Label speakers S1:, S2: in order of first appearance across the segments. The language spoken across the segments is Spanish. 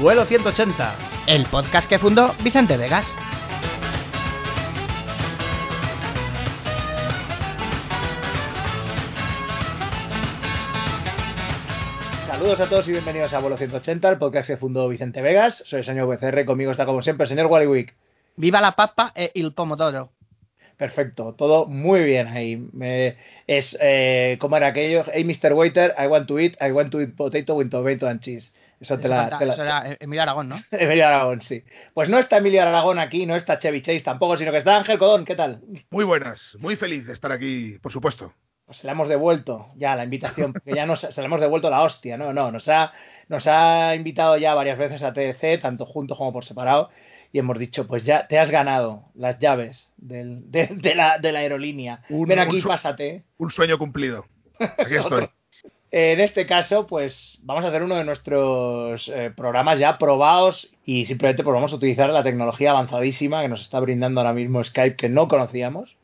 S1: Vuelo 180.
S2: El podcast que fundó Vicente Vegas.
S1: Saludos a todos y bienvenidos a Vuelo 180, el podcast que fundó Vicente Vegas. Soy el señor VCR, conmigo está como siempre el señor Wallywick.
S2: Viva la papa e il pomodoro.
S1: Perfecto, todo muy bien ahí. Es eh, como era aquello, hey Mr. Waiter, I want to eat, I want to eat potato with tomato and cheese. Eso te
S2: Eso
S1: la...
S2: canta-
S1: te la-
S2: eso era Emilio Aragón, ¿no?
S1: Emilio Aragón, sí. Pues no está Emilio Aragón aquí, no está Chevy Chase tampoco, sino que está Ángel Codón, ¿qué tal?
S3: Muy buenas, muy feliz de estar aquí, por supuesto.
S1: Pues se la hemos devuelto ya la invitación, porque ya nos, se la hemos devuelto la hostia, no, no, nos ha, nos ha invitado ya varias veces a TDC, tanto juntos como por separado, y hemos dicho, pues ya te has ganado las llaves del- de, de la, de la aerolínea.
S3: Un-
S1: Ven
S3: un
S1: aquí,
S3: su-
S1: pásate.
S3: Un sueño cumplido. Aquí estoy.
S1: En este caso, pues vamos a hacer uno de nuestros eh, programas ya probados y simplemente pues, vamos a utilizar la tecnología avanzadísima que nos está brindando ahora mismo Skype que no conocíamos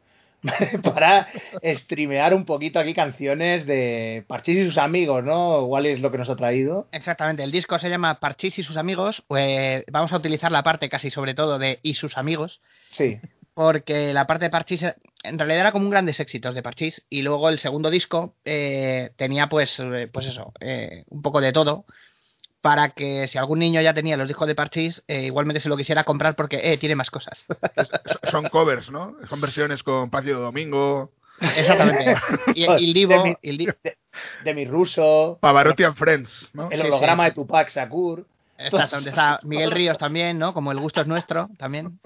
S1: para streamear un poquito aquí canciones de Parchís y sus amigos, ¿no? Igual es lo que nos ha traído.
S2: Exactamente, el disco se llama Parchís y sus amigos. eh, vamos a utilizar la parte casi sobre todo de y sus amigos,
S1: Sí,
S2: porque la parte de Parchís en realidad era como un grandes éxitos de Parchís y luego el segundo disco eh, tenía pues, eh, pues eso, eh, un poco de todo para que si algún niño ya tenía los discos de Parchís, eh, igualmente se lo quisiera comprar porque eh, tiene más cosas.
S3: So- Son covers, ¿no? Son versiones con Plácido Domingo,
S2: Exactamente. Y, y el Divo,
S1: De mi- de, ruso,
S3: Pavarotti and Friends, ¿no?
S1: el holograma
S2: sí.
S1: de Tupac Shakur.
S2: Exactamente, está Miguel Ríos también, ¿no? Como el gusto es nuestro, también.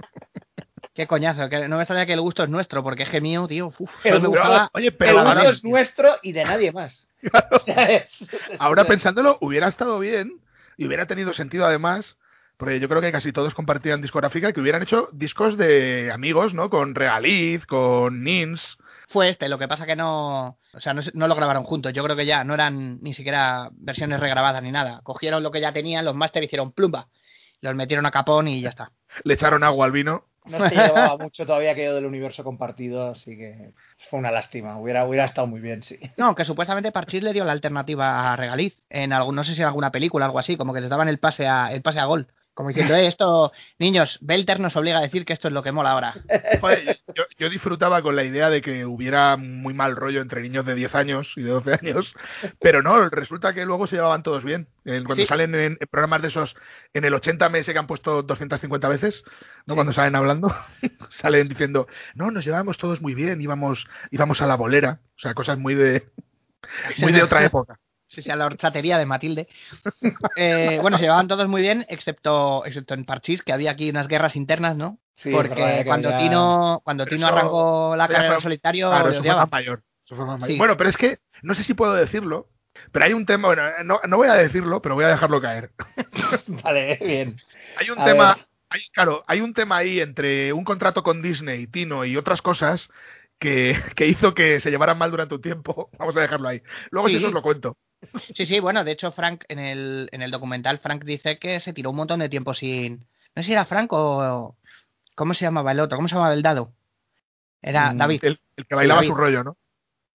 S2: Qué coñazo, que no me extraña que el gusto es nuestro, porque es que mío, tío, uf, solo me gustaba.
S3: Oye,
S1: Pero
S3: pero
S1: el gusto es nuestro y de nadie más. O sea, es-
S3: ahora pensándolo, hubiera estado bien y hubiera tenido sentido además, porque yo creo que casi todos compartían discográfica, que hubieran hecho discos de amigos, ¿no? Con Regaliz, con Nins.
S2: Fue este, lo que pasa que no. O sea, no, no lo grabaron juntos. Yo creo que ya no eran ni siquiera versiones regrabadas ni nada. Cogieron lo que ya tenían, los máster hicieron plumba. Los metieron a capón y ya está.
S3: Le echaron agua al vino.
S1: No se llevaba mucho todavía aquello del universo compartido, así que fue una lástima. Hubiera, hubiera estado muy bien, sí.
S2: No, que supuestamente Parchís le dio la alternativa a Regaliz. En algún, no sé si en alguna película algo así, como que les daban el pase a, el pase a gol. Como diciendo, eh, esto, niños, Belter nos obliga a decir que esto es lo que mola ahora.
S3: Joder, yo, yo disfrutaba con la idea de que hubiera muy mal rollo entre niños de 10 años y de 12 años, pero no, resulta que luego se llevaban todos bien. Cuando
S2: Sí.
S3: salen en, programas de esos, en el 80 meses que han puesto 250 veces, ¿no? Cuando salen hablando, salen diciendo, no, nos llevábamos todos muy bien, íbamos, íbamos a la bolera, o sea, cosas muy de, muy de otra época.
S2: Sí, sí, a la horchatería de Matilde. Eh, bueno, se llevaban todos muy bien, excepto, excepto en Parchís, que había aquí unas guerras internas, ¿no?
S1: Sí,
S2: Porque
S1: que
S2: cuando Tino, cuando Tino
S3: Eso-
S2: arrancó la carrera en solitario,
S3: Claro, eso fue más mayor. Eso fue más mayor.
S2: Sí.
S3: Bueno, pero es que, no sé si puedo decirlo, pero hay un tema, bueno, no, no voy a decirlo, pero voy a dejarlo caer.
S1: Vale, bien.
S3: Hay un
S1: A
S3: tema,
S1: ver.
S3: hay, claro, hay un tema ahí entre un contrato con Disney, Tino y otras cosas que, que hizo que se llevaran mal durante un tiempo. Vamos a dejarlo ahí. Luego
S2: Sí.
S3: si eso os lo cuento.
S2: Sí, sí, bueno, de hecho, Frank, en el, en el documental, Frank dice que se tiró un montón de tiempo sin. No sé si era Frank o. ¿Cómo se llamaba el otro? ¿Cómo se llamaba el dado? Era
S1: Mm,
S2: David.
S3: El, el que bailaba
S2: David.
S3: su rollo, ¿no?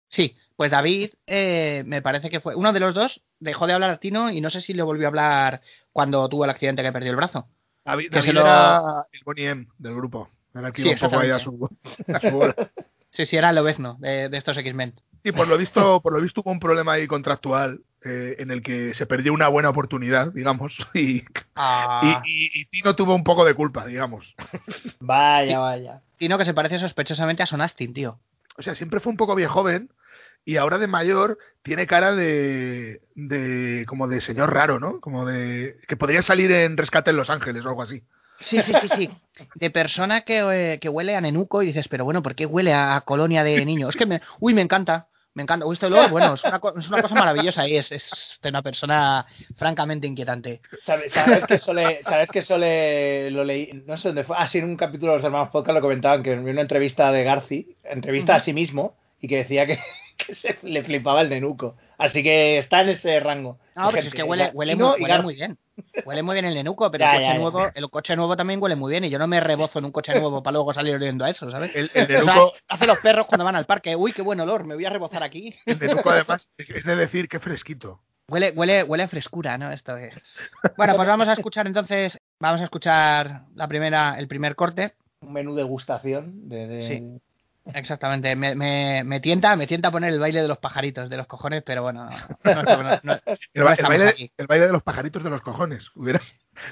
S2: Sí, pues David, eh, me parece que fue. Uno de los dos dejó de hablar a Tino y no sé si le volvió a hablar cuando tuvo el accidente que perdió el brazo.
S3: David,
S2: lo-
S3: era el Bonnie M del grupo. Era el que
S2: Sí,
S3: iba un poco ahí a su, a su bola.
S2: Sí, sí, era el obezno de, de estos X-Men.
S3: Y por lo visto, por lo visto hubo un problema ahí contractual eh, en el que se perdió una buena oportunidad, digamos, y,
S2: Ah,
S3: y, y- y Tino tuvo un poco de culpa, digamos.
S1: Vaya, vaya.
S2: Tino que se parece sospechosamente a Son Astin, tío.
S3: O sea, siempre fue un poco bien joven y ahora de mayor tiene cara de, de como de señor raro, ¿no? Como de que podría salir en Rescate en Los Ángeles o algo así.
S2: Sí, sí, sí, sí. De persona que, eh, que huele a nenuco y dices, pero bueno, ¿por qué huele a colonia de niño? Es que me, uy, me encanta. Me encanta. Uy, este olor, bueno, es una, es una cosa maravillosa y es, es de una persona francamente inquietante.
S1: ¿Sabes, sabes que Sole, sabes que Sole lo leí, no sé dónde fue, así en un capítulo de los hermanos podcast lo comentaban que en una entrevista de Garci, entrevista a sí mismo, y que decía que, que se le flipaba el nenuco. Así que está en ese rango.
S2: No,
S1: de
S2: pero es que huele, huele,
S1: y
S2: huele muy bien. Huele muy bien el nenuco, pero
S1: Ya,
S2: el, coche
S1: ya, ya.
S2: nuevo, el coche nuevo también huele muy bien y yo no me rebozo en un coche nuevo para luego salir oliendo a eso, ¿sabes?
S3: El, el
S2: O sea,
S3: nenuco,
S2: hace los perros cuando van al parque. Uy, qué buen olor, me voy a rebozar aquí.
S3: el nenuco además es, de decir que fresquito.
S2: Huele, huele, huele a frescura, ¿no? Esto es. Bueno, pues vamos a escuchar entonces, vamos a escuchar la primera, el primer corte.
S1: Un menú degustación de, de...
S2: Sí. Exactamente, me, me, me, tienta, me tienta poner el baile de los pajaritos, de los cojones, pero bueno, no, no, no,
S3: el, ba el, baile, el, baile, de los pajaritos de los cojones, hubiera.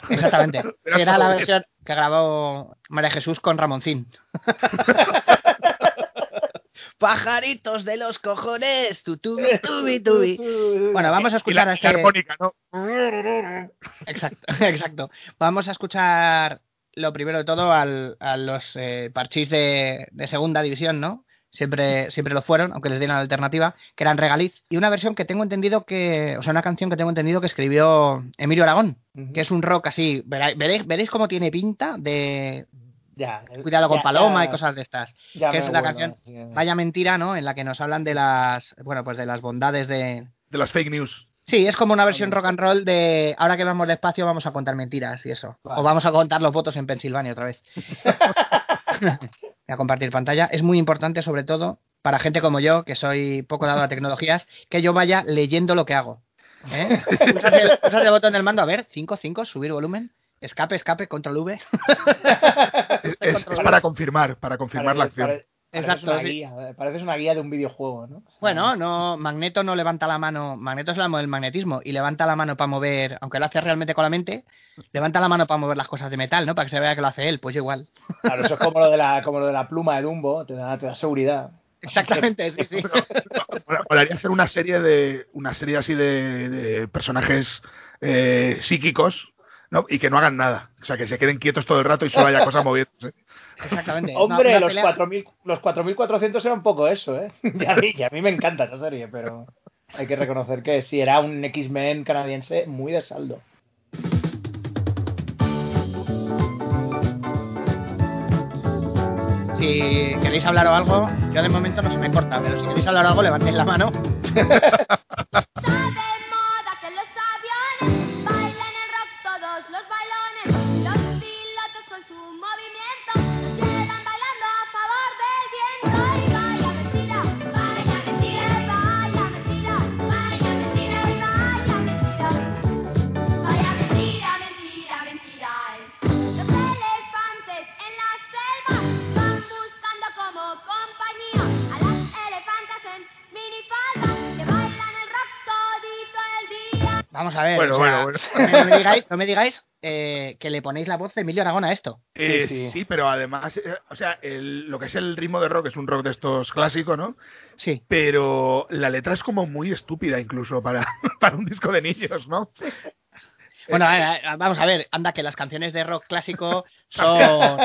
S2: Exactamente, era la versión que grabó María Jesús con Ramoncín. pajaritos de los cojones, tu tubi, tubi, tubi. Bueno, vamos a escuchar
S3: la,
S2: a este.
S3: armónica, ¿no?
S2: Exacto, exacto. Vamos a escuchar lo primero de todo al, a los eh, parchís de, de, segunda división, ¿no? Siempre, siempre lo fueron, aunque les dieran la alternativa, que eran Regaliz. Y una versión que tengo entendido que, o sea, una canción que tengo entendido que escribió Emilio Aragón, uh -huh. que es un rock así, veréis, veréis cómo tiene pinta de,
S1: ya,
S2: cuidado con
S1: ya,
S2: Paloma
S1: ya,
S2: y cosas de estas.
S1: ya
S2: Que es la canción. Vaya Mentira, ¿no? En la que nos hablan de las, bueno, pues de las bondades de...
S3: De las fake news.
S2: Sí, es como una versión rock and roll de ahora que vamos despacio vamos a contar mentiras y eso.
S1: Vale.
S2: O vamos a contar los votos en Pensilvania otra vez. Voy a compartir pantalla. Es muy importante, sobre todo, para gente como yo, que soy poco dado a tecnologías, que yo vaya leyendo lo que hago. ¿Eh? Pulsas el, botón del mando, a ver, 5, 5, subir volumen, escape, escape, control V.
S3: Es, es- es para confirmar, para confirmar la acción.
S1: Pare- pareces
S2: Exacto,
S1: una
S2: sí.
S1: guía, eh, pareces una guía de un videojuego, ¿no? O sea,
S2: Bueno, no, Magneto no levanta la mano, Magneto es la del magnetismo y levanta la mano para mover, aunque lo hace realmente con la mente, levanta la mano para mover las cosas de metal, ¿no? Para que se vea que lo hace él, pues yo igual.
S1: Claro, eso es como lo de la, como lo de la pluma de Dumbo, te da, te da seguridad.
S2: Exactamente, sí, sí.
S3: Mol- Molaría hacer una serie de una serie así de, de personajes eh, psíquicos ¿no? y que no hagan nada. O sea, que se queden quietos todo el rato y solo haya cosas moviéndose.
S2: Exactamente.
S1: Hombre, los
S2: pelea-
S1: 4000 los 4400 era un poco eso, ¿eh? Y a, mí, y a mí me encanta esa serie, pero hay que reconocer que sí, era un X-Men canadiense muy de saldo.
S2: Si queréis hablar o algo, yo de momento no se me corta, pero si queréis hablar o algo, levantéis la mano. Vamos a ver.
S3: Bueno,
S2: o sea,
S3: bueno,
S2: No me digáis, no me digáis eh, que le ponéis la voz de Emilio Aragón a esto.
S3: Eh,
S1: Sí,
S3: sí,
S1: sí.
S3: pero además, eh, o sea, el- lo que es el ritmo de rock es un rock de estos clásicos, ¿no?
S2: Sí.
S3: Pero la letra es como muy estúpida incluso para, para un disco de niños, ¿no?
S2: Bueno, a ver, a- vamos a ver, anda que las canciones de rock clásico son,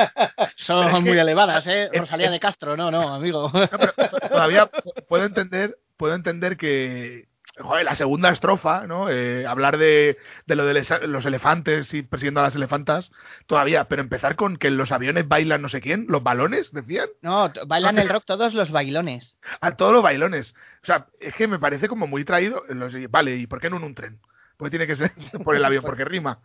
S2: son
S3: Pero es que-
S2: muy elevadas, ¿eh? Rosalía
S3: es-
S2: de Castro, no, no, amigo.
S3: No, pero to- todavía pu- puedo entender, puedo entender que joder, la segunda estrofa, ¿no? Eh, hablar de, de lo de los elefantes y persiguiendo a las elefantas, todavía, pero empezar con que los aviones bailan no sé quién, los balones, decían,
S2: No, bailan el rock todos los bailones.
S3: a todos los bailones. O sea, es que me parece como muy traído. los- vale, ¿y por qué no en un tren? Pues tiene que ser por el avión, porque rima.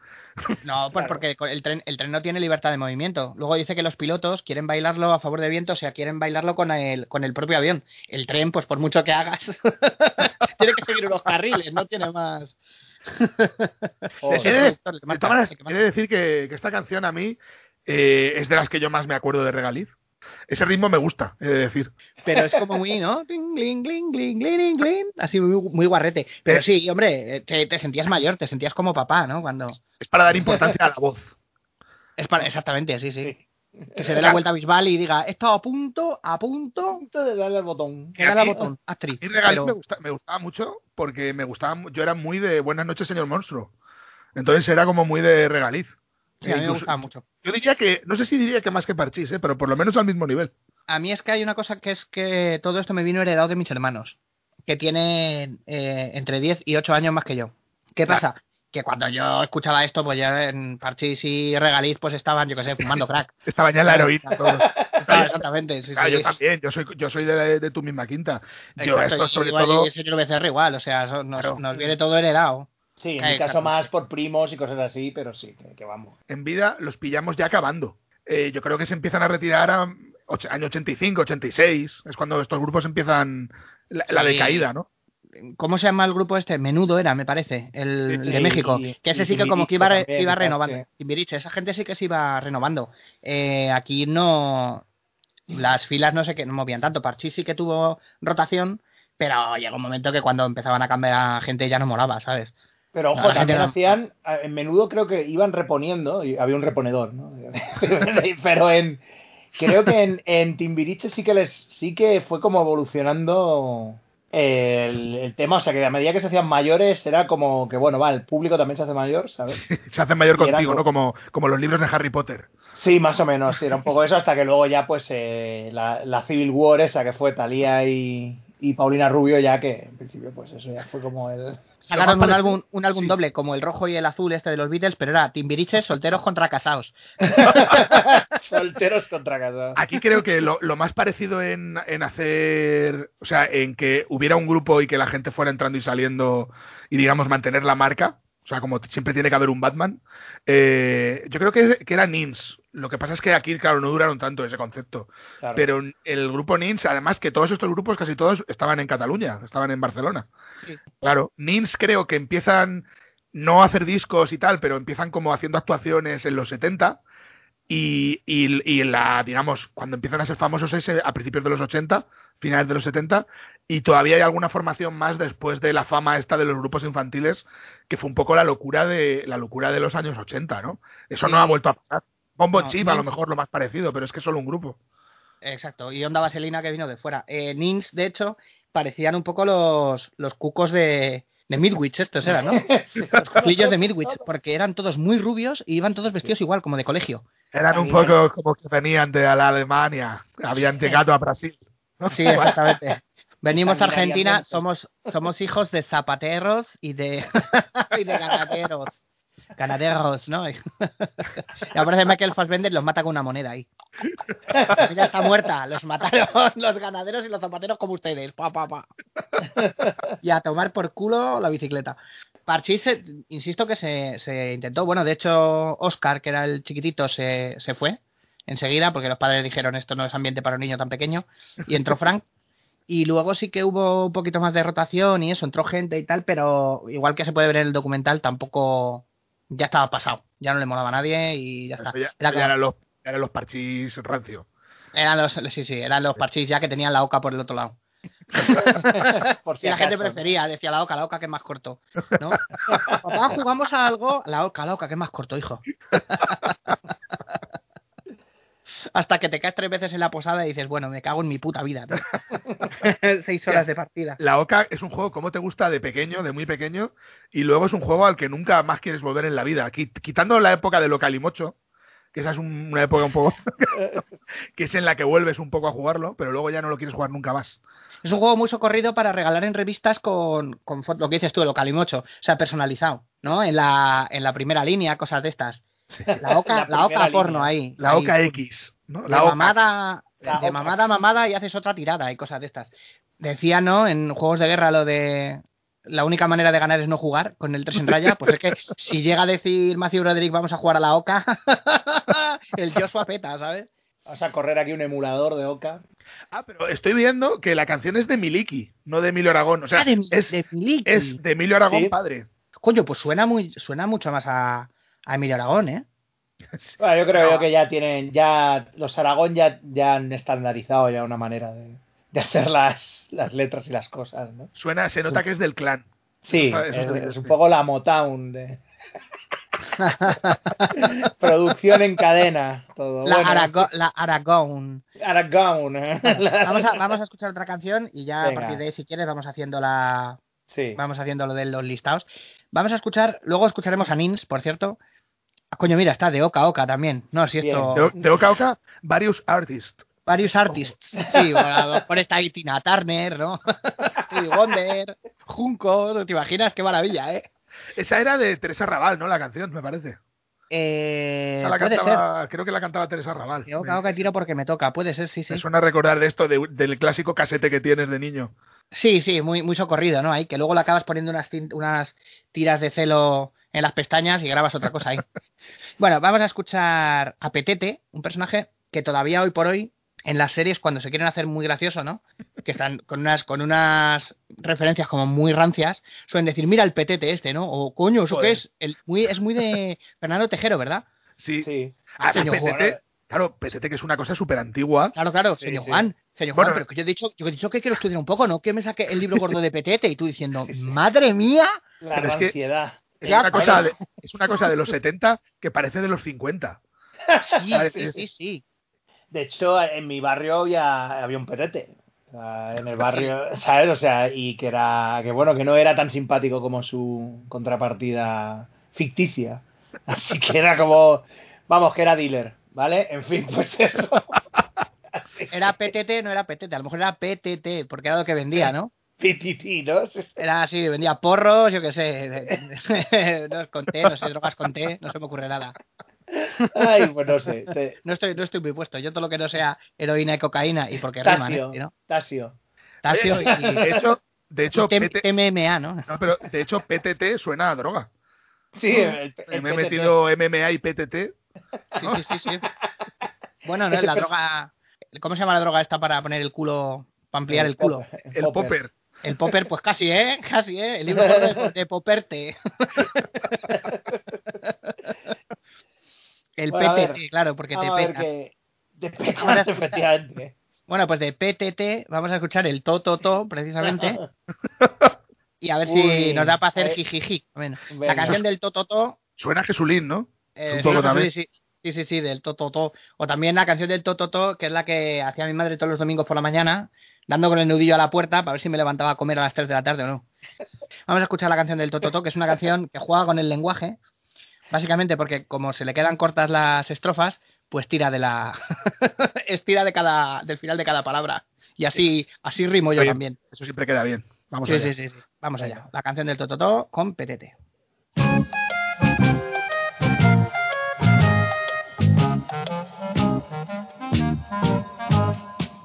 S2: No, pues
S1: Claro.
S2: porque el tren, el tren no tiene libertad de movimiento. Luego dice que los pilotos quieren bailarlo a favor del viento, o sea, quieren bailarlo con el, con el propio avión. El tren, pues por mucho que hagas, tiene que seguir unos carriles, no tiene más.
S1: Joder.
S3: He de- de
S2: marca,
S3: he de decir que, que esta canción a mí eh, es de las que yo más me acuerdo de Regaliz. Ese ritmo me gusta, he de decir.
S2: Pero es como muy, ¿no? Gling, gling, gling, gling, gling, gling, así muy, muy guarrete. Pero
S3: Eh.
S2: sí, hombre, te, te sentías mayor, te sentías como papá, ¿no? Cuando...
S3: Es para dar importancia a la voz.
S2: Es para... Exactamente, sí, sí.
S1: Sí.
S2: Que se dé la vuelta a Bisbal y diga, he estado a punto, a punto,
S1: Punto de darle al botón.
S2: que da
S3: a mí-
S2: el botón, actriz.
S3: Y
S2: Pero-
S3: me, gusta- me gustaba mucho porque me gustaba, yo era muy de Buenas noches, señor monstruo. Entonces era como muy de Regaliz.
S2: Sí, a mí me gustaba mucho.
S3: Yo diría que, no sé si diría que más que Parchís, ¿eh? pero por lo menos al mismo nivel.
S2: A mí es que hay una cosa que es que todo esto me vino heredado de mis hermanos, que tienen eh, entre 10 y 8 años más que yo. ¿Qué pasa? Que cuando yo escuchaba esto, pues ya en Parchís y Regaliz, pues estaban, yo qué sé, fumando crack.
S3: Estaba ya en la heroína todo.
S2: Exactamente, sí,
S3: Claro,
S2: sí.
S3: yo también, yo soy, yo soy de, de tu misma quinta. Yo
S2: Exacto,
S3: esto sobre
S2: igual
S3: todo,
S2: y ese señor Becerra igual, o sea, so- nos,
S3: Claro.
S2: nos viene todo heredado.
S1: Sí, en
S2: Eh,
S1: mi caso más por primos y cosas así, pero sí, que, que vamos.
S3: en vida los pillamos ya acabando. Eh, yo creo que se empiezan a retirar a año 85, 86, es cuando estos grupos empiezan la, la decaída, ¿no?
S2: ¿Cómo se llama el grupo este? Menudo era, me parece, el, de México.
S1: y-
S2: Que ese sí que como que iba,
S1: Timbiriche
S2: iba
S1: también,
S2: renovando. Timbiriche, esa gente sí que se iba renovando. Eh, aquí no. Las filas no sé qué, no movían tanto. Parchís sí que tuvo rotación, pero llegó un momento que cuando empezaban a cambiar gente ya no molaba, ¿sabes?
S1: Pero ojo, también
S2: no-
S1: hacían, en menudo creo que iban reponiendo, y había un reponedor, ¿no? Pero en, creo que en, en Timbiriche sí que les, sí que fue como evolucionando el, el tema, o sea que a medida que se hacían mayores era como que, bueno, va, el público también se hace mayor, ¿sabes?
S3: Se hace mayor
S1: Y
S3: contigo, ¿no? Como, como los libros de Harry Potter.
S1: Sí, más o menos, sí, era un poco eso, hasta que luego ya pues eh, la, la Civil War esa que fue Talía y, y Paulina Rubio ya que en principio pues eso ya fue como el...
S2: Sacaron un álbum, un álbum
S3: sí.
S2: doble, como el rojo y el azul este de los Beatles, pero era Timbiriche, solteros contra casados.
S1: Solteros contra casados.
S3: Aquí creo que lo, lo más parecido en, en hacer, o sea, en que hubiera un grupo y que la gente fuera entrando y saliendo y digamos mantener la marca, sea, como siempre tiene que haber un Batman, eh, yo creo que, que era Nins. Lo que pasa es que aquí, claro, no duraron tanto ese concepto.
S1: Claro.
S3: Pero el grupo Nins, además que todos estos grupos, casi todos, estaban en Cataluña, estaban en Barcelona.
S2: Sí.
S3: Claro, Nins creo que empiezan no a hacer discos y tal, pero empiezan como haciendo actuaciones en los 70 y, y, y la, digamos, cuando empiezan a ser famosos es a principios de los 80, finales de los 70, y todavía hay alguna formación más después de la fama esta de los grupos infantiles, que fue un poco la locura de la locura de los años 80, ¿no? Eso
S2: Sí.
S3: no ha vuelto a pasar. Bombo
S2: No,
S3: Chip a lo mejor lo más parecido, pero es que es solo un grupo.
S2: Exacto, y Onda Vaselina que vino de fuera. Eh, Nins, de hecho, parecían un poco los, los cucos de, de Midwich, estos eran, ¿no? Los cuclillos de Midwich, porque eran todos muy rubios y iban todos vestidos igual, como de colegio.
S3: Eran un poco como que venían de la Alemania, habían llegado a Brasil. ¿no?
S2: Sí, exactamente. Venimos a. Argentina, somos, somos hijos de zapateros y de, y de ganaderos. Ganaderos, ¿no? y aparece Michael Fassbender los mata con una moneda ahí. Ya está muerta, los mataron los ganaderos y los zapateros como ustedes. Pa, pa, pa. Y a tomar por culo la bicicleta. Parchís, insisto que se, se intentó. Bueno, de hecho, Oscar, que era el chiquitito, se, se fue enseguida porque los padres dijeron esto no es ambiente para un niño tan pequeño. Y entró Frank. Y luego sí que hubo un poquito más de rotación y eso, entró gente y tal, pero igual que se puede ver en el documental, tampoco ya estaba pasado. Ya no le molaba a nadie y ya está.
S3: Ya,
S2: Era
S3: ya
S2: como-
S3: eran, los, eran los parchís rancio.
S2: eran los, sí, sí, eran los parchís ya que tenían la oca por el otro lado.
S1: Por si
S2: Y la gente prefería, decía la oca, la oca que es más corto. ¿no? Papá, jugamos a algo. La oca, la oca que es más corto, hijo. Hasta que te caes tres veces en la posada y dices, bueno, me cago en mi puta vida. ¿no? Seis horas de partida.
S3: La Oca es un juego como te gusta de pequeño, de muy pequeño, y luego es un juego al que nunca más quieres volver en la vida. Qui- Quitando la época de Localimocho, que esa es un- una época un poco que es en la que vuelves un poco a jugarlo, pero luego ya no lo quieres jugar nunca más.
S2: Es un juego muy socorrido para regalar en revistas con, con lo que dices tú, el Ocalimocho. O sea, personalizado, ¿no? En la, en la primera línea, cosas de estas. La oca,
S1: La
S2: la, oca porno ahí.
S3: La
S2: ahí.
S3: Oca X, ¿no?
S2: de
S3: La Oca.
S2: mamada,
S1: La
S2: de
S1: oca.
S2: mamada a mamada y haces otra tirada y cosas de estas. Decía, ¿no? En juegos de guerra lo de la única manera de ganar es no jugar con el 3 en raya, pues es que si llega a decir Matthew Broderick vamos a jugar a la oca, el Joshua peta, ¿sabes?
S1: Vamos a correr aquí un emulador de Oca.
S3: Ah, pero estoy viendo que la canción es de Miliki, no de Emilio Aragón. O sea,
S2: Ah, de,
S3: es,
S2: de Miliki.
S3: es de Emilio Aragón
S1: Sí.
S3: padre.
S2: Coño, pues suena muy, suena mucho más a, a Emilio Aragón, ¿eh?
S1: Bueno, yo creo
S3: No.
S1: yo que ya tienen, ya los Aragón ya, ya han estandarizado ya una manera de, de hacer las, las letras y las cosas, ¿no?
S3: Suena, se nota que es del clan.
S1: Sí,
S3: Eso está- eso
S1: es, un poco la Motown de producción en cadena, todo.
S2: La,
S1: Bueno,
S2: Arago- la Aragón.
S1: Aragón. ¿eh?
S2: Vamos a, vamos a escuchar otra canción y ya a partir de ahí, si quieres, vamos haciendo la,
S1: Sí.
S2: vamos haciendo lo de los listados. Vamos a escuchar, luego escucharemos a Nins, por cierto. Ah, coño, mira, está de Oca a Oca también. No, si esto.
S3: De, de Oca a Oca, varios artists.
S2: Varios artists. Sí, bueno, por esta ahí Tina Turner, ¿no? Stevie Wonder, Junco, ¿te imaginas? Qué maravilla, ¿eh?
S3: Esa era de Teresa Raval, ¿no? La canción, me parece.
S2: eh
S3: la
S2: puede
S3: cantaba, creo que la cantaba Teresa Raval.
S2: a Oca tiro porque me toca, puede ser, sí, sí.
S3: Me suena recordar de esto, de- del clásico casete que tienes de niño.
S2: Sí, sí, muy, muy socorrido, ¿no? Ahí, que luego le acabas poniendo unas, unas tiras de celo en las pestañas y grabas otra cosa ahí. bueno, vamos a escuchar a Petete, un personaje que todavía hoy por hoy en las series cuando se quieren hacer muy gracioso, ¿no? Que están con unas, con unas referencias como muy rancias, suelen decir, mira el petete este, ¿no? O coño, ¿eso qué es? El, muy, es muy de Fernando Tejero, ¿verdad?
S3: Sí.
S1: Sí.
S3: Ah,
S2: Señor
S3: PST, claro, PST que es una cosa súper antigua.
S2: Claro, claro,
S1: Sí,
S2: señor
S1: sí.
S2: Juan, señor
S3: Bueno,
S2: Juan, pero que yo he dicho, yo he dicho que quiero estudiar un poco, ¿no? Que me saque el libro gordo de petete y tú diciendo,
S1: Sí, sí.
S2: madre mía,
S1: La
S3: Pero es que-
S1: ansiedad.
S3: Es una, cosa de, es una cosa de los 70 que parece de los 50.
S2: sí,
S3: Vale,
S2: sí,
S3: sí,
S2: sí, sí.
S1: De hecho, en mi barrio había, había un petete. En el barrio, ¿sabes? O sea, y que era, que bueno, que no era tan simpático como su contrapartida ficticia. Así que era como, vamos, que era dealer, ¿vale? En fin, pues eso. Así,
S2: Era PTT, no era PTT, a lo mejor era PTT, porque era lo que vendía, ¿no?
S1: pititi, ¿no?
S2: Era así, vendía porros, yo qué sé, no con té, no sé, drogas con té, no se me ocurre nada.
S1: Ay, pues no sé. te-
S2: No estoy, no estoy muy puesto, yo todo lo que no sea heroína y cocaína, y porque riman,
S1: Tasio,
S2: ¿eh? ¿no?
S1: Tasio.
S2: Tasio y,
S3: De hecho, de hecho, PT
S2: TMMA, ¿no?
S3: no, pero de hecho, PTT suena a droga.
S1: Sí, el, el
S3: Me he metido MMA y PTT.
S2: Sí, sí, sí, sí. Bueno, no es la droga. ¿Cómo se llama la droga esta para poner el culo, para ampliar el culo?
S1: popper,
S3: El popper.
S2: El popper, pues casi, ¿eh? Casi, ¿eh? El libro de, de poperte. El
S1: Bueno,
S2: PTT,
S1: ver,
S2: claro, porque te
S1: Vamos a ver
S2: peta.
S1: que... Efectivamente.
S2: Bueno, pues de PTT vamos a escuchar el to to to, precisamente, y a ver si nos da para hacer
S1: eh,
S2: jijiji. Bueno, la canción del to to to
S3: Suena a Jesulín, ¿no?
S2: Eh,
S3: Un
S2: sí,
S3: poco
S2: sí,
S3: también.
S2: Sí, sí, sí, sí, del Tototo. O también la canción del Tototo, que es la que hacía mi madre todos los domingos por la mañana, dando con el nudillo a la puerta para ver si me levantaba a comer a las 3 de la tarde o no. Vamos a escuchar la canción del Tototo, que es una canción que juega con el lenguaje, básicamente porque como se le quedan cortas las estrofas, pues tira de la estira de cada del final de cada palabra y así así rimo yo
S3: Oye,
S2: también.
S3: Eso siempre queda bien. Vamos
S2: Sí,
S3: allá.
S2: sí, sí, sí. Vamos allá. La canción del Tototo con PTT.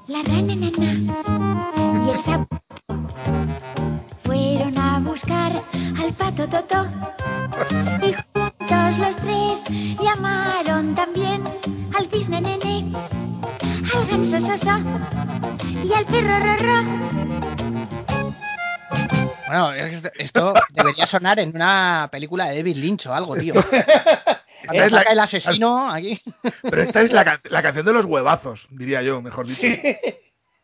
S4: La rana nana y el sapo fueron a buscar al pato Toto y juntos los tres llamaron también al cisne nene, al ganso soso y al perro rorro.
S2: Bueno, esto- debería sonar en una película de David Lynch o algo, tío.
S3: Es la-
S2: el asesino aquí.
S3: Pero esta es la canción de los huevazos, diría yo, mejor dicho.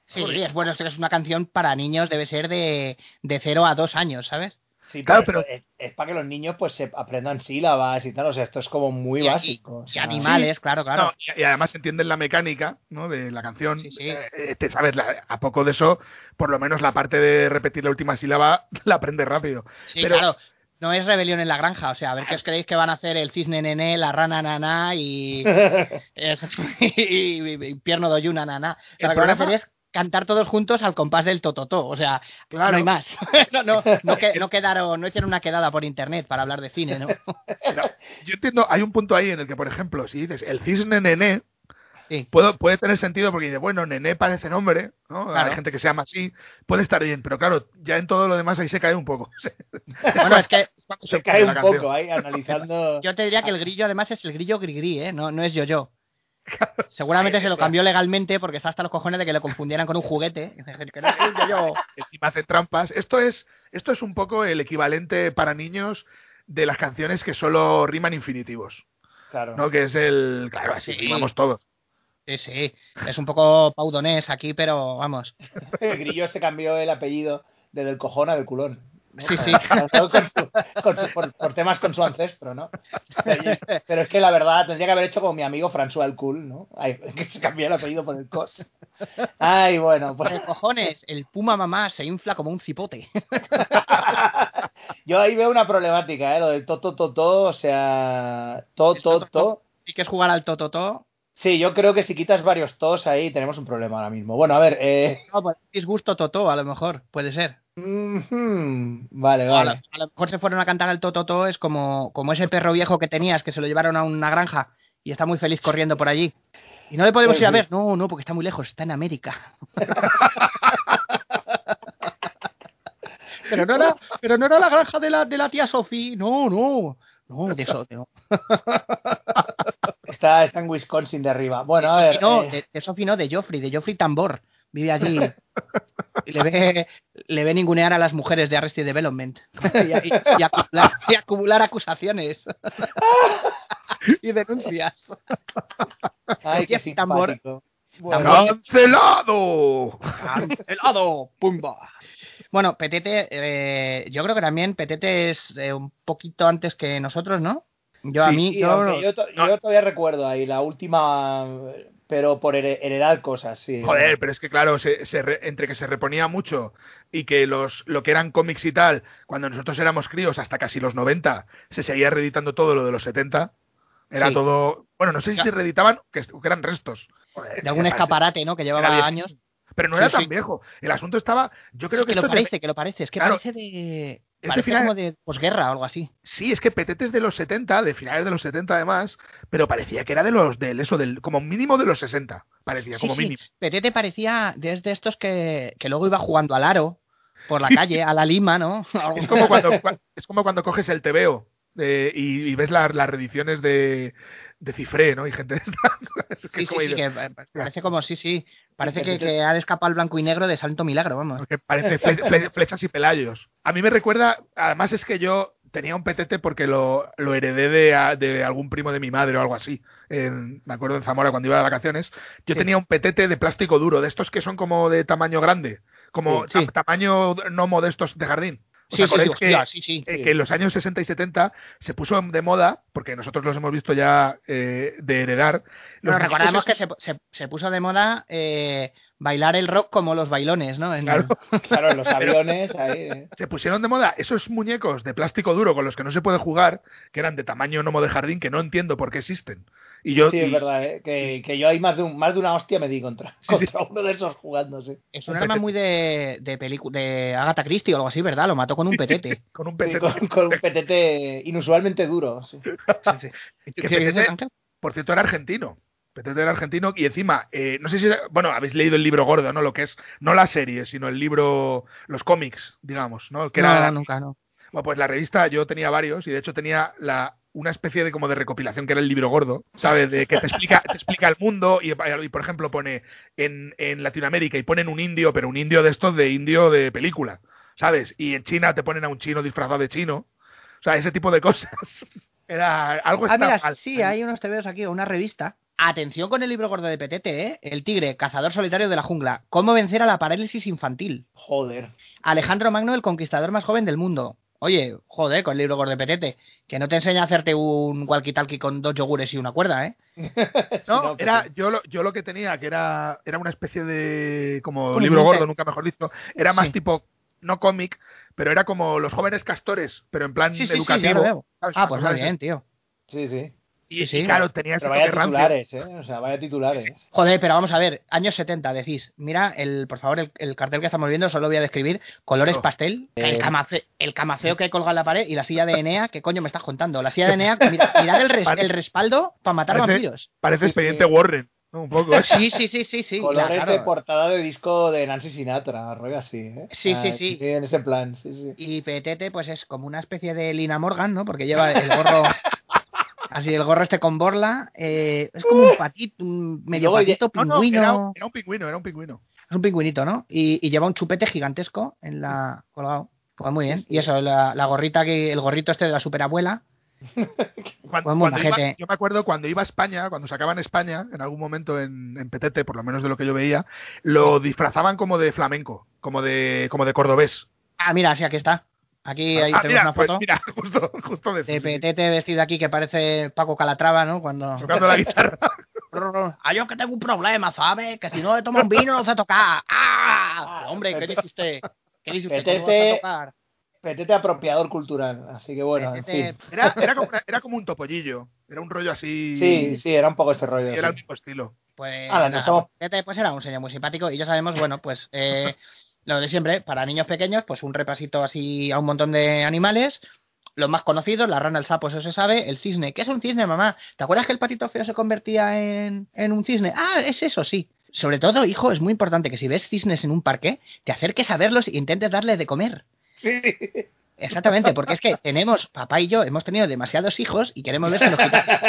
S2: Sí, es bueno, esto es una canción para niños, debe ser de, de 0 a 2 años, ¿sabes?
S1: Sí,
S3: Claro,
S1: pero, es, es para que los niños pues se aprendan sílabas y tal. O sea, esto es como muy
S2: Y- y-
S1: básico.
S2: Y animales, claro, claro.
S3: No, y, y además entienden la mecánica ¿no? de la canción.
S2: Sí, sí.
S3: Eh, te sabes, la- a poco de eso, por lo menos la parte de repetir la última sílaba la aprendes rápido.
S2: sí,
S3: pero-
S2: claro. No es rebelión en la granja, o sea, a ver qué os creéis que van a hacer el cisne nené, la rana naná y, es- y, y pierno doyuna naná. O sea, lo que van a hacer es cantar todos juntos al compás del tototó, o sea,
S3: Claro.
S2: no hay más. no, no, no, que- no quedaron, no hicieron una quedada por internet para hablar de cine, ¿no?
S3: Pero yo entiendo, hay un punto ahí en el que, por ejemplo, si dices el cisne nené,
S2: Sí.
S3: puedo, puede tener sentido porque dice, bueno, nené parece nombre, ¿no?
S2: Claro.
S3: Hay gente que se llama así, puede estar bien, pero claro, ya en todo lo demás ahí se cae un poco.
S2: Bueno, es que
S1: se cae un
S3: canción.
S1: poco ahí analizando.
S2: Yo te diría que el grillo además es el grillo gris-gris, ¿eh? No, no es yo-yo. Seguramente se lo cambió legalmente porque está hasta los cojones de que lo confundieran con un juguete.
S3: Encima hacen trampas. Esto es, esto es un poco el equivalente para niños de las canciones que solo riman infinitivos,
S1: Claro.
S3: ¿no? Que es el, claro, así
S2: Sí.
S3: rimamos todos.
S2: Sí, sí. Es un poco paudonés aquí, pero vamos.
S1: El grillo se cambió el apellido de del cojón a del culón.
S2: Sí, sí.
S1: Con su- con su- por, por temas con su ancestro, ¿no? Pero, es que la verdad tendría que haber hecho como mi amigo François el Cool, ¿no? Ay, que se cambió el apellido por el cos. Ay, bueno, pues
S2: ¿Qué cojones? El puma mamá se infla como un cipote.
S1: yo ahí veo una problemática, ¿eh? Lo del to, to, to, to, o sea, to, to, to.
S2: Sí que es jugar al tototó.
S1: Sí, yo creo que si quitas varios tos ahí tenemos un problema ahora mismo. Bueno, a ver, eh...
S2: No, pues disgusto totó, a lo mejor. Puede ser.
S1: Vale,
S2: A lo,
S1: vale.
S2: a lo mejor se fueron a cantar al tototó es como, como ese perro viejo que tenías que se lo llevaron a una granja y está muy feliz corriendo por allí. Y no le podemos ir a ver. No, no, porque está muy lejos, está en América. pero no era, pero no era la granja de la, de la tía Sofía. No, no. No, de eso, no.
S1: Está, está en Wisconsin de arriba. Bueno, a
S2: de
S1: ver.
S2: Sophie no,
S1: eh,
S2: de, de Sophie no, de Joffrey, de Joffrey Tambor. Vive allí. Y le ve, le ve ningunear a las mujeres de Arrested Development. Y, y- y acumular, y acumular acusaciones. y denuncias.
S1: Ay, qué simpático. Bueno.
S3: ¡Cancelado!
S2: ¡Helado! ¡Pumba! Bueno, Petete, eh, yo creo que también Petete es eh, un poquito antes que nosotros, ¿no? Yo a mí,
S1: sí,
S2: yo-
S1: yo, to- yo todavía recuerdo ahí la última, pero por here- heredar cosas, sí.
S3: Joder, pero es que claro, se, se re- entre que se reponía mucho y que los lo que eran cómics y tal, cuando nosotros éramos críos hasta casi los 90, se seguía reeditando todo lo de los 70. Era
S2: Sí.
S3: todo, bueno, no sé si
S2: Ya.
S3: se reeditaban, que, eran restos. Joder,
S2: de algún escaparate, ¿no? Que llevaba años.
S3: Pero no
S2: Sí,
S3: era tan
S2: sí.
S3: viejo. El asunto estaba, yo creo que,
S2: que lo parece, que lo parece. Es que
S3: Claro.
S2: parece de.
S3: De
S2: Parece
S3: final-
S2: como de posguerra o algo así.
S3: Sí, es que Petete es de los 70, de finales de los 70 además, pero parecía que era de los del eso del como mínimo de los 60, parecía
S2: Sí,
S3: como
S2: sí.
S3: mínimo.
S2: Petete parecía desde estos que, que luego iba jugando al aro por la calle, a la lima, ¿no?
S3: Es como cuando cua- es como cuando coges el TVO eh, y, y ves la- las reediciones de, de Cifré, ¿no? Y gente de esta- es que
S2: Sí, sí, sí, que parece como, sí, sí. Parece que, ha escapado el blanco y negro de Santo Milagro, vamos.
S3: que parece fle- fle- flechas y pelayos. A mí me recuerda, además es que yo tenía un petete porque lo, lo heredé de, a- de algún primo de mi madre o algo así. En- me acuerdo en Zamora cuando iba de vacaciones. Yo
S2: Sí.
S3: tenía un petete de plástico duro, de estos que son como de tamaño grande, como
S2: Sí, sí.
S3: ta- tamaño no modestos de jardín. ¿Os
S2: Sí, sí, sí,
S3: acordáis que-
S2: hostia, sí, sí.
S3: eh, que en los años 60 y 70 se puso de moda, porque nosotros los hemos visto ya eh, de heredar. Muñecos
S2: recordamos que se, se- se puso de moda eh, bailar el rock como los bailones, ¿no? En-
S3: Claro.
S1: Claro, en los aviones, ahí. eh.
S3: se pusieron de moda esos muñecos de plástico duro con los que no se puede jugar, que eran de tamaño gnomo de jardín, que no entiendo por qué existen. Y yo
S1: Sí,
S3: y-
S1: es verdad, eh, que, que yo ahí más de, un, más de una hostia me di contra,
S3: Sí, sí.
S1: contra uno de esos jugando, sí.
S2: Es un arma muy de, de, pelicu- de Agatha Christie o algo así, ¿verdad? Lo mató con un petete.
S3: con un
S1: Sí,
S3: petete.
S1: con, con un petete inusualmente duro. sí.
S2: Sí, sí.
S3: que
S2: ¿Qué
S3: petete, por cierto, era argentino. Petete era argentino y encima, eh, no sé si, bueno, habéis leído el libro gordo, ¿no? Lo que es, no la serie, sino el libro, los cómics, digamos, ¿no? Que
S2: no,
S3: era,
S2: nunca, no.
S3: Bueno, pues la revista yo tenía varios y de hecho tenía la una especie de como de recopilación que era el libro gordo, ¿sabes? De que te explica, te explica el mundo y, y, por ejemplo pone en, en Latinoamérica y ponen un indio, pero un indio de estos de indio de película, ¿sabes? Y en China te ponen a un chino disfrazado de chino. O sea, ese tipo de cosas. Era algo
S2: Ah, mira,
S3: mal.
S2: sí, hay unos TVOs aquí, una revista. Atención con el libro gordo de Petete, ¿eh? El tigre, cazador solitario de la jungla. Cómo vencer a la parálisis infantil.
S1: Joder.
S2: Alejandro Magno, el conquistador más joven del mundo. Oye, joder, con el libro gordo de Petete. Que no te enseña a hacerte un walkie-talkie con dos yogures y una cuerda, ¿eh?
S3: No,
S1: no,
S3: era, yo, lo, yo lo que tenía, que era, era una especie de, como
S2: Un
S3: libro gordo, nunca mejor dicho, era más
S2: Sí.
S3: tipo, no cómic, pero era como los jóvenes castores, pero en plan
S2: Sí, sí, sí,
S3: educativo.
S2: ya lo veo.
S3: ¿sabes?
S2: Ah, pues muy bien, tío.
S1: Sí, sí.
S3: Y,
S2: Sí, sí.
S3: y claro, tenía ese
S1: Pero vaya titulares, ¿eh? O sea, vaya titulares.
S2: Joder, pero vamos a ver, años 70, decís. Mira, el, por favor, el, el cartel que estamos viendo, solo voy a describir colores
S3: Oh.
S2: pastel, el,
S1: Eh.
S2: camace- el camafeo que hay colgado en la pared y la silla de Enea, ¿qué coño me estás contando? La silla de Enea, mira, mirad el, res- el respaldo para matar
S3: parece-
S2: vampiros.
S3: Parece
S1: Sí,
S3: expediente
S1: sí.
S3: Warren, ¿no? Un poco. ¿eh?
S2: Sí, sí, sí, sí, sí.
S1: Colores
S2: claro.
S1: de portada de disco de Nancy Sinatra, rollo así, ¿eh?
S2: Sí, sí, sí.
S1: En ese plan, sí, sí.
S2: Y Petete, pues es como una especie de Lina Morgan, ¿no? Porque lleva el gorro. Así, el gorro este con borla. eh, es como un patito, un medio patito,
S3: No, no,
S2: pingüino.
S3: era, un- era un pingüino, era un pingüino.
S2: Es un pingüinito, ¿no? Y, y lleva un chupete gigantesco en la colgado. Pues muy bien.
S1: Sí, sí.
S2: Y eso, la, la gorrita que, el gorrito este de la superabuela.
S3: Cuando,
S2: Pues
S3: cuando iba- yo me acuerdo cuando iba a España, cuando sacaban España, en algún momento en, en Petete, por lo menos de lo que yo veía, lo disfrazaban como de flamenco, como de, como de cordobés.
S2: Ah, mira, sí, aquí está. Aquí ahí
S3: Ah,
S2: tenemos
S3: mira,
S2: una
S3: pues
S2: foto
S3: mira, justo, justo de,
S2: de Petete vestido aquí que parece Paco Calatrava, ¿no? Cuando.
S3: tocando la guitarra.
S2: Ah, yo que tengo un problema, ¿sabes? Que si no he tomado un vino no sé tocar. ¡Ah! Hombre, ¿qué dice usted? ¿Qué dice usted? ¿Cómo no
S1: Petete-
S2: tocar?
S1: Petete apropiador cultural, así que bueno, en
S2: Petete-
S1: fin.
S3: Era, era, como una- era como un topollillo, era un rollo así.
S1: Sí, sí, era un poco ese rollo.
S3: y era el mismo estilo.
S2: Pues, nada, pues, Petete, pues era un señor muy simpático y ya sabemos, bueno, pues eh, lo de siempre, para niños pequeños, pues un repasito así a un montón de animales. Los más conocidos, la rana, el sapo, eso se sabe. El cisne. ¿Qué es un cisne, mamá? ¿Te acuerdas que el patito feo se convertía en, en un cisne? Ah, es eso, sí. Sobre todo, hijo, es muy importante que si ves cisnes en un parque, te acerques a verlos e intentes darles de comer.
S1: Sí.
S2: Exactamente, porque es que tenemos, papá y yo, hemos tenido demasiados hijos y queremos ver si nos quitamos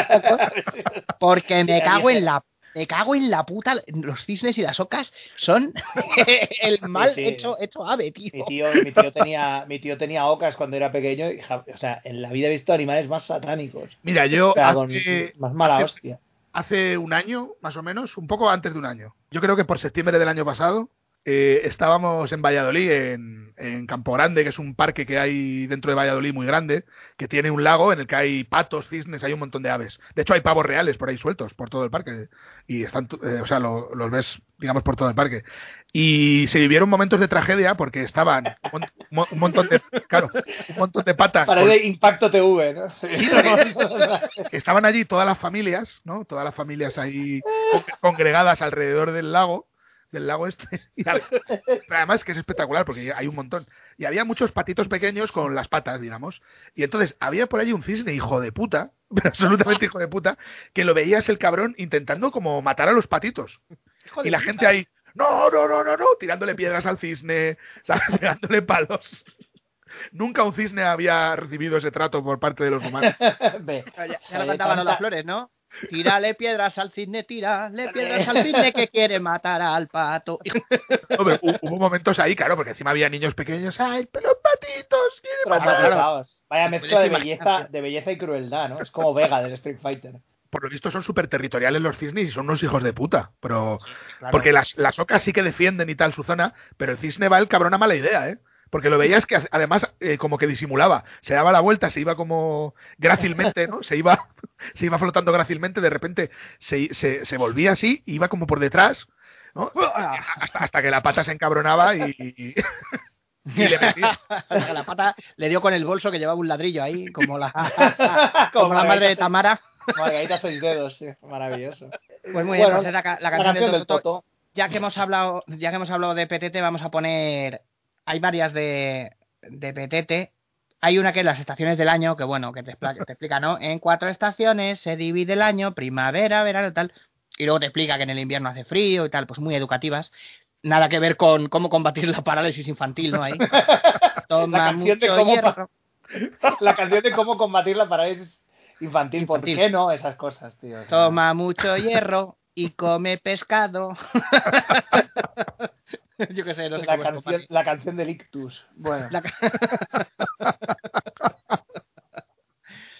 S2: porque me cago en la me cago en la puta, los cisnes y las ocas son el mal
S1: Sí, sí.
S2: hecho hecho ave, tío.
S1: Mi tío, mi tío tenía, mi tío tenía ocas cuando era pequeño y, o sea, en la vida he visto animales más satánicos.
S3: Mira, yo
S1: O sea, con-
S3: hace,
S1: más mala
S3: hace-
S1: hostia.
S3: hace un año, más o menos, un poco antes de un año. Yo creo que por septiembre del año pasado eh, estábamos en Valladolid, en, en Campo Grande, que es un parque que hay dentro de Valladolid muy grande, que tiene un lago en el que hay patos, cisnes, hay un montón de aves. De hecho, hay pavos reales por ahí sueltos, por todo el parque. Y están, eh, o sea, lo- los ves, digamos, por todo el parque. Y se vivieron momentos de tragedia porque estaban un, mon- un montón de, claro, un montón de patas.
S1: Para
S3: con-
S1: el Impacto TV, ¿no? Sí.
S3: estaban allí todas las familias, ¿no? Todas las familias ahí con- congregadas alrededor del lago, del lago este. Pero además que es espectacular porque hay un montón. Y había muchos patitos pequeños con las patas, digamos. Y entonces había por allí un cisne hijo de puta, pero absolutamente hijo de puta, que lo veías el cabrón intentando como matar a los patitos. Y la gente ahí, no, no, no, no, no, tirándole piedras al cisne, ¿sabes? Pegándole palos. Nunca un cisne había recibido ese trato por parte de los humanos.
S2: Ya, ya
S1: Joder,
S2: lo cantaban
S1: tanta-
S2: las flores, ¿no? Tírale piedras al cisne, tírale piedras al cisne que quiere matar al pato.
S3: Hu- hubo momentos ahí, claro, porque encima había niños pequeños. ¡Ay, pero los patitos! quieren matar".
S1: Traumatizados. Vaya mezcla de belleza, de belleza y crueldad, ¿no? Es como Vega del Street Fighter.
S3: Por lo visto son súper territoriales los cisnes y son unos hijos de puta. Pero
S1: Claro.
S3: Porque las, las ocas sí que defienden y tal su zona, pero el cisne va el cabrón a mala idea, ¿eh? Porque lo veías que además eh, como que disimulaba, se daba la vuelta, se iba como grácilmente, ¿no? Se iba, se iba flotando grácilmente, de repente se, se, se volvía así, iba como por detrás, ¿no? Hasta, hasta que la pata se encabronaba y, y, y le metía.
S2: La pata le dio con el bolso que llevaba un ladrillo ahí, como la,
S1: Como
S2: como la madre de Tamara.
S1: Margarita seis dedos, sí. Maravilloso.
S2: Pues muy bien,
S1: Bueno,
S2: pues es la, la
S1: La
S2: canción,
S1: canción
S2: del
S1: del
S2: Toto.
S1: Toto.
S2: Ya que hemos hablado, ya que hemos hablado de PTT, vamos a poner. Hay varias de, de PTT. Hay una que es las estaciones del año, que bueno, que te, explica, ¿no? En cuatro estaciones se divide el año, primavera, verano y tal. Y luego te explica que en el invierno hace frío y tal, pues muy educativas. Nada que ver con cómo combatir la parálisis infantil, ¿no? Ahí. Toma mucho
S1: cómo
S2: hierro.
S1: La canción de cómo combatir la parálisis infantil. ¿Por
S2: Infantil.
S1: qué no esas cosas, tío?
S2: Toma mucho hierro y come pescado. Yo qué sé, no sé
S1: la,
S2: cómo
S1: canción,
S2: combatir.
S1: la canción del ictus. Bueno.
S2: La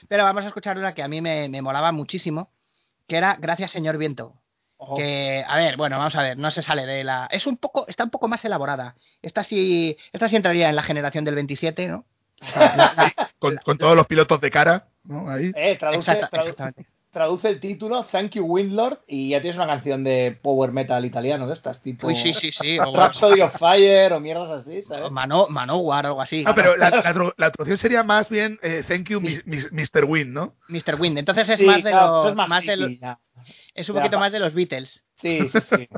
S2: Pero vamos a escuchar una que a mí me, me molaba muchísimo, que era Gracias señor viento. Que, a ver, bueno, vamos a ver, no se sale de la... Es un poco, está un poco más elaborada. Esta sí, esta sí entraría en la generación del 27, ¿no? O sea, la- la-
S3: Con, con todos los pilotos de cara, ¿no? Ahí.
S1: Eh, traduce,
S2: exacta-
S1: tradu-
S2: exactamente.
S1: Traduce el título, Thank You Windlord, y ya tienes una canción de power metal italiano de estas, tipo
S2: Uy, sí, sí, sí. O,
S1: Rhapsody of Fire o mierdas así, ¿sabes?
S2: o Mano, Manowar o algo así.
S3: No, pero la, la, tru- la traducción sería más bien eh, Thank you, mis- mis- Mr. Win, ¿no?
S2: Mr. Wind. Entonces es
S1: Sí,
S2: más de
S1: claro,
S2: los...
S1: es más
S2: más de los-
S1: ya.
S2: es un
S1: Ya,
S2: poquito más de los Beatles.
S1: Sí, sí, sí.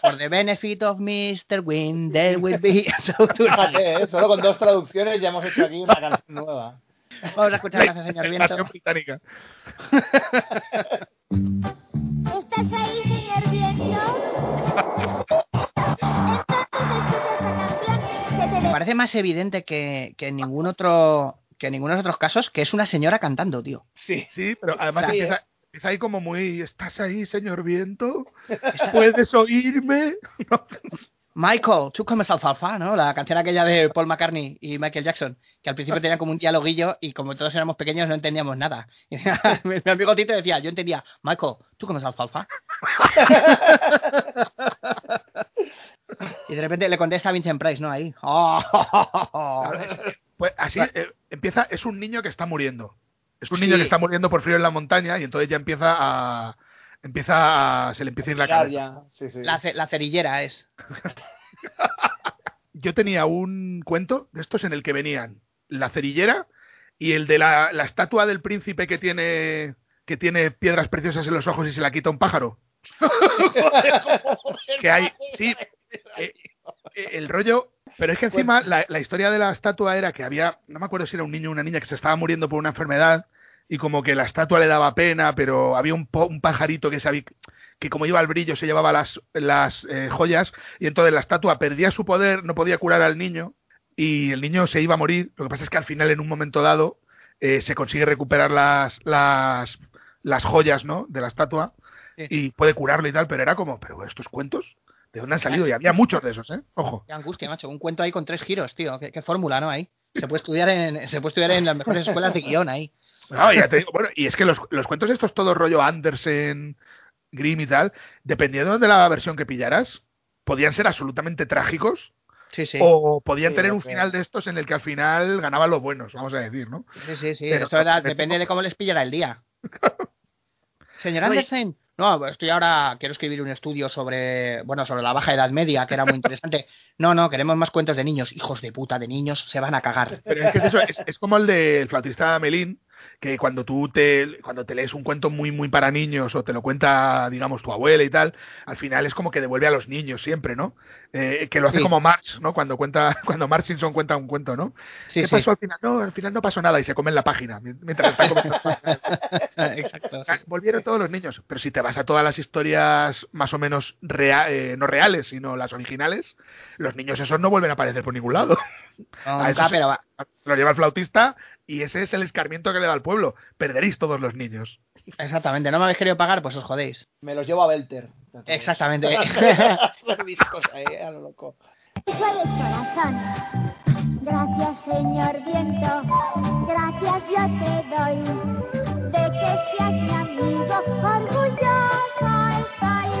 S2: For the benefit of Mr. Wind, there will be...
S1: Fíjate, ¿eh? solo con dos traducciones ya hemos hecho aquí una canción nueva.
S2: Vamos a escuchar Gracias señor viento.
S3: Británica.
S4: ¿Estás ahí, señor viento?
S2: Me parece más evidente que, que en ningún otro que en ningunos otros casos que es una señora cantando, tío.
S1: Sí.
S3: Sí, pero además
S1: Sí,
S3: empieza, empieza ahí como muy. ¿Estás ahí, señor viento? ¿Puedes oírme?
S2: Michael, tú comes alfalfa, ¿no? La canción aquella de Paul McCartney y Michael Jackson, que al principio tenían como un dialoguillo y como todos éramos pequeños no entendíamos nada. Y mi mi amigo Tito decía, yo entendía, Michael, ¿tú comes alfalfa? y de repente le contesta a Vincent Price, ¿no? Ahí.
S3: Claro, es que, pues así eh, empieza. Es un niño que está muriendo. Es un niño que está muriendo por frío en la montaña y entonces ya empieza a. Empieza a. Se le empieza a ir la cabeza.
S1: ya, sí, sí.
S2: La, ce- la cerillera es.
S3: Yo tenía un cuento de estos en el que venían la cerillera y el de la, la estatua del príncipe que tiene que tiene piedras preciosas en los ojos y se la quita un pájaro. que hay, sí, eh, eh, el rollo, pero es que encima la, la historia de la estatua era que había, no me acuerdo si era un niño o una niña que se estaba muriendo por una enfermedad y como que la estatua le daba pena, pero había un, po- un pajarito que sabía que como iba al brillo se llevaba las, las eh, joyas y entonces la estatua perdía su poder, no podía curar al niño y el niño se iba a morir. Lo que pasa es que al final, en un momento dado, eh, se consigue recuperar las, las, las joyas, ¿no? De la estatua
S2: Sí.
S3: y puede curarlo y tal, pero era como, pero estos cuentos, ¿de dónde han salido? Y había muchos de esos, ¿eh? Ojo.
S2: Qué angustia, macho. Un cuento ahí con tres giros, tío. Qué, qué fórmula, ¿no? Ahí. Se puede estudiar en, se puede estudiar en las mejores escuelas de guion ahí.
S3: No, ya te digo, bueno, y es que los, los cuentos estos todo rollo Andersen, Grimm y tal, dependiendo de la versión que pillaras, podían ser absolutamente trágicos
S2: Sí, sí.
S3: o podían
S1: Sí,
S3: tener un final de estos en el que al final ganaban los buenos, vamos a decir, ¿no?
S2: Sí, sí, sí.
S3: Pero
S2: Esto
S3: me
S2: depende de cómo les pillará el día. Señor Andersen. No, estoy ahora, quiero escribir un estudio sobre, bueno, sobre la baja edad media, que era muy interesante. No, no, queremos más cuentos de niños. Hijos de puta de niños, se van a cagar.
S3: Pero es que es eso, es, es como el del flautista Melín, que cuando tú te, cuando te lees un cuento muy, muy para niños o te lo cuenta, digamos, tu abuela y tal, al final es como que devuelve a los niños siempre, ¿no? Eh, que lo hace
S2: Sí.
S3: como Marx, ¿no? Cuando cuenta, cuando Marx Simpson cuenta un cuento, ¿no?
S2: Sí,
S3: ¿Qué
S2: sí.
S3: pasó al final? No, al final no pasó nada y se comen la página mientras está comiendo.
S2: Exacto.
S3: Volvieron todos los niños, pero si te vas a todas las historias más o menos rea- eh, no reales, sino las originales, los niños esos no vuelven a aparecer por ningún lado.
S2: No,
S3: A eso
S2: nunca,
S3: sí.
S2: pero va.
S3: Lo lleva el flautista y ese es el escarmiento que le da al pueblo. Perderéis todos los niños.
S2: Exactamente. No me habéis querido pagar, pues os jodéis.
S1: Me los llevo a Belter.
S2: Exactamente.
S1: Discos ahí, a lo loco.
S4: Corazón. Gracias, señor viento. Gracias yo te doy. De que seas mi amigo, orgulloso estoy.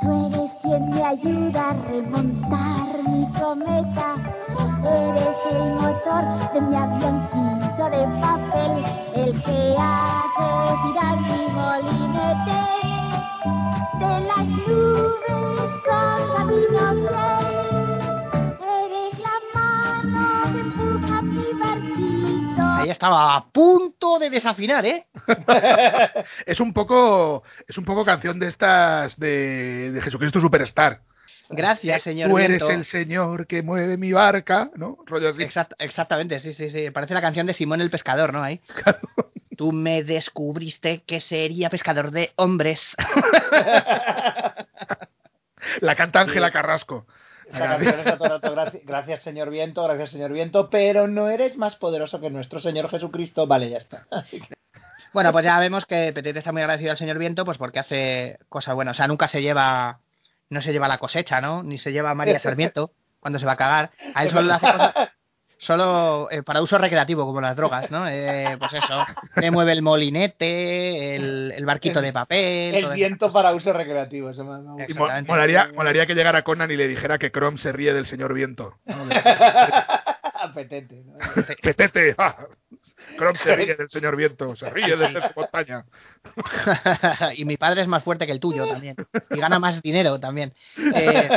S4: Tú eres quien me ayuda a remontar mi cometa. Eres el motor de mi avioncito de papel. El que hace girar mi molinete de las nubes con camino fiel. Eres la mano que empuja mi barquito.
S2: Ahí estaba a punto de desafinar, ¿eh?
S3: Es un poco, es un poco canción de estas de, de Jesucristo Superstar.
S2: Gracias, señor
S3: Tú eres
S2: Viento.
S3: el señor que mueve mi barca, ¿no? Rollo así.
S2: Exact- exactamente, sí, sí, sí. Parece la canción de Simón el Pescador, ¿no? Ahí. Tú me descubriste que sería pescador de hombres.
S3: La canta Ángela Carrasco.
S1: Canción todo rato, gracias, gracias, señor viento, gracias, señor viento, pero no eres más poderoso que nuestro Señor Jesucristo. Vale, ya está.
S2: Bueno, pues ya vemos que Petete está muy agradecido al señor Viento, pues porque hace cosas buenas. O sea, nunca se lleva, no se lleva la cosecha, ¿no? Ni se lleva a María Sarmiento cuando se va a cagar. A él solo le hace cosas, solo eh, para uso recreativo, como las drogas, ¿no? Eh, pues eso, le mueve el molinete, el, el barquito de papel.
S1: El viento para uso recreativo. Eso me- me.
S3: Y molaría, molaría que llegara Conan y le dijera que Chrome se ríe del señor viento. ¿no? De-
S1: Petete, ¿no?
S3: Petete, ah, Chrome se ríe del señor viento, se ríe desde su montaña.
S2: y mi padre es más fuerte que el tuyo también. Y gana más dinero también. Eh,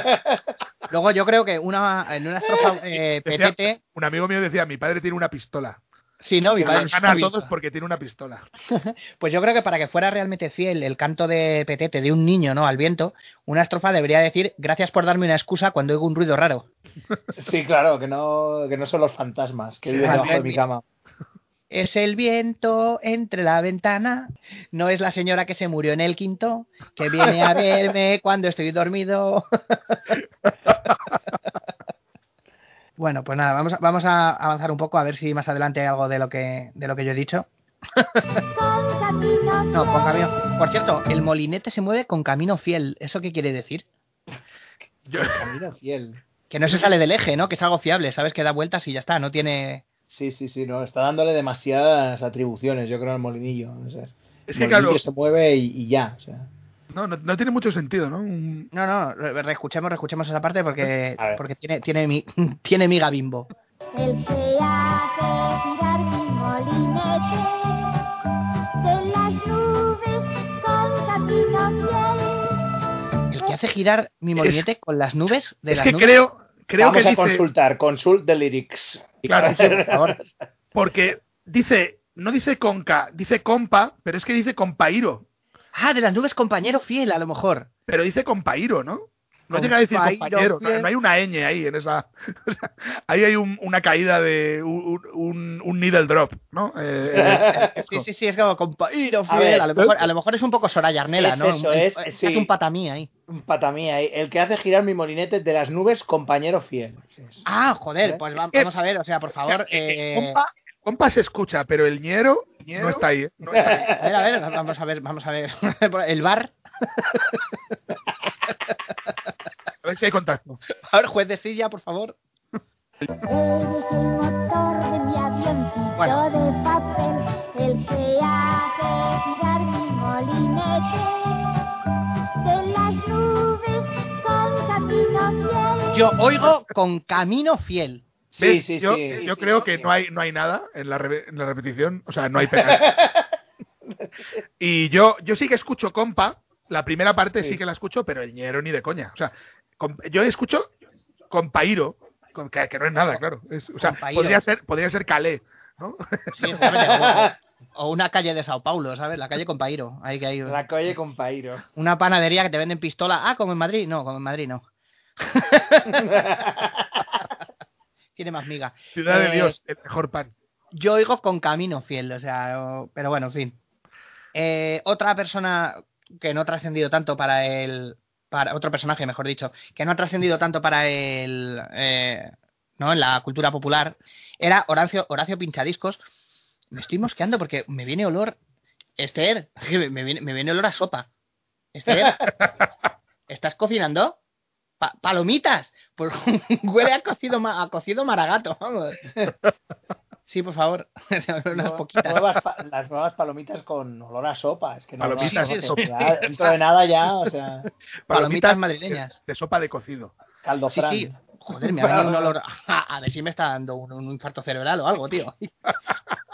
S2: luego yo creo que una, en una estrofa eh,
S3: Decía-
S2: Petete...
S3: un amigo mío decía, mi padre tiene una pistola.
S2: Sí, no, mi padre es
S3: Gana a todos porque tiene una pistola.
S2: Pues yo creo que para que fuera realmente fiel el canto de Petete de un niño, ¿no? Al viento, una estrofa debería decir gracias por darme una excusa cuando oigo un ruido raro.
S1: Sí, claro, que no, que no son los fantasmas que
S2: Sí,
S1: viven debajo de mi cama.
S2: Es el viento entre la ventana, no es la señora que se murió en el quinto, que viene a verme cuando estoy dormido. bueno, pues nada, vamos a, vamos a avanzar un poco a ver si más adelante hay algo de lo que, de lo que yo he dicho.
S4: Con camino
S2: No, con
S4: fiel.
S2: camino. Por cierto, el molinete se mueve con camino fiel. ¿Eso qué quiere decir?
S3: Yo-
S1: Camino fiel.
S2: Que no se sale del eje, ¿no? Que es algo fiable, ¿sabes? Que da vueltas y ya está, no tiene...
S1: Sí, sí, sí, no, está dándole demasiadas atribuciones, yo creo, al molinillo. o sea,
S3: es
S1: el
S3: que claro,
S1: molinillo se mueve y, y ya. O sea.
S3: no, no, no tiene mucho sentido, ¿no? Un-
S2: No, no, re- reescuchemos, reescuchemos esa parte porque, porque tiene, tiene, mi, tiene miga bimbo.
S4: El que hace girar mi molinete de las nubes con camino fiel.
S2: El que hace girar mi molinete con las nubes de
S3: es
S2: las
S3: que
S2: nubes.
S3: creo, creo
S1: Vamos
S3: que
S1: a
S3: dice,
S1: consultar, consult the lyrics.
S3: Claro, porque dice, no dice conca, dice compa, pero es que dice compairo,
S2: Ah, de las nubes compañero fiel, a lo mejor.
S3: pero dice compairo, ¿no? No llega a decir
S2: Compañero
S3: no, hay una ñ ahí en esa. o sea, ahí hay un- una caída de un, un, un needle drop, ¿no? Eh, eh,
S2: Sí, sí, sí, es como compañero
S1: A
S2: fiel.
S1: ver,
S2: A, lo mejor, a lo mejor es un poco Soraya Arnela,
S1: Es
S2: ¿no?
S1: eso,
S2: Un-
S1: es-
S2: un-
S1: sí.
S2: hace un patamí ahí.
S1: Un patamía ahí. El que hace girar mi molinete de las nubes, compañero fiel. Es-
S2: Ah, joder,
S1: ¿Eh?
S2: pues vamos a ver, o sea, por favor.
S3: eh, eh,
S2: eh,
S3: compa, compa se escucha, pero el ñero, no está ahí. ¿eh? No está ahí.
S2: A ver, a ver, vamos a ver, vamos a ver. El bar.
S3: A ver si hay contacto.
S2: A ver, juez de silla, por favor.
S4: Eres el motor de mi avioncito
S2: Bueno.
S4: de papel, el que hace girar mi molinete de las nubes con camino fiel.
S2: Yo oigo con camino fiel.
S1: Sí,
S3: ¿Ves?
S1: sí,
S3: yo,
S1: sí.
S3: yo creo que no hay, no hay nada en la, re- en la repetición, o sea, no hay penal. y yo, yo sí que escucho compa, la primera parte sí,
S1: Sí.
S3: que la escucho, pero el ñero ni de coña. O sea, yo escucho compairo, con- que, que no es nada, claro. Es- o sea, podría ser, podría ser calé, ¿no?
S2: Sí, o, una calle de Sao Paulo, ¿sabes? La calle Compairo. Ahí que hay
S1: La calle compairo.
S2: una panadería que te venden pistola. Ah, como en Madrid. No, como en Madrid no. Tiene más miga.
S3: Ciudad
S2: Eh,
S3: de Dios, el mejor pan.
S2: Yo oigo con camino fiel, o sea, pero bueno, en fin. Eh, otra persona que no ha trascendido tanto para el. Para, otro personaje, mejor dicho, que no ha trascendido tanto para el. eh, ¿no? En la cultura popular, era Horacio, Horacio Pinchadiscos. Me estoy mosqueando porque me viene olor. Esther, me viene, me viene olor a sopa. Esther, ¿estás cocinando? Pa- palomitas. Pues huele a cocido, ma- a cocido maragato, vamos. Sí, por favor. Unas
S1: Nueva-
S2: poquitas.
S1: nuevas pa- las nuevas palomitas con olor a sopa. Es que no
S3: Palomitas
S1: no-
S2: de
S1: no- ya Dentro de nada ya, o sea,
S2: Palomitas madrileñas.
S3: De, sopa de cocido.
S1: caldo
S2: Sí, sí. Joder, me ha venido un olor. A, a ver si me está dando un, un infarto cerebral o algo, tío.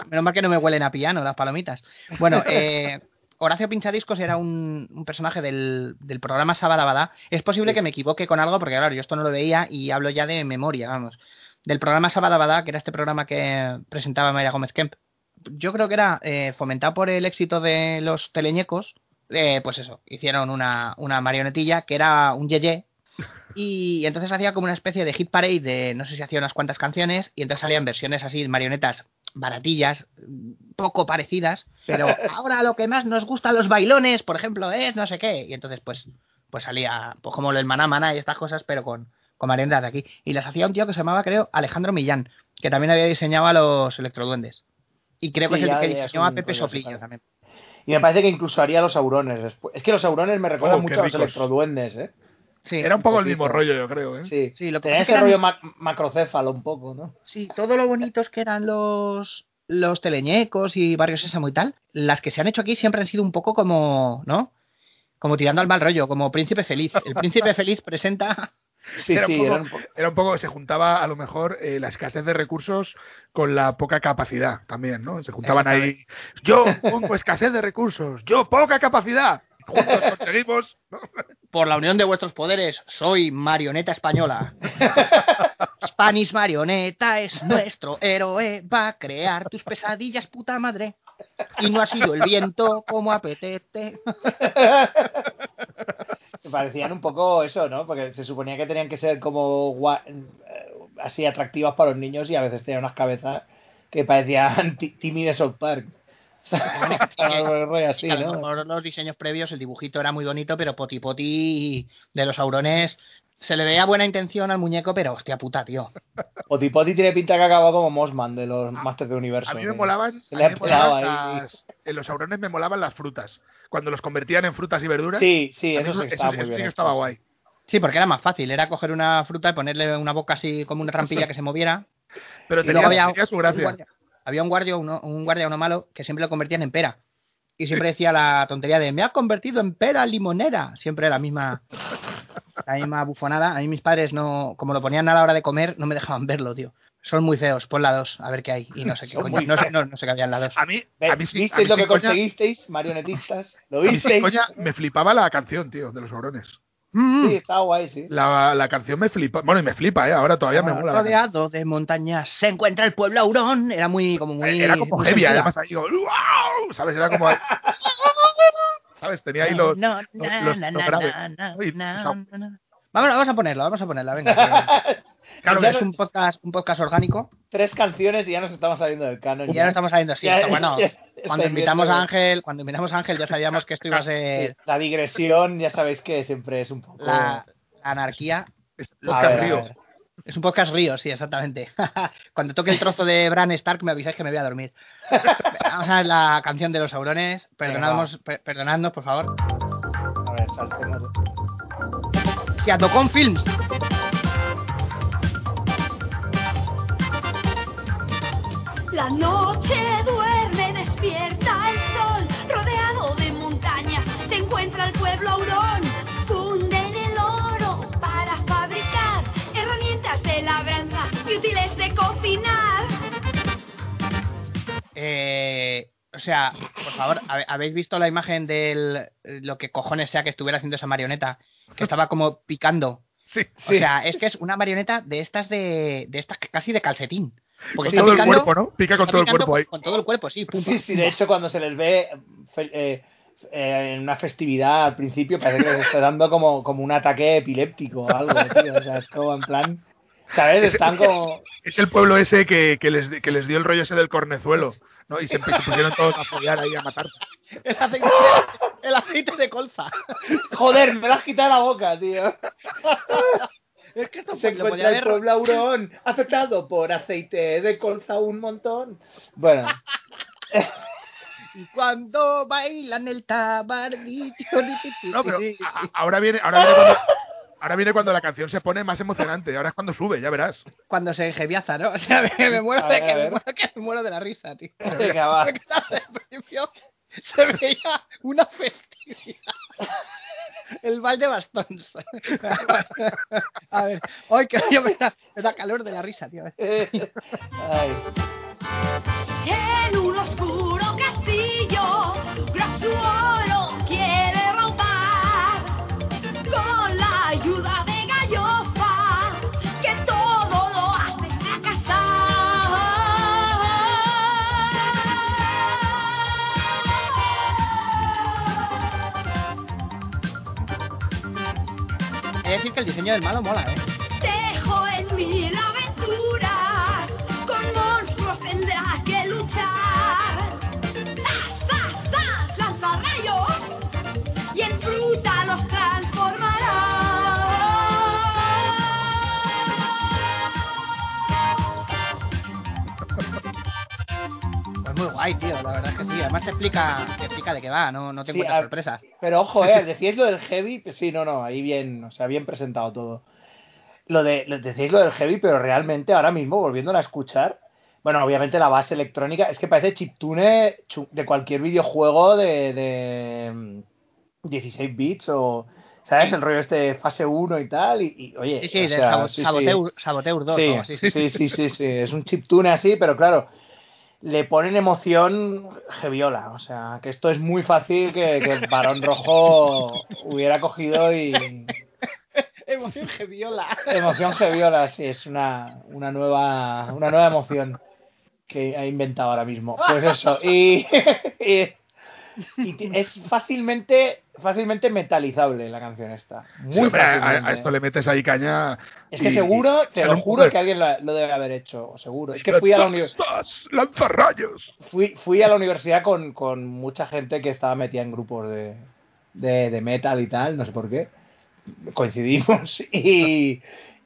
S2: Menos mal que no me huelen a piano las palomitas. Bueno, eh, Horacio Pinchadiscos era un, un personaje del, del programa Sabadabada. Es posible
S1: Sí.
S2: que me equivoque con algo, porque claro, yo esto no lo veía y hablo ya de memoria, vamos. Del programa Sabadabada, que era este programa que presentaba Mayra Gómez Kemp. Yo creo que era eh, fomentado por el éxito de los teleñecos. eh, pues eso, hicieron una, una marionetilla que era un yeye y entonces hacía como una especie de hit parade de no sé si hacía unas cuantas canciones y entonces salían versiones así, marionetas baratillas, poco parecidas, pero ahora lo que más nos gustan los bailones, por ejemplo, es no sé qué. Y entonces pues pues salía pues como el maná maná y estas cosas, pero con, con de aquí. Y las hacía un tío que se llamaba, creo, Alejandro Millán, que también había diseñado a los electroduendes. Y creo que es el que diseñó a Pepe Soplillo también.
S1: Y me parece que incluso haría los aurones después. Es que los aurones me recuerdan
S3: Oh,
S1: mucho a los electroduendes, ¿eh?
S2: Sí,
S3: Era un poco el mismo rollo, yo creo, ¿eh?
S1: Sí,
S2: Sí, lo que
S1: Tenía ese
S2: que eran-
S1: rollo ma- macrocéfalo un poco, ¿no?
S2: Sí, todo lo bonitos que eran los los teleñecos y Barrio Sésamo y tal, las que se han hecho aquí siempre han sido un poco como, ¿no? Como tirando al mal rollo, como Príncipe Feliz. El Príncipe Feliz presenta...
S1: Sí,
S3: Era un
S1: sí,
S3: poco-
S1: eran un
S3: Era un poco, se juntaba a lo mejor eh, la escasez de recursos con la poca capacidad también, ¿no? Se juntaban ahí. Yo pongo escasez de recursos, yo poca capacidad. Juntos conseguimos. ¿no?
S2: Por la unión de vuestros poderes, soy marioneta española. Spanish Marioneta es nuestro héroe, va a crear tus pesadillas, puta madre. Y no ha sido el viento como apetece.
S1: Parecían un poco eso, ¿no? Porque se suponía que tenían que ser como eh, así atractivas para los niños y a veces tenían unas cabezas que parecían ti- Timmy de South Park. Así,
S2: a lo
S1: ¿no?
S2: mejor los diseños previos, el dibujito era muy bonito, pero poti poti de los aurones se le veía buena intención al muñeco, pero hostia puta, tío.
S1: Poti Poti tiene pinta que acaba como Mossman de los Masters de Universo.
S3: A mí me
S1: que-
S3: molaban, me molaban las- en los aurones me molaban las frutas. Cuando los convertían en frutas y verduras.
S1: Sí, sí, eso sí
S3: eso-
S1: estaba
S3: eso
S1: muy
S3: sí
S1: bien.
S3: que
S1: hecho,
S3: estaba
S1: sí.
S3: guay.
S2: Sí, porque era más fácil, era coger una fruta y ponerle una boca así como una trampilla que se moviera.
S3: Pero
S2: Y
S3: tenía,
S2: luego había,
S3: tenía su
S2: un
S3: gracia.
S2: guardia, había un guardia, uno, un guardia, uno malo, que siempre lo convertían en pera. Y siempre decía la tontería de me ha convertido en pera limonera. Siempre la misma, la misma bufonada. A mí mis padres no, como lo ponían a la hora de comer, no me dejaban verlo, tío. Son muy feos, pon la dos, a ver qué hay. Y no sé qué coño, no sé, no, no sé qué había en la dos.
S3: A mí, a mí sí- a
S1: ¿Visteis
S3: mí
S1: lo que
S3: coña-
S1: conseguisteis, marionetistas? ¿Lo visteis?
S3: coña, me flipaba la canción, tío, de los aurones.
S2: Mm.
S1: Sí, estaba guay, sí.
S3: La, la canción me flipa. Bueno, y me flipa, ¿eh? Ahora todavía me mola. la
S2: Rodeado de montañas se encuentra el pueblo Aurón. Era muy, como muy.
S3: Era como
S2: muy
S3: heavy, además ahí digo, ¡wow! ¿Sabes? Era como. ¿Sabes? Tenía ahí los.
S2: No,
S3: los- los- los graves,
S2: Vamos, vamos a ponerlo, vamos a ponerlo, venga.
S3: Claro,
S2: que es un podcast, un podcast orgánico.
S1: Tres canciones y ya nos estamos saliendo del canon.
S2: Y ya no estamos saliendo.
S1: Ya-
S2: esto, bueno,
S1: ya
S2: cuando invitamos a Ángel, cuando invitamos a Ángel ya sabíamos que esto iba a ser
S1: La digresión, ya sabéis que siempre es un poco.
S2: la, la anarquía.
S3: Es
S1: A
S3: podcast
S1: ver,
S3: Río.
S2: Es un podcast río, sí, exactamente. Cuando toque el trozo de Bran Stark me avisáis que me voy a dormir. Vamos a ver la canción de los saurones. Perdonadnos, per- perdonadnos, por favor.
S1: A ver, saltemos.
S2: Hostia, Tocón Films.
S4: La noche duerme, despierta el sol, rodeado de montañas, se encuentra el pueblo Aurón. Funden el oro para fabricar herramientas de labranza y útiles de cocinar.
S2: Eh, o sea, por favor, ¿habe- ¿habéis visto la imagen de lo que cojones sea que estuviera haciendo esa marioneta? Que estaba como picando.
S3: Sí,
S2: O sea, es que es una marioneta de estas de, de estas casi de calcetín. Porque
S3: con
S2: está
S3: todo el
S2: picando,
S3: cuerpo, ¿no? Pica con todo el cuerpo ahí.
S2: Con todo el cuerpo, sí. pum,
S1: Sí,
S2: pum,
S1: sí,
S2: pum.
S1: de hecho, cuando se les ve eh, eh, en una festividad al principio, parece que les está dando como, como un ataque epiléptico o algo, tío. O sea, es como en plan. ¿Sabes?
S3: Ese-
S1: Están como.
S3: Es el pueblo ese que, que les, que les dio el rollo ese del cornezuelo, ¿no? Y se, pusieron todos a follar ahí, a matar.
S2: El aceite, el aceite de colza.
S1: Joder, me lo has quitado la boca, tío.
S2: Es que esto
S1: Se encuentra el pueblo Aurón afectado por aceite de colza un montón. Bueno,
S2: Y cuando bailan el tabardillo.
S3: No, pero a- ahora viene, ahora viene cuando, ahora viene cuando la canción se pone más emocionante. Ahora es cuando sube, ya verás.
S2: Cuando se enjeviaza, ¿no? O sea, me, me muero de
S1: ver,
S2: que me muero, que me muero de la risa, tío.
S1: venga, va.
S2: Porque al principio se veía una festividad. El baile de bastons. A ver, hoy que yo me da, me da calor de la risa, tío.
S1: Ay.
S2: Decir que el diseño del malo mola, ¿eh? Muy guay, tío, la verdad es que sí. Además te explica, te explica de qué va, no, no te
S1: Sí,
S2: encuentras
S1: a-
S2: sorpresas.
S1: Pero ojo, eh, decíais lo del heavy, pues sí, no, no, ahí bien, o sea, bien presentado todo. Lo de, lo- decíais lo del heavy, pero realmente ahora mismo, volviéndola a escuchar, bueno, obviamente la base electrónica, es que parece chiptune de cualquier videojuego de, de mm, 16 bits o, ¿sabes? El rollo este de fase 1 y tal, y, y, oye,
S2: Sí, sí,
S1: o sea, sí, sí.
S2: Saboteur, Saboteur 2 o algo así.
S1: Sí, sí, sí, sí, sí, es un chiptune así, pero claro, le ponen emoción geviola, o sea, que esto es muy fácil que, que el varón rojo hubiera cogido y
S2: Emoción que viola.
S1: emoción geviola, sí, es una, una nueva una nueva emoción que ha inventado ahora mismo. Pues eso, y, y, y ti- es fácilmente fácilmente metalizable la canción esta. Muy
S3: Sí, hombre, a, esto le metes ahí caña.
S1: Es que
S3: y-
S1: seguro,
S3: y
S1: te lo juro que alguien la- lo debe haber hecho, seguro. Es que fui a la universidad. Fui a la universidad con, con mucha gente que estaba metida en grupos de, de, de metal y tal, no sé por qué. Coincidimos y,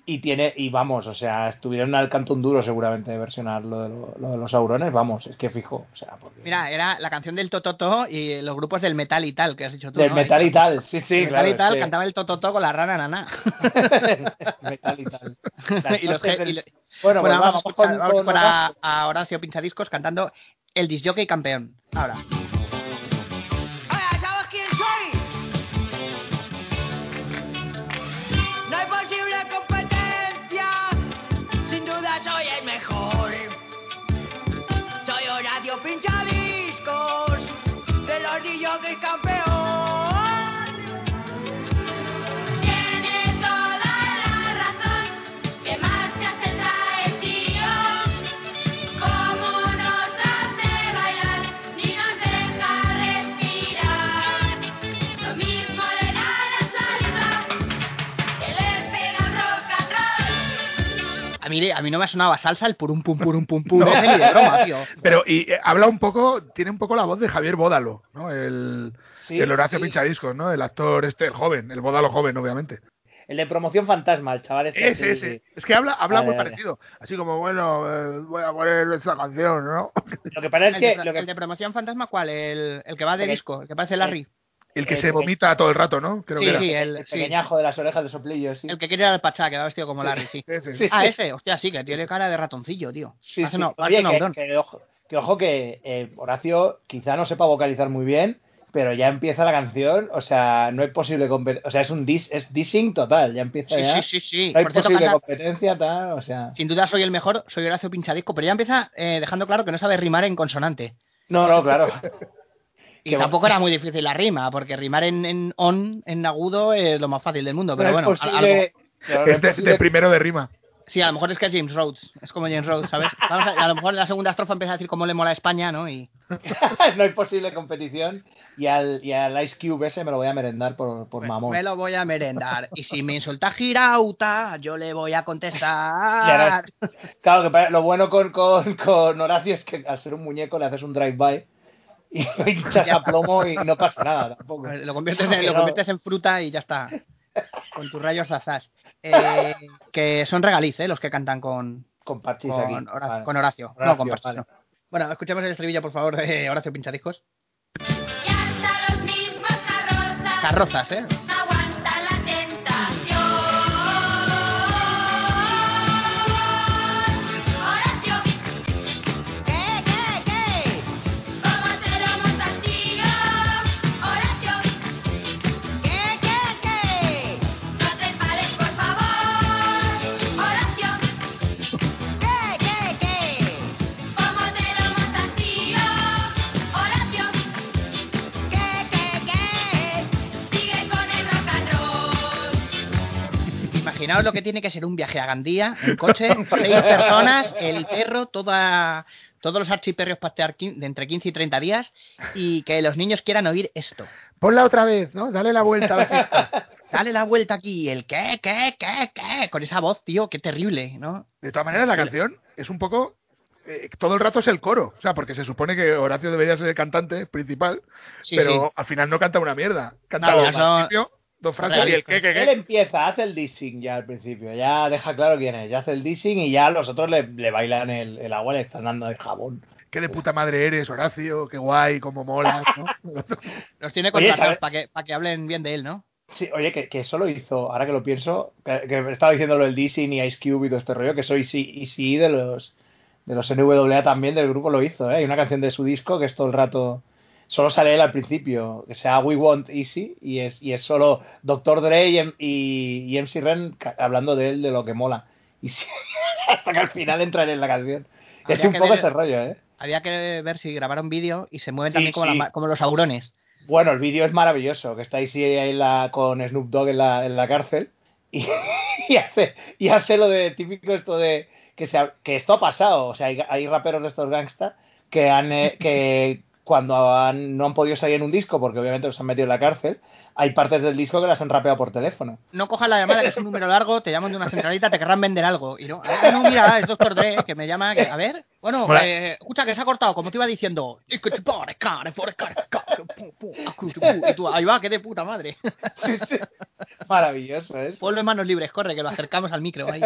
S1: y tiene, y vamos, o sea, estuvieron al canto un duro seguramente de versionar lo de, lo, lo de los aurones, vamos, es que fijo, o sea, porque
S2: Mira, era la canción del Tototo y los grupos del metal y tal, que has dicho tú.
S1: del
S2: ¿no?
S1: metal y tal, sí, sí,
S2: El
S1: claro.
S2: metal y tal,
S1: que-
S2: cantaba el Tototo con la rana nana.
S1: metal y tal.
S2: Y los
S1: noches
S2: ge-
S1: del-
S2: y lo-
S1: Bueno,
S2: bueno,
S1: pues
S2: vamos, a
S1: vamos con-
S2: vamos a
S1: Horacio
S2: Pinchadiscos cantando El disjockey campeón. Ahora. A mí, a mí no me ha sonado a salsa el purum pum purum pum pum ese ni de broma, tío.
S3: Pero y eh, habla un poco, tiene un poco la voz de Javier Bódalo, ¿no? El,
S1: Sí,
S3: el Horacio
S1: sí.
S3: Pinchadiscos, ¿no? El actor este, el joven, el Bódalo joven, obviamente.
S1: El de promoción fantasma, el chaval este.
S3: Ese,
S1: sí,
S3: ese.
S1: sí.
S3: Es que habla, habla
S1: Vale,
S3: muy
S1: vale.
S3: parecido. Así como, bueno, eh, voy a poner esta canción, ¿no?
S1: Lo que pasa es
S2: el,
S1: que.
S2: de,
S1: Lo que
S2: el de promoción fantasma, ¿cuál? El, el que va de
S1: El-
S2: disco, el que parece Larry.
S3: El que se vomita todo el rato, ¿no? Creo
S2: Sí,
S3: que era.
S2: sí,
S1: el,
S2: el, sí.
S1: pequeñajo de las orejas de soplillo, sí.
S2: El que quiere ir al Pachá, que va vestido como Larry, sí.
S3: Ese.
S1: Sí,
S2: Ah,
S1: sí.
S2: ese, hostia, sí, que tiene cara de ratoncillo, tío.
S1: Sí, Oye,
S2: un
S1: que, ojo, que ojo que eh, Horacio quizá no sepa vocalizar muy bien, pero ya empieza la canción, o sea, no es posible competir, o sea, es un dis, es dissing total, ya empieza
S2: Sí,
S1: ya.
S2: sí, sí, sí.
S1: No hay
S2: Por
S1: posible
S2: canta-
S1: competencia, tal, o sea.
S2: sin duda soy el mejor, soy Horacio Pinchadisco, pero ya empieza eh, dejando claro que no sabe rimar en consonante.
S1: No, no, claro.
S2: Y
S1: Que
S2: tampoco era muy difícil la rima, porque rimar en, en on, en agudo, es lo más fácil del mundo. Pero
S1: no
S2: bueno,
S1: es
S2: a- a lo
S1: posible.
S3: Es
S1: es
S3: de, primero de rima.
S2: Sí, a lo mejor es que es James Rhodes. Es como James Rhodes, ¿sabes? Vamos a, a lo mejor en la segunda estrofa empieza a decir cómo le mola España, ¿no? Y
S1: no hay posible competición. Y al, y al Ice Cube ese me lo voy a merendar por, por mamón.
S2: me lo voy a merendar. Y si me insulta Girauta, yo le voy a contestar.
S1: es- Claro, que lo bueno con, con, con Horacio es que al ser un muñeco le haces un drive-by y lo hinchas a plomo y no pasa nada tampoco.
S2: Lo conviertes, en, lo conviertes en fruta y ya está. Con tus rayos zazás. Eh, que son regaliz, ¿eh? Los que cantan con,
S1: Con parchís
S2: con,
S1: aquí.
S2: Hora-
S1: Vale.
S2: con Horacio.
S1: Horacio,
S2: No, con
S1: vale.
S2: no. Bueno, escuchemos el estribillo, por favor, de Horacio Pinchadiscos.
S4: Carrozas,
S2: ¿eh? Imaginaos lo que tiene que ser un viaje a Gandía en coche, seis personas, el perro, toda, todos los archiperrios pastear de entre 15 y 30 días y que los niños quieran oír esto.
S3: Ponla otra vez, ¿no? Dale la vuelta a ver.
S2: Dale la vuelta aquí, el qué, qué, qué, qué, con esa voz, tío, qué terrible, ¿no?
S3: De todas maneras, la canción es un poco. eh, todo el rato es el coro. O sea, porque se supone que Horacio debería ser el cantante principal,
S2: Sí,
S3: pero
S2: sí.
S3: al final no canta una mierda. Canta
S2: No,
S3: al
S2: son-
S3: principio, dos frases y el qué, qué,
S1: Él
S3: qué.
S1: empieza, hace el dissing ya al principio, ya deja claro quién es, ya hace el dissing y ya los otros le, le bailan el, el agua, le están dando el jabón.
S3: Qué de puta madre eres, Horacio, qué guay, cómo molas, ¿no?
S2: Los tiene contratados para que, para que hablen bien de él, ¿no?
S1: Sí, oye, que, que eso lo hizo, ahora que lo pienso, que, que estaba diciendo lo del dissing y Ice Cube y todo este rollo, que soy Easy de los de los NWA también del grupo lo hizo, ¿eh? Hay una canción de su disco que es todo el rato solo sale él al principio, que sea We Want Easy y es y es solo Dr. Dre y, y, y MC Ren hablando de él de lo que mola. Y hasta que al final entra él en la canción. es un poco
S2: ver-
S1: ese rollo, ¿eh?
S2: Había que ver si grabaron vídeo y se mueven
S1: Sí,
S2: también como,
S1: sí.
S2: como los aurones.
S1: Bueno, el vídeo es maravilloso, que está sí, ahí la- con Snoop Dogg en la, en la cárcel y, y hace, y hace lo de típico esto de que, se que esto ha pasado, o sea, hay, hay raperos de estos gangsta que han eh, que cuando han- no han podido salir en un disco porque obviamente los han metido en la cárcel, hay partes del disco que las han rapeado por teléfono.
S2: No cojas la llamada, que es un número largo, te llaman de una centralita, te querrán vender algo. Y no, ah, no, mira, es Doctor Dre, que me llama, que, a ver, bueno, eh, escucha, que se ha cortado, como te iba diciendo. Y tú, ahí va, que de puta madre.
S1: Maravilloso, ¿es?
S2: Ponlo en manos libres, corre, que lo acercamos al micro ahí.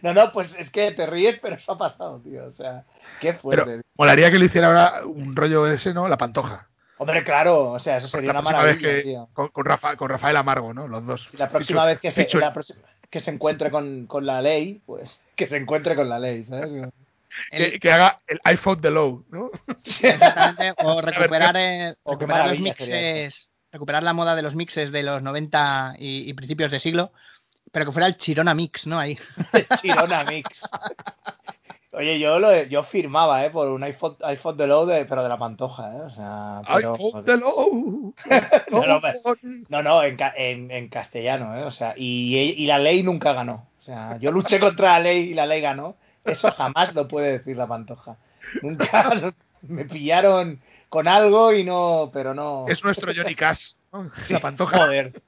S1: No, no, pues es que te ríes, pero eso ha pasado, tío. O sea, qué fuerte.
S3: Pero molaría que le hiciera ahora un rollo ese, ¿no? La pantoja.
S1: Hombre, claro, o sea, eso sería
S3: la
S1: una
S3: próxima vez
S1: maravilla,
S3: que,
S1: tío.
S3: con, con Rafa- con Rafael Amargo, ¿no? Los dos.
S1: Y la próxima vez que se, la que se encuentre con, con la ley, pues que se encuentre con la ley, ¿sabes?
S2: El-
S3: que, que haga el I fought the low, ¿no?
S2: exactamente, o recuperar,
S1: qué
S2: recuperar los
S1: maravilla
S2: mixes, recuperar la moda de los mixes de los 90 y, y principios de siglo, pero que fuera el Chirona Mix, ¿no? Ahí.
S1: Chirona Mix. Oye, yo lo yo firmaba, ¿eh? Por un iPhone, iPhone de low, de, pero de la pantoja, ¿eh? O sea, pero-
S3: I fought the low.
S1: No, no, No, no, en, ca- en, en castellano, ¿eh? O sea, y, y la ley nunca ganó. O sea, yo luché contra la ley y la ley ganó. Eso jamás lo puede decir la pantoja. Nunca me pillaron con algo y no, pero no.
S3: Es nuestro Johnny Cash. ¿no? La pantoja.
S1: Joder.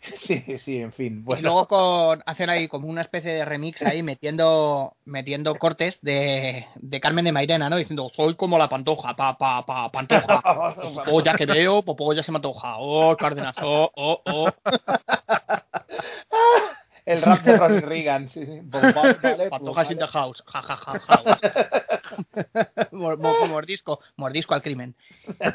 S1: Sí, sí, en fin.
S2: Y luego con, hacen ahí como una especie de remix ahí metiendo metiendo cortes de, de Carmen de Mairena, ¿no? Diciendo, soy como la pantoja, pa, pa, pa, pantoja. Oh, ya que veo, popo ya se me antoja. Oh, Cárdenas, oh, oh, oh.
S1: el rap de Ronnie Reagan, sí, sí.
S2: Pantojas in the house, ja, ja, ja, house. Mor- mor- mordisco, mordisco al crimen.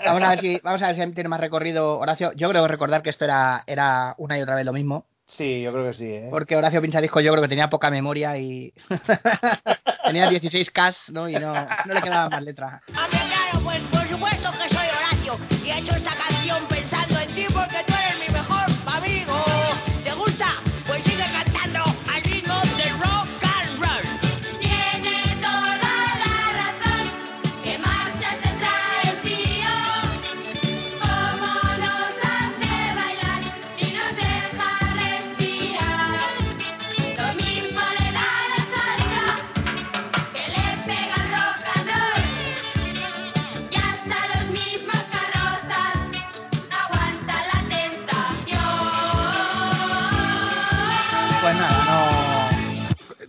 S2: Vamos a ver si, vamos a ver si tiene más recorrido Horacio. Yo creo recordar que esto era, era una y otra vez lo mismo.
S1: Sí, yo creo que sí, ¿eh?
S2: Porque Horacio Pinchadisco yo creo que tenía poca memoria y tenía 16K, ¿no? Y no, no le quedaba más letra.
S5: Hombre, claro, pues por supuesto que soy Horacio y he hecho esta canción pensando en ti porque tú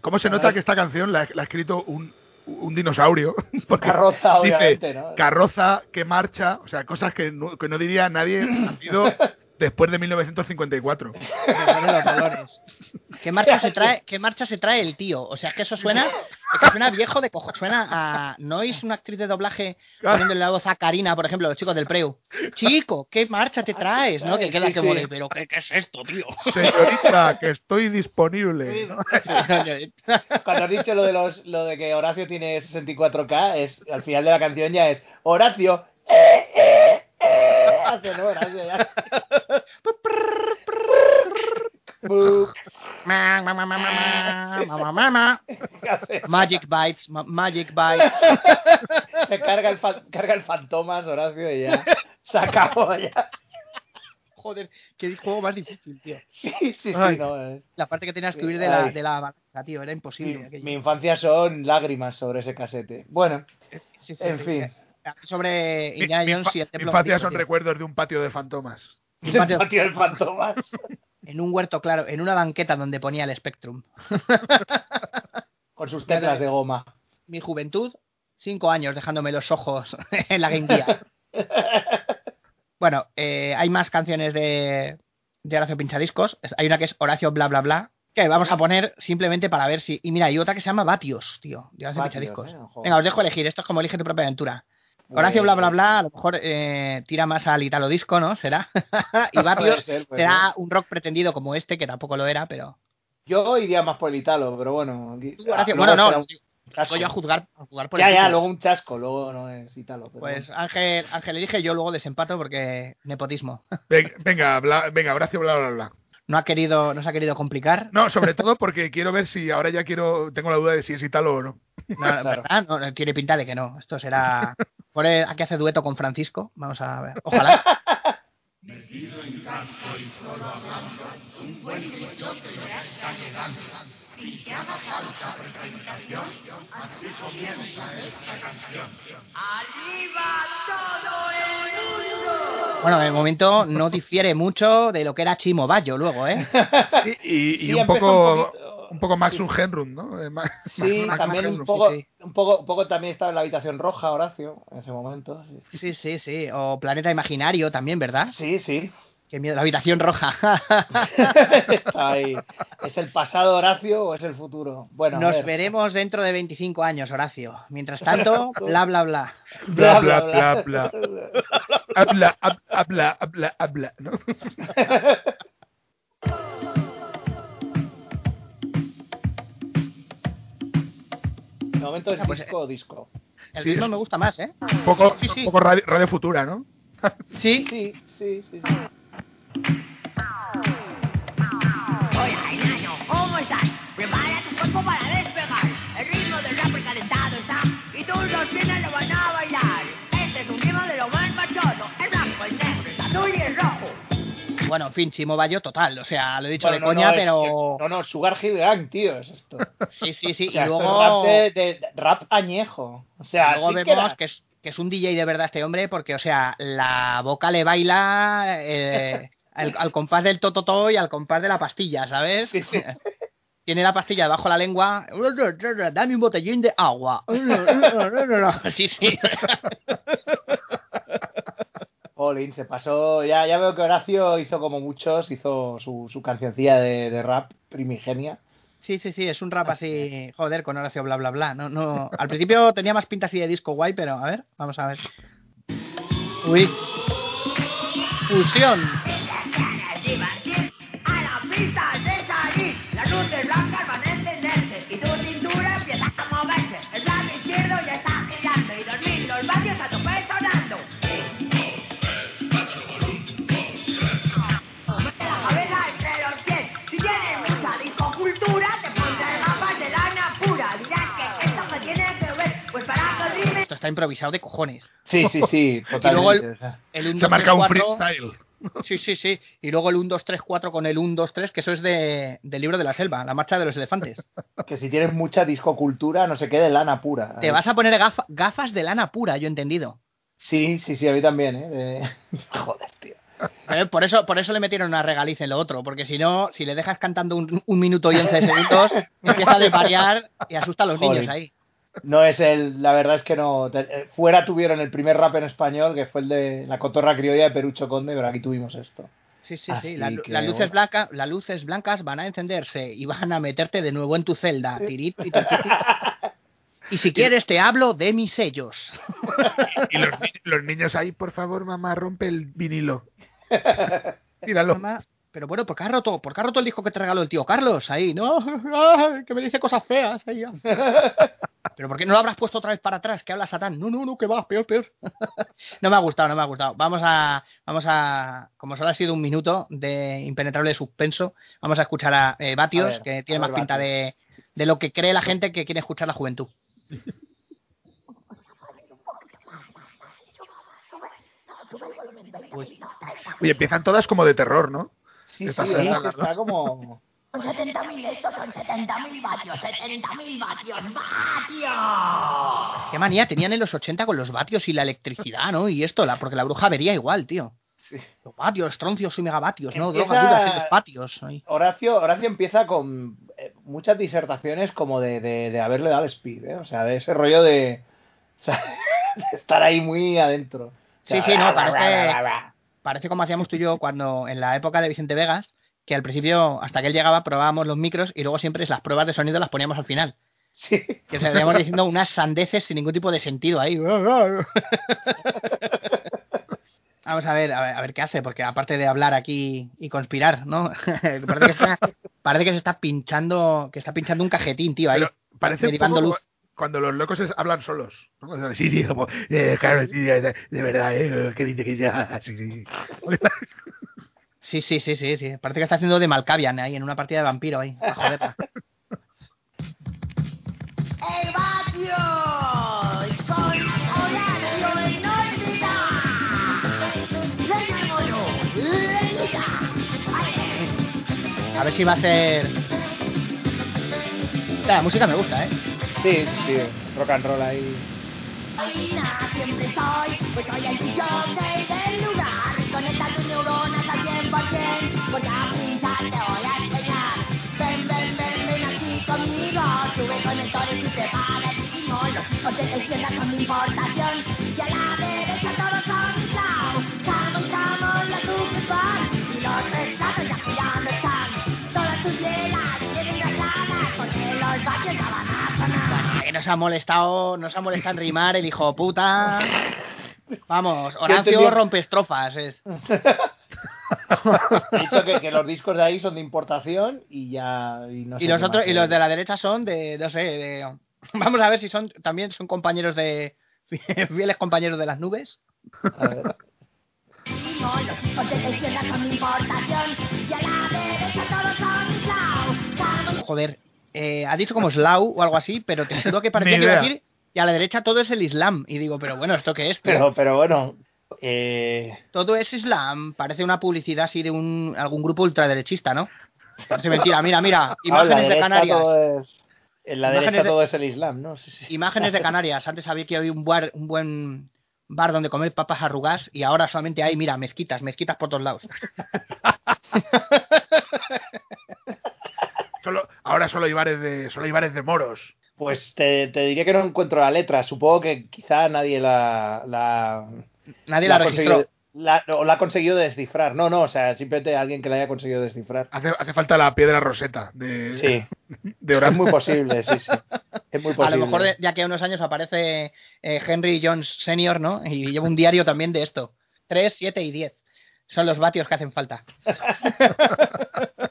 S3: ¿Cómo se nota que esta canción la, la ha escrito un, un dinosaurio? Porque
S1: Carroza,
S3: dice
S1: obviamente, ¿no?
S3: carroza que marcha, o sea, cosas que no, que no diría nadie nacido después de 1954.
S2: Después de los dolores. ¿Qué marcha se trae, qué marcha se trae el tío? O sea, es que eso suena, es que suena viejo de cojo, suena a ¿no es una actriz de doblaje poniéndole la voz a Karina, por ejemplo, los chicos del Preu? Chico, ¿qué marcha te traes? ¿No? Que queda
S1: Sí,
S2: como
S1: sí.
S2: pero ¿qué, qué es esto, tío?
S3: Señorita, que estoy disponible. ¿no?
S1: Cuando has dicho lo de los lo de que Horacio tiene 64K, es al final de la canción ya es Horacio. eh, eh,
S2: Hacen
S1: horas.
S2: Magic Bites, Magic Bites.
S1: Se carga el, fantomas, Horacio, y ya. Se acabó ya.
S2: Joder, qué juego más difícil, tío.
S1: Sí, sí, sí.
S2: La parte que tenías que huir de la, de la balanza, tío, era imposible.
S1: Mi, infancia son lágrimas sobre ese casete. Bueno, en fin.
S2: Sobre
S3: Mi,
S2: Indiana
S3: mi
S2: Jones y el
S3: mi
S2: templo
S3: infancia
S2: maldito,
S3: son
S2: tío.
S3: recuerdos de un patio de fantomas.
S2: Un patio-
S1: Patio del fantomas.
S2: en un huerto, claro, en una banqueta donde ponía el Spectrum.
S1: Con sus teclas de goma.
S2: Mi juventud, cinco años dejándome los ojos en la Game Gear. Bueno, eh, hay más canciones de, de Horacio Pinchadiscos. Hay una que es Horacio Bla Bla Bla, que vamos a poner simplemente para ver si... Y mira, hay otra que se llama Vatios, tío, de Horacio
S1: Vatios,
S2: Pinchadiscos.
S1: eh.
S2: Venga, os dejo elegir. Esto es como elige tu propia aventura. Horacio Bla Bla Bla, a lo mejor eh, tira más al italo disco, ¿no? Será. y
S1: ser, puede
S2: será
S1: ser.
S2: un rock pretendido como este, que tampoco lo era, pero...
S1: Yo iría más por el Italo, pero bueno.
S2: Horacio,
S1: ah,
S2: bueno, no, yo a juzgar, a juzgar por
S1: Ya,
S2: el
S1: ya,
S2: título.
S1: luego un chasco, luego no es Italo. pero
S2: Pues
S1: bueno.
S2: Ángel, Ángel elige, yo luego desempato porque nepotismo.
S3: Venga, venga, bla- venga Horacio, bla, bla, bla.
S2: No ha querido, no se ha querido complicar.
S3: No, sobre todo porque quiero ver si ahora ya quiero, tengo la duda de si es Italo o no.
S2: No,
S1: Claro.
S2: No, no, tiene pinta de que no. Esto será. Por aquí hace dueto con Francisco. Vamos a ver. Ojalá.
S5: Arriba todo el mundo.
S2: Bueno, de momento no difiere mucho de lo que era Chimo Bayo luego, ¿eh?
S3: Sí, y, y
S1: Sí,
S3: un, poco,
S1: un
S3: un poco Max Ungenrun, ¿no? Eh,
S1: Sí,
S2: Max-
S1: también
S2: Max
S1: un poco,
S2: sí, sí.
S1: un poco, un poco también estaba en la habitación roja, Horacio, en ese momento. Sí,
S2: Sí, sí, sí. O Planeta Imaginario también, ¿verdad?
S1: sí. sí.
S2: Qué miedo, la habitación roja.
S1: Está ahí. ¿Es el pasado, Horacio, o es el futuro? Bueno,
S2: Nos
S1: ver.
S2: veremos dentro de 25 años, Horacio. Mientras tanto, bla, bla, bla.
S3: Bla, bla, bla, bla. Habla, hab- habla, habla, habla, ¿no?
S1: De momento es
S2: Ah, pues,
S1: disco o disco.
S2: El
S3: Sí,
S2: ritmo
S3: es-
S2: me gusta más, ¿eh?
S3: Un poco,
S2: Sí, sí.
S3: un poco radio, radio futura, ¿no?
S2: Sí,
S1: Sí, sí, sí. Sí.
S5: Hola, enano, ¿cómo estás? Prepara tu cuerpo para despegar. El ritmo del rap calentado está y tú los tienes lo van a bailar. Este es un ritmo de lo más machoso. El blanco, el negro, el azul y el rojo.
S2: Bueno, en fin, Chimo Bayo total. O sea, lo he dicho
S1: Bueno,
S2: de
S1: no,
S2: coña,
S1: no,
S2: pero.
S1: no, no, Sugar Hill Gang, tío, es esto.
S2: Sí, sí, sí.
S1: O sea,
S2: y luego.
S1: rap, de, rap añejo. O sea,
S2: luego
S1: que
S2: vemos que, es, que es un DJ de verdad este hombre, porque, o sea, la boca le baila. eh, al, al compás del tototo y al compás de la pastilla, ¿sabes?
S1: Sí, sí.
S2: Tiene la pastilla debajo de la lengua. Dame un botellín de agua. Sí, sí.
S1: Jolín, se pasó. Ya, ya veo que Horacio hizo como muchos, hizo su, su cancioncilla de, de rap primigenia.
S2: Sí, sí, sí, es un rap así, joder, con Horacio bla bla bla. No, no. Al principio tenía más pinta así de disco guay, pero a ver, vamos a ver. Uy. Fusión.
S5: Divertir a la pista de salir. Las luces blancas van a encenderse y tu cintura empieza a moverse. El lado izquierdo ya está girando y dormir los vatios a tope sonando. Mete la cabeza entre los pies. Si tienes mucha discocultura, te pondrás gafas de lana pura. Dirás que esto que tiene que ver, pues para rime.
S2: Esto está improvisado de cojones.
S1: Sí, sí, sí,
S2: Y luego
S1: totalmente.
S2: el,
S1: o sea.
S2: el 1,
S3: Se
S2: 2,
S3: marca
S2: 3,
S3: un
S2: 4.
S3: freestyle.
S2: Sí, sí, sí. Y luego el 1, 2, 3, 4 con el 1, 2, 3, que eso es de, del libro de la selva, la marcha de los elefantes.
S1: Que si tienes mucha discocultura, no se quede lana pura.
S2: Te vas a poner gafa- gafas de lana pura, yo he entendido.
S1: Sí, sí, sí, a mí también, ¿eh? De- Joder, tío.
S2: Pero por eso, por eso le metieron una regaliz en lo otro, porque si no, si le dejas cantando un, un minuto y 11 segundos, empieza a desvariar y asusta a los
S1: Joder.
S2: niños ahí.
S1: No es el. La verdad es que no. te- eh, Fuera tuvieron el primer rap en español, que fue el de la cotorra criolla de Perucho Conde, pero aquí tuvimos esto.
S2: Sí, sí,
S1: Así
S2: sí. La-
S1: que,
S2: las, luces
S1: bueno.
S2: blanca- las luces blancas van a encenderse y van a meterte de nuevo en tu celda. Tirit, y si quieres te hablo de mis sellos.
S3: Y los, los niños ahí, por favor, mamá, rompe el vinilo. Tíralo.
S2: Mamá, pero bueno, ¿por qué has roto, por qué has roto el disco que te regaló el tío Carlos? Ahí, ¿no? Ay, que me dice cosas feas. Ahí. Pero ¿por qué no lo habrás puesto otra vez para atrás? Que habla Satán. No, no, no, que va, peor, peor. no me ha gustado, no me ha gustado. Vamos a, vamos a, como solo ha sido un minuto de impenetrable suspenso, vamos a escuchar a eh, Batios,
S1: A ver,
S2: que tiene
S1: ver,
S2: más pinta de, de lo que cree la gente que quiere escuchar la juventud. Uy,
S3: Oye, empiezan todas como de terror, ¿no?
S1: Sí,
S3: Está
S1: sí, está como.
S5: Son 70.000, estos son 70.000 vatios, 70.000 vatios, vatios.
S2: qué manía tenían en los 80 con los vatios y la electricidad, ¿no? Y esto, la, porque la bruja vería igual, tío.
S1: Sí.
S2: Los vatios, troncios y megavatios, ¿no?
S1: Empieza-
S2: Drogas duras en los patios.
S1: Horacio, Horacio empieza con eh, muchas disertaciones como de, de, de haberle dado el speed, ¿eh? O sea, de ese rollo de, o sea, de estar ahí muy adentro. O sea,
S2: Sí, sí, no,
S1: bla, bla,
S2: parece-
S1: bla, bla, bla.
S2: Parece como hacíamos tú y yo cuando en la época de Vicente Vegas, que al principio, hasta que él llegaba, probábamos los micros y luego siempre las pruebas de sonido las poníamos al final.
S1: Sí.
S2: Que estaríamos diciendo unas sandeces sin ningún tipo de sentido ahí. Vamos a ver, a ver, a ver qué hace, porque aparte de hablar aquí y conspirar, ¿no? parece, que está, parece que se está pinchando, que está pinchando un cajetín, tío, ahí.
S3: Pero parece un
S2: derivando
S3: poco
S2: luz.
S3: Cuando los locos es- hablan solos. ¿no? Cuando- Sí, sí, como, eh, claro, sí, de, de verdad, eh, que dice que ya, sí, sí.
S2: Sí, sí, sí, sí, sí. Parece que está haciendo de Malkavian ahí en una partida de vampiro ahí. pa' joderla.
S5: ¡El vatio! Soy Horacio Inolvidable. ¡Leñémonos! ¡Leñita!
S2: A ver si va a ser. La música me gusta, ¿eh?
S1: Sí, sí, rock and roll ahí.
S5: Conecta tus neuronas al 100%, porque a te voy a enseñar. Ven, ven, ven, ven aquí conmigo. Conectores y ritmo. Los la. Y los ya están. Todas tienen baches.
S2: Que nos ha molestado, nos ha molestado en rimar el hijo de puta. Vamos, Horacio rompe estrofas. Es...
S1: He dicho que, que los discos de ahí son de importación y ya. Y, no
S2: Y los otros,
S1: más,
S2: y los de la derecha son de, no sé, de. Vamos a ver si son también son compañeros de. fieles compañeros de las nubes.
S1: A ver.
S5: No, los hijos de la izquierda son mi importación y a la derecha todos son Islam. Estamos
S2: Joder, eh, ha dicho como Slow o algo así, pero te juro que parecía que iba a decir. Y a la derecha todo es el Islam. Y digo, pero bueno, ¿esto qué es? tío?
S1: Pero, pero bueno. Eh,
S2: Todo es Islam. Parece una publicidad así de un algún grupo ultraderechista, ¿no? Parece mentira. Mira, mira,
S1: ah,
S2: imágenes de Canarias.
S1: es- en la
S2: Imágenes
S1: derecha
S2: de-
S1: todo es el Islam, ¿no? Sí, sí.
S2: Imágenes de Canarias. Antes había que había un, buar- un buen bar donde comer papas arrugas y ahora solamente hay, mira, mezquitas, mezquitas por todos lados.
S3: Solo, ahora solo hay bares de, solo hay bares de moros.
S1: Pues te, te diría que no encuentro la letra. Supongo que quizá nadie la. la
S2: Nadie la,
S1: ha
S2: registró.
S1: conseguido- la- o la ha conseguido descifrar. No, no, o sea, simplemente alguien que la haya conseguido descifrar.
S3: Hace, hace falta la piedra roseta de,
S1: Sí,
S3: de
S1: es muy posible, sí, sí. Es muy
S2: A
S1: posible.
S2: lo mejor de, de aquí a unos años aparece eh, Henry Jones Senior, ¿no? Y lleva un diario también de esto. 3, 7 y 10. Son los vatios que hacen falta.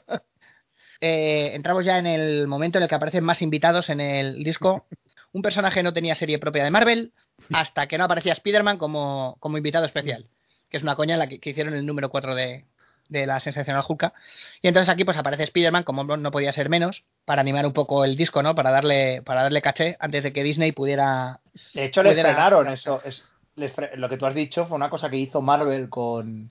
S2: Eh, entramos ya en el momento en el que aparecen más invitados en el disco. Un personaje no tenía serie propia de Marvel hasta que no aparecía Spider-Man como, como invitado especial, que es una coña en la que, que hicieron el número 4 de, de la sensacional Hulka. Y entonces aquí pues aparece Spider-Man, como no podía ser menos, para animar un poco el disco, ¿no? Para darle, para darle caché antes de que Disney pudiera...
S1: De hecho, le
S2: pudiera-
S1: frenaron eso. Es, les fre- lo que tú has dicho fue una cosa que hizo Marvel con,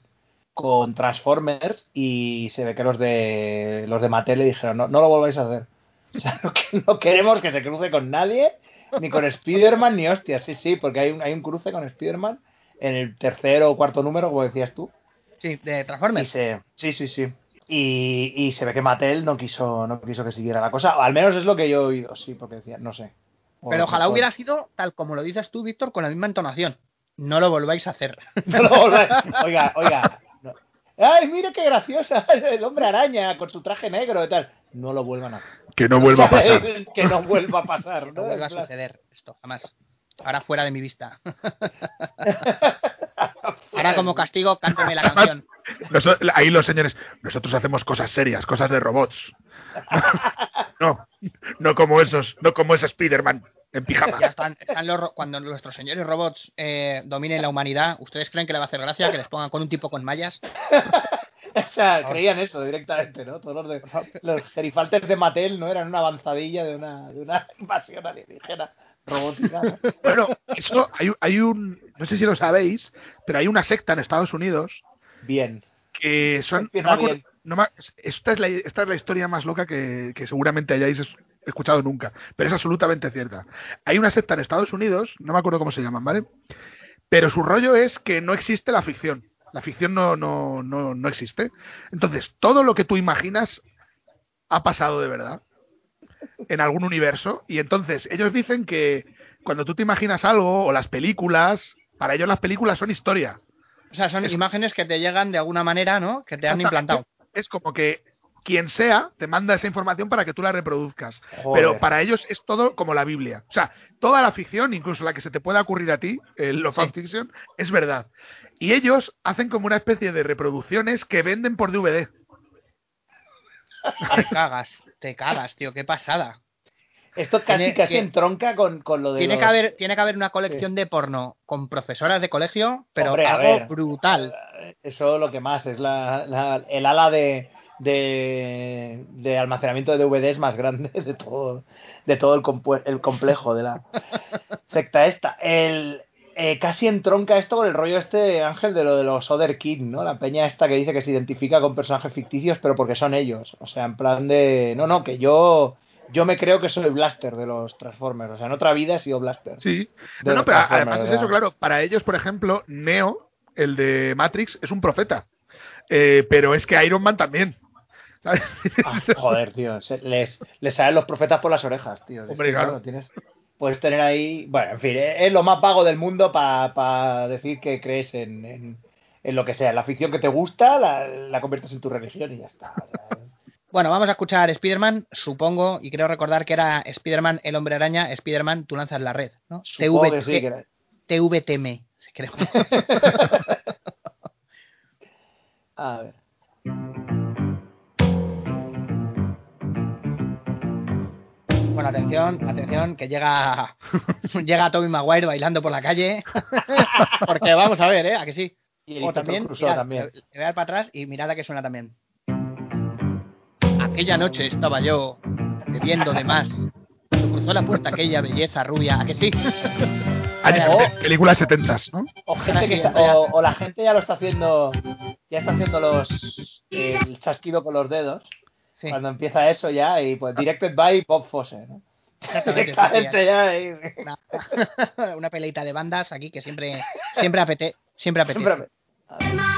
S1: con Transformers y se ve que los de los de Mattel le dijeron, no, no lo volváis a hacer. O sea, no, que- no queremos que se cruce con nadie, ni con Spider-Man, ni hostias. Sí, sí, porque hay un, hay un cruce con Spider-Man en el tercero o cuarto número, como decías tú.
S2: Sí, de Transformers.
S1: se, sí, sí, sí. Y, y se ve que Mattel no quiso, no quiso que siguiera la cosa. O al menos es lo que yo he oído, sí, porque decía, no sé.
S2: Pero ojalá hubiera sido tal como lo dices tú, Víctor, con la misma entonación. No lo volváis a hacer.
S1: No lo volváis- Oiga, oiga. Ay, mire qué graciosa. El hombre araña con su traje negro y tal. No lo vuelvan a hacer.
S3: Que no vuelva a pasar.
S1: que no vuelva a pasar.
S2: No
S1: ¿no?
S2: vuelva a suceder esto, jamás. Ahora fuera de mi vista. Ahora como castigo, cánteme la canción.
S3: Ahí los señores, nosotros hacemos cosas serias, cosas de robots. No, no como esos, no como ese Spider-Man en pijama.
S2: Ya están, están los ro- cuando nuestros señores robots eh, dominen la humanidad, ¿ustedes creen que le va a hacer gracia que les pongan con un tipo con mallas?
S1: O sea, creían eso directamente, ¿no? Todos los, de, los gerifaltes de Mattel no eran una avanzadilla de una, de una invasión alienígena robótica. ¿no?
S3: Bueno, eso hay, hay un, no sé si lo sabéis, pero hay una secta en Estados Unidos
S1: Bien.
S3: que son, no
S1: Empieza
S3: me acuerdo-
S1: bien.
S3: no me- esta, es la, esta es la historia más loca que, que seguramente hayáis escuchado nunca, pero es absolutamente cierta. Hay una secta en Estados Unidos, no me acuerdo cómo se llaman, ¿vale? Pero su rollo es que no existe la ficción. La ficción no, no, no, no existe. Entonces, todo lo que tú imaginas ha pasado de verdad en algún universo. Y entonces, ellos dicen que cuando tú te imaginas algo, o las películas, para ellos las películas son historia.
S2: O sea, son
S3: Es-
S2: imágenes que te llegan de alguna manera, ¿no? Que te han implantado.
S3: Es como que quien sea te manda esa información para que tú la reproduzcas.
S1: Joder.
S3: Pero para ellos es todo como la Biblia. O sea, toda la ficción, incluso la que se te pueda ocurrir a ti, el lo fanfiction, es verdad. Y ellos hacen como una especie de reproducciones que venden por DVD.
S2: Te cagas, te cagas, tío, qué pasada.
S1: Esto casi,
S2: Tiene-
S1: casi
S2: tiene-
S1: entronca con, con lo de.
S2: Tiene
S1: los-
S2: que, haber, tiene que haber una colección de porno con profesoras de colegio, pero
S1: Hombre,
S2: algo
S1: ver.
S2: brutal.
S1: Eso lo que más es la, la- el ala de, de, de almacenamiento de DVDs más grande de todo, de todo el, el complejo de la secta esta. El, eh, casi entronca esto con el rollo este, Ángel, de lo de los Other King, ¿no? La peña esta que dice que se identifica con personajes ficticios, pero porque son ellos. O sea, en plan de. No, no, que yo. Yo me creo que soy Blaster de los Transformers. O sea, en otra vida he sido Blaster.
S3: Sí. No, no, pero además es eso, claro. Para ellos, por ejemplo, Neo, el de Matrix, es un profeta. Eh, pero es que Iron Man también. ¿Sabes?
S1: Ah, joder, tío. se- les, les salen los profetas por las orejas, tío. Es
S3: Hombre,
S1: que,
S3: claro.
S1: tienes, puedes tener ahí. Bueno, en fin, es, lo más vago del mundo para decir que crees en, en, en lo que sea. La ficción que te gusta la, la conviertes en tu religión y ya está. Es-
S2: Bueno, vamos a escuchar Spider-Man, supongo, y creo recordar que era Spider-Man el hombre araña, Spider-Man tú lanzas la red, ¿no?
S1: supongo que sí, que era-
S2: TVTM, creo.
S1: A ver.
S2: Bueno, atención, atención, que llega llega Tommy Maguire bailando por la calle. Porque vamos a ver, ¿eh? ¿A que sí?
S1: Y el
S2: O también, mirad,
S1: también.
S2: le- le voy a dar para atrás y mirad a que suena también. Aquella noche estaba yo bebiendo de más. Cuando cruzó la puerta aquella belleza rubia, ¿a que sí?
S3: Año-
S1: O-
S3: pe- películas setentas, ¿no?
S1: O, gente que
S2: Sí,
S1: está-
S2: ya.
S1: o, o la gente ya lo está haciendo. Ya está haciendo los el chasquido con los dedos.
S2: Sí,
S1: Cuando empieza eso ya, y pues directed by Bob Fosse, ¿no?
S2: exactamente.
S1: ya. y-
S2: una, una peleita de bandas aquí que siempre, Siempre apete, siempre apetece.
S1: Siempre-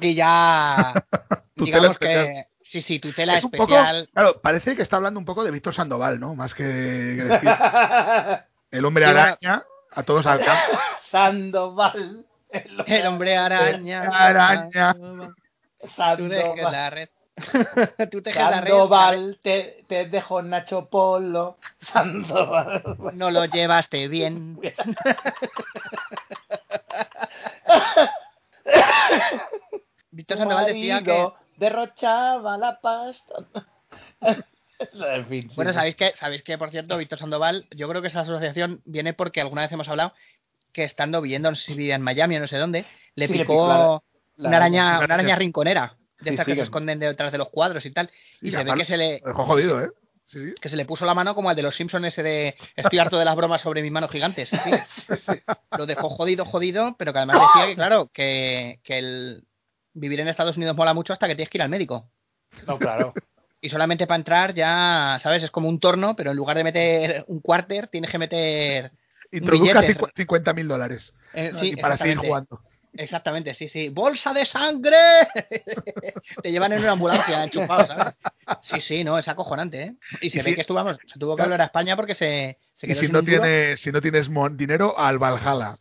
S2: Aquí ya. Digamos que. Sí, sí, tutela
S3: Es un poco,
S2: especial.
S3: claro, parece que está hablando un poco de Víctor Sandoval, ¿no? Más que, que decir el hombre araña a todos al campo.
S1: Sandoval.
S2: El hombre araña.
S3: Araña.
S2: Tú dejes
S1: Sandoval.
S2: la red. Tú red
S1: Sandoval, te, te dejo Nacho Polo. Sandoval.
S2: No lo llevaste bien. Víctor Sandoval decía que.
S1: derrochaba la pasta. en fin. sí,
S2: Bueno, sabéis que, sabéis que, por cierto, Víctor Sandoval, yo creo que esa asociación viene porque alguna vez hemos hablado que estando viviendo, no sé si vivía en Miami o no sé dónde, le
S1: Sí,
S2: picó
S1: picó la- la
S2: una araña, una araña rinconera, de estas
S1: sí,
S2: que se esconden detrás de los cuadros y tal, y se ve que se le,
S3: jodido, ¿eh? Sí.
S2: que se le puso la mano como al de los Simpsons ese de estoy harto de las bromas sobre mis manos gigantes. ¿sí? Lo dejó jodido, jodido, pero que además decía que, claro, que, que el vivir en Estados Unidos mola mucho hasta que tienes que ir al médico.
S1: No, claro.
S2: Y solamente para entrar ya, ¿sabes? Es como un torno, pero en lugar de meter un cuarter, tienes que meter...
S3: Introduzca
S2: billete.
S3: 50 mil dólares.
S2: eh, sí,
S3: y para seguir jugando.
S2: Exactamente, sí, sí. ¡Bolsa de sangre! Te llevan en una ambulancia enchufado, ¿sabes? Sí, sí, no, es acojonante, ¿eh? Y se
S3: Y
S2: ve
S3: si-
S2: que estuvamos, se tuvo que volver a España porque se, se
S3: Y
S2: quedó
S3: si
S2: sin
S3: no, tienes, si no tienes dinero, al Valhalla.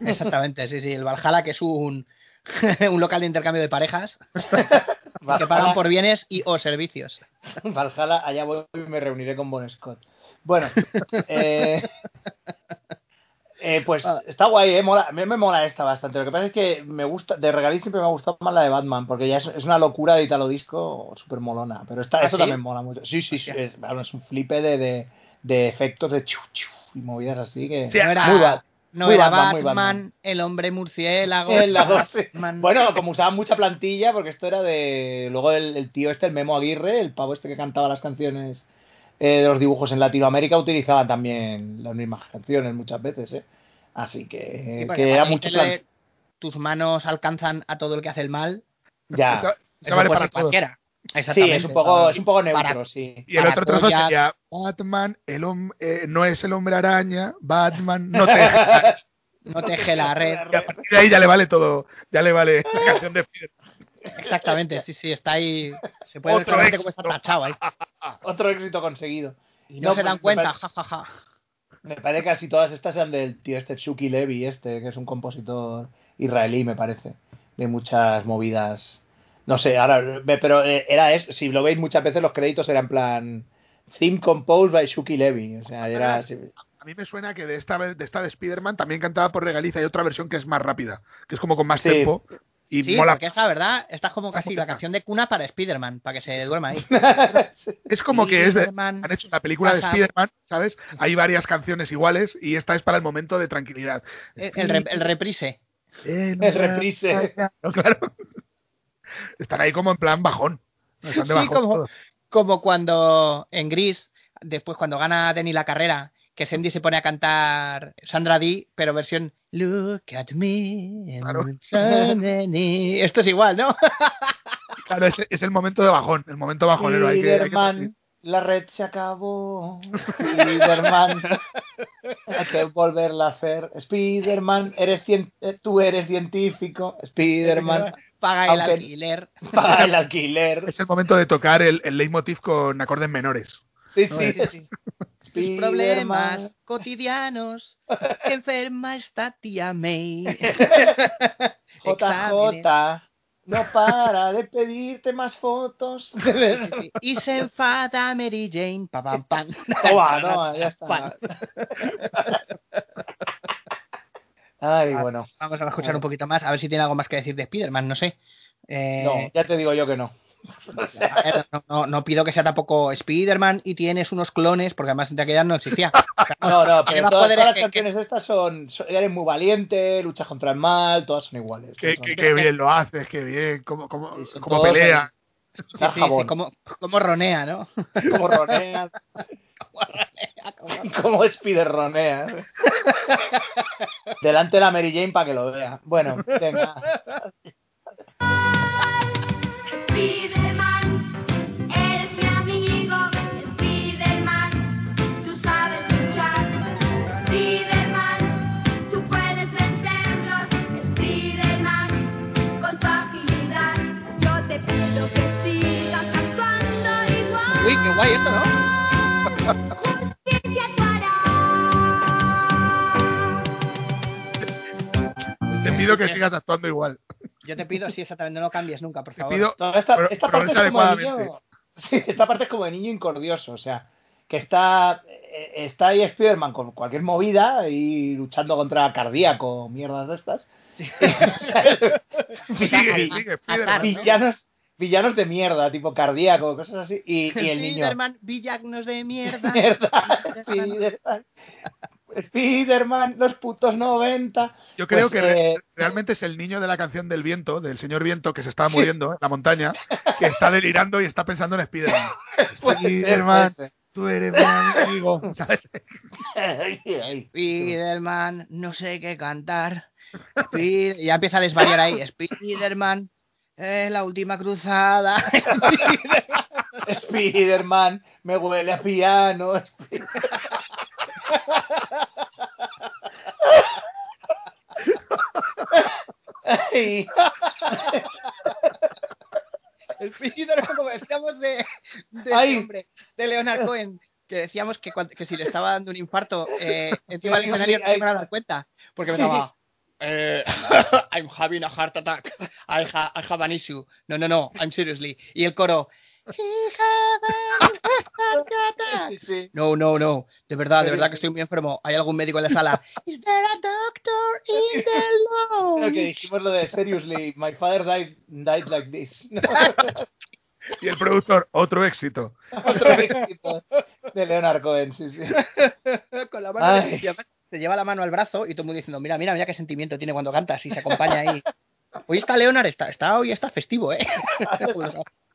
S2: Exactamente, sí, sí. El Valhalla, que es un, un local de intercambio de parejas que pagan por bienes y o servicios.
S1: Valhalla, allá voy y me reuniré con Bon Scott. Bueno, eh, eh, pues
S2: Ah.
S1: está guay, eh, mola, a mí me mola esta bastante. Lo que pasa es que me gusta, de regalín siempre me ha gustado más la de Batman, porque ya es, es una locura de Italo Disco súper molona. Pero esta,
S2: ¿Ah,
S1: esto
S2: sí?
S1: también mola mucho. Sí, sí, sí, es, bueno, es un flipe de, de, de efectos de chu, chu y movidas así que.
S3: Sí,
S1: muy
S2: no
S1: muy
S2: era
S1: Batman, muy
S2: Batman,
S1: Batman.
S2: el hombre murciélago.
S1: Bueno, como usaban mucha plantilla, porque esto era de. Luego el, el tío este, el Memo Aguirre, el pavo este que cantaba las canciones eh, de los dibujos en Latinoamérica, utilizaban también las mismas canciones muchas veces, ¿eh? Así que,
S2: Sí, porque
S1: que era mucho
S2: tus manos alcanzan a todo el que hace el mal.
S1: Ya.
S3: Eso, eso
S2: eso
S3: vale para
S2: ser cualquiera.
S1: Sí,
S2: Exactamente.
S1: es un poco, es un poco neutro,
S2: Para-
S1: sí.
S3: Y el
S2: Para
S3: otro trozo sería Batman, el hom- eh, no es el hombre araña, Batman, no te...
S2: No teje la red.
S3: Y a partir de ahí ya le vale todo, ya le vale la canción de Spider.
S2: Exactamente, sí, sí, está ahí. Se puede ver
S3: Otro
S2: claramente cómo está
S3: éxito.
S2: tachado ahí.
S1: Otro éxito conseguido.
S2: Y no,
S1: No,
S2: se dan
S1: me
S2: cuenta,
S1: parece-
S2: jajaja.
S1: Me parece que casi todas estas sean del tío este Chucky Levy, este, que es un compositor israelí, me parece, de muchas movidas. No sé, ahora, pero eh, era eso, si lo veis muchas veces los créditos eran en plan Theme Composed by Chucky Levy, o sea, era así.
S3: A mí me suena que de esta, de esta de Spider-Man también cantaba por Regaliza. Hay otra versión que es más rápida, que es como con más
S1: Sí.
S3: tiempo. Y
S2: Sí,
S3: mola.
S2: porque esta, ¿verdad? Esta es como casi la canción de cuna para Spider-Man, para que se duerma ahí.
S3: Es como que es de, han hecho una película de Spider-Man, ¿sabes? Hay varias canciones iguales y esta es para el momento de tranquilidad.
S2: El, el re- el reprise.
S3: El
S1: El reprise.
S3: No, claro. Están ahí como en plan bajón. Están de
S2: Sí,
S3: bajón
S2: como-
S3: todos.
S2: Como cuando en Gris, después cuando gana Denny la carrera, que Sandy se pone a cantar Sandra Dee, pero versión Look at me.
S3: Claro.
S2: so many". Esto es igual, ¿no?
S3: Claro, es, es el momento de bajón, el momento bajonero. Hay que, hay que-
S1: la red se acabó. Spiderman, hay que volverla a hacer. Spiderman, eres cien- eh, tú eres científico. Spiderman,
S2: Paga el
S1: Aunque-
S2: alquiler.
S1: paga el alquiler.
S3: es el momento de tocar el, el leitmotiv con acordes menores.
S1: Sí,
S3: No,
S1: sí,
S3: es-
S1: sí.
S2: Tus
S1: Spiderman.
S2: problemas cotidianos. enferma está tía May. Exámenes.
S1: JJ, no para de pedirte más fotos.
S2: Sí, sí, sí. Y se enfada Mary Jane. Pa, pam, pam.
S1: Toma, toma, ya está. Ay, bueno.
S2: Vamos a escuchar un poquito más, a ver si tiene algo más que decir de Spider-Man, no sé. Eh,
S1: No, ya te digo yo que no.
S2: No, no- no pido que sea tampoco Spider-Man y tienes unos clones, porque además entre aquellas no existía.
S1: No, no, pero todas, las
S2: que-
S1: canciones estas son, son- Eres muy valiente, luchas contra el mal, todas son iguales.
S3: Qué,
S1: Son-
S3: qué- qué bien lo haces, qué bien, cómo, cómo,
S1: Sí,
S3: cómo pelea.
S2: Sí, sí,
S1: jabón.
S2: sí, como, como ronea, ¿no?
S1: como roneas, como spiderroneas. Delante de la Mary Jane para que lo vea. Bueno, venga.
S2: Uy, qué guay esto, ¿no?
S3: Te pido que sigas actuando igual.
S2: Yo te pido, sí, exactamente, no cambies nunca, por
S3: Te
S2: favor.
S3: pido
S1: esta, parte es como de niño. Sí, esta parte es como de niño incordioso, o sea, que está, eh, está ahí Spiderman con cualquier movida y luchando contra cardíaco, mierdas de estas. Villanos, villanos de mierda, tipo cardíaco, cosas así. Y, y el niño.
S2: Spider-Man, villanos de mierda.
S1: Mierda, Spiderman. Los putos 90.
S3: Yo creo
S1: Pues,
S3: que re-
S1: eh,
S3: realmente es el niño de la canción del viento, del señor viento que se estaba muriendo en la montaña, que está delirando y está pensando en Spiderman. Spiderman, tú eres mi amigo. ¿sabes?
S2: Spiderman, no sé qué cantar. Spi- ya empieza a desvariar ahí. Spiderman, es la última cruzada.
S1: Spiderman, me huele a piano. Spider- Ay,
S2: Spiderman, como decíamos de, de, este hombre, de Leonard Cohen, que decíamos que, cuan- que si le estaba dando un infarto eh, encima del escenario no se iban a dar cuenta. Porque me estaba. eh, I'm having a heart attack. I, ha- I have an issue. No, no, no, I'm seriously. Y el coro. No, no, no. De verdad, de verdad que estoy muy enfermo. ¿Hay algún médico en la sala? Is there a doctor in the
S1: Creo
S2: lounge?
S1: que dijimos lo de seriously, my father died, died like this. ¿no?
S3: Y el productor, otro éxito.
S1: Otro éxito de Leonard Cohen, sí, sí.
S2: Con la mano. Además se lleva la mano al brazo y todo el mundo diciendo, mira, mira, mira qué sentimiento tiene cuando cantas y se acompaña ahí. Hoy está Leonard, está, está hoy está festivo, ¿eh?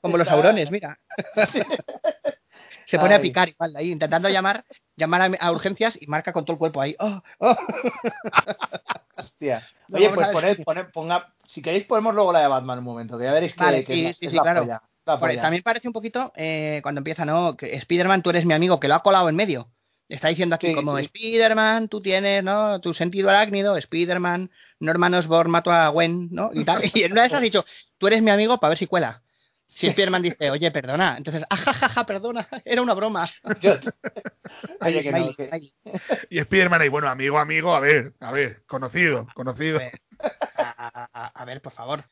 S2: Como los, como los
S1: Está-
S2: aurones, mira. Se pone a
S1: Ay.
S2: picar igual ahí, intentando llamar, llamar a, a urgencias y marca con todo el cuerpo ahí. Oh, oh.
S1: Hostia. Oye, pues
S2: a
S1: poned, poned- ponga, si queréis ponemos luego la de Batman un momento, que ya veréis que,
S2: Vale,
S1: que
S2: sí,
S1: es-
S2: sí,
S1: es
S2: sí,
S1: la
S2: claro.
S1: polla, la
S2: Porque
S1: polla.
S2: también parece un poquito eh, cuando empieza, ¿no? Que Spider-Man, tú eres mi amigo, que lo ha colado en medio. Está diciendo aquí
S1: Sí,
S2: como
S1: sí.
S2: Spider-Man, tú tienes, ¿no? Tu sentido arácnido, Spider-Man, Norman Osborn mató a Gwen, ¿no? Y, tal. y en una de esas has dicho, tú eres mi amigo para ver si cuela. Si Spider-Man dice, oye, perdona. Entonces, ajajaja, perdona, era una broma.
S1: Oye, que no, que-.
S3: Y Spiderman ahí, bueno, amigo, amigo, a ver, a ver, conocido, conocido.
S2: A ver, a- a- a ver, por favor.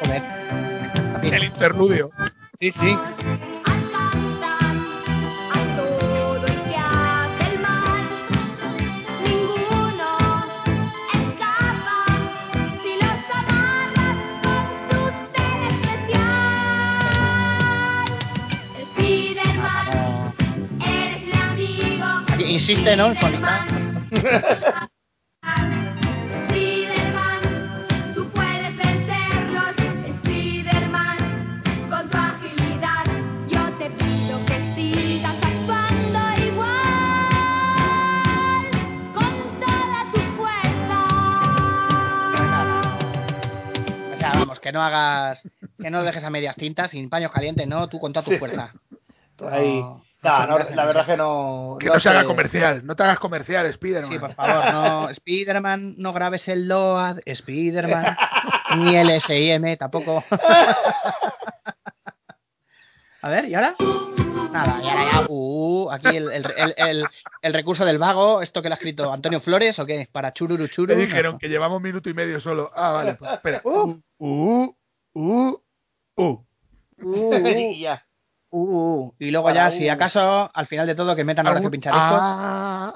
S2: Joder.
S3: El interludio.
S2: Sí, sí.
S4: Fuerza.
S2: O sea, vamos, que no hagas, que no lo dejes a medias tintas, sin paños calientes, ¿no? Tú con toda tu
S1: Sí,
S2: fuerza.
S1: Ahí.
S2: No,
S1: No, no, la verdad que no.
S3: Que no se haga comercial, no te hagas comercial, Spiderman.
S2: Sí, por favor, no. Spiderman, no grabes el LOAD, Spiderman, ni el SIM tampoco. A ver, ¿y ahora? Nada, y ahora ya. Uh, aquí el, el, el, el- el recurso del vago, esto que lo ha escrito Antonio Flores o qué? Para chururu churu.
S3: Me dijeron
S2: No.
S3: que llevamos un minuto y medio solo. Ah, vale, pues espera. Uh, uh, uh, uh.
S2: Uh,
S1: Y ya.
S2: Uh, uh. Y luego ya, si
S1: uh.
S2: acaso, al final de todo, que metan ahora que pinchar discos.
S3: Ah.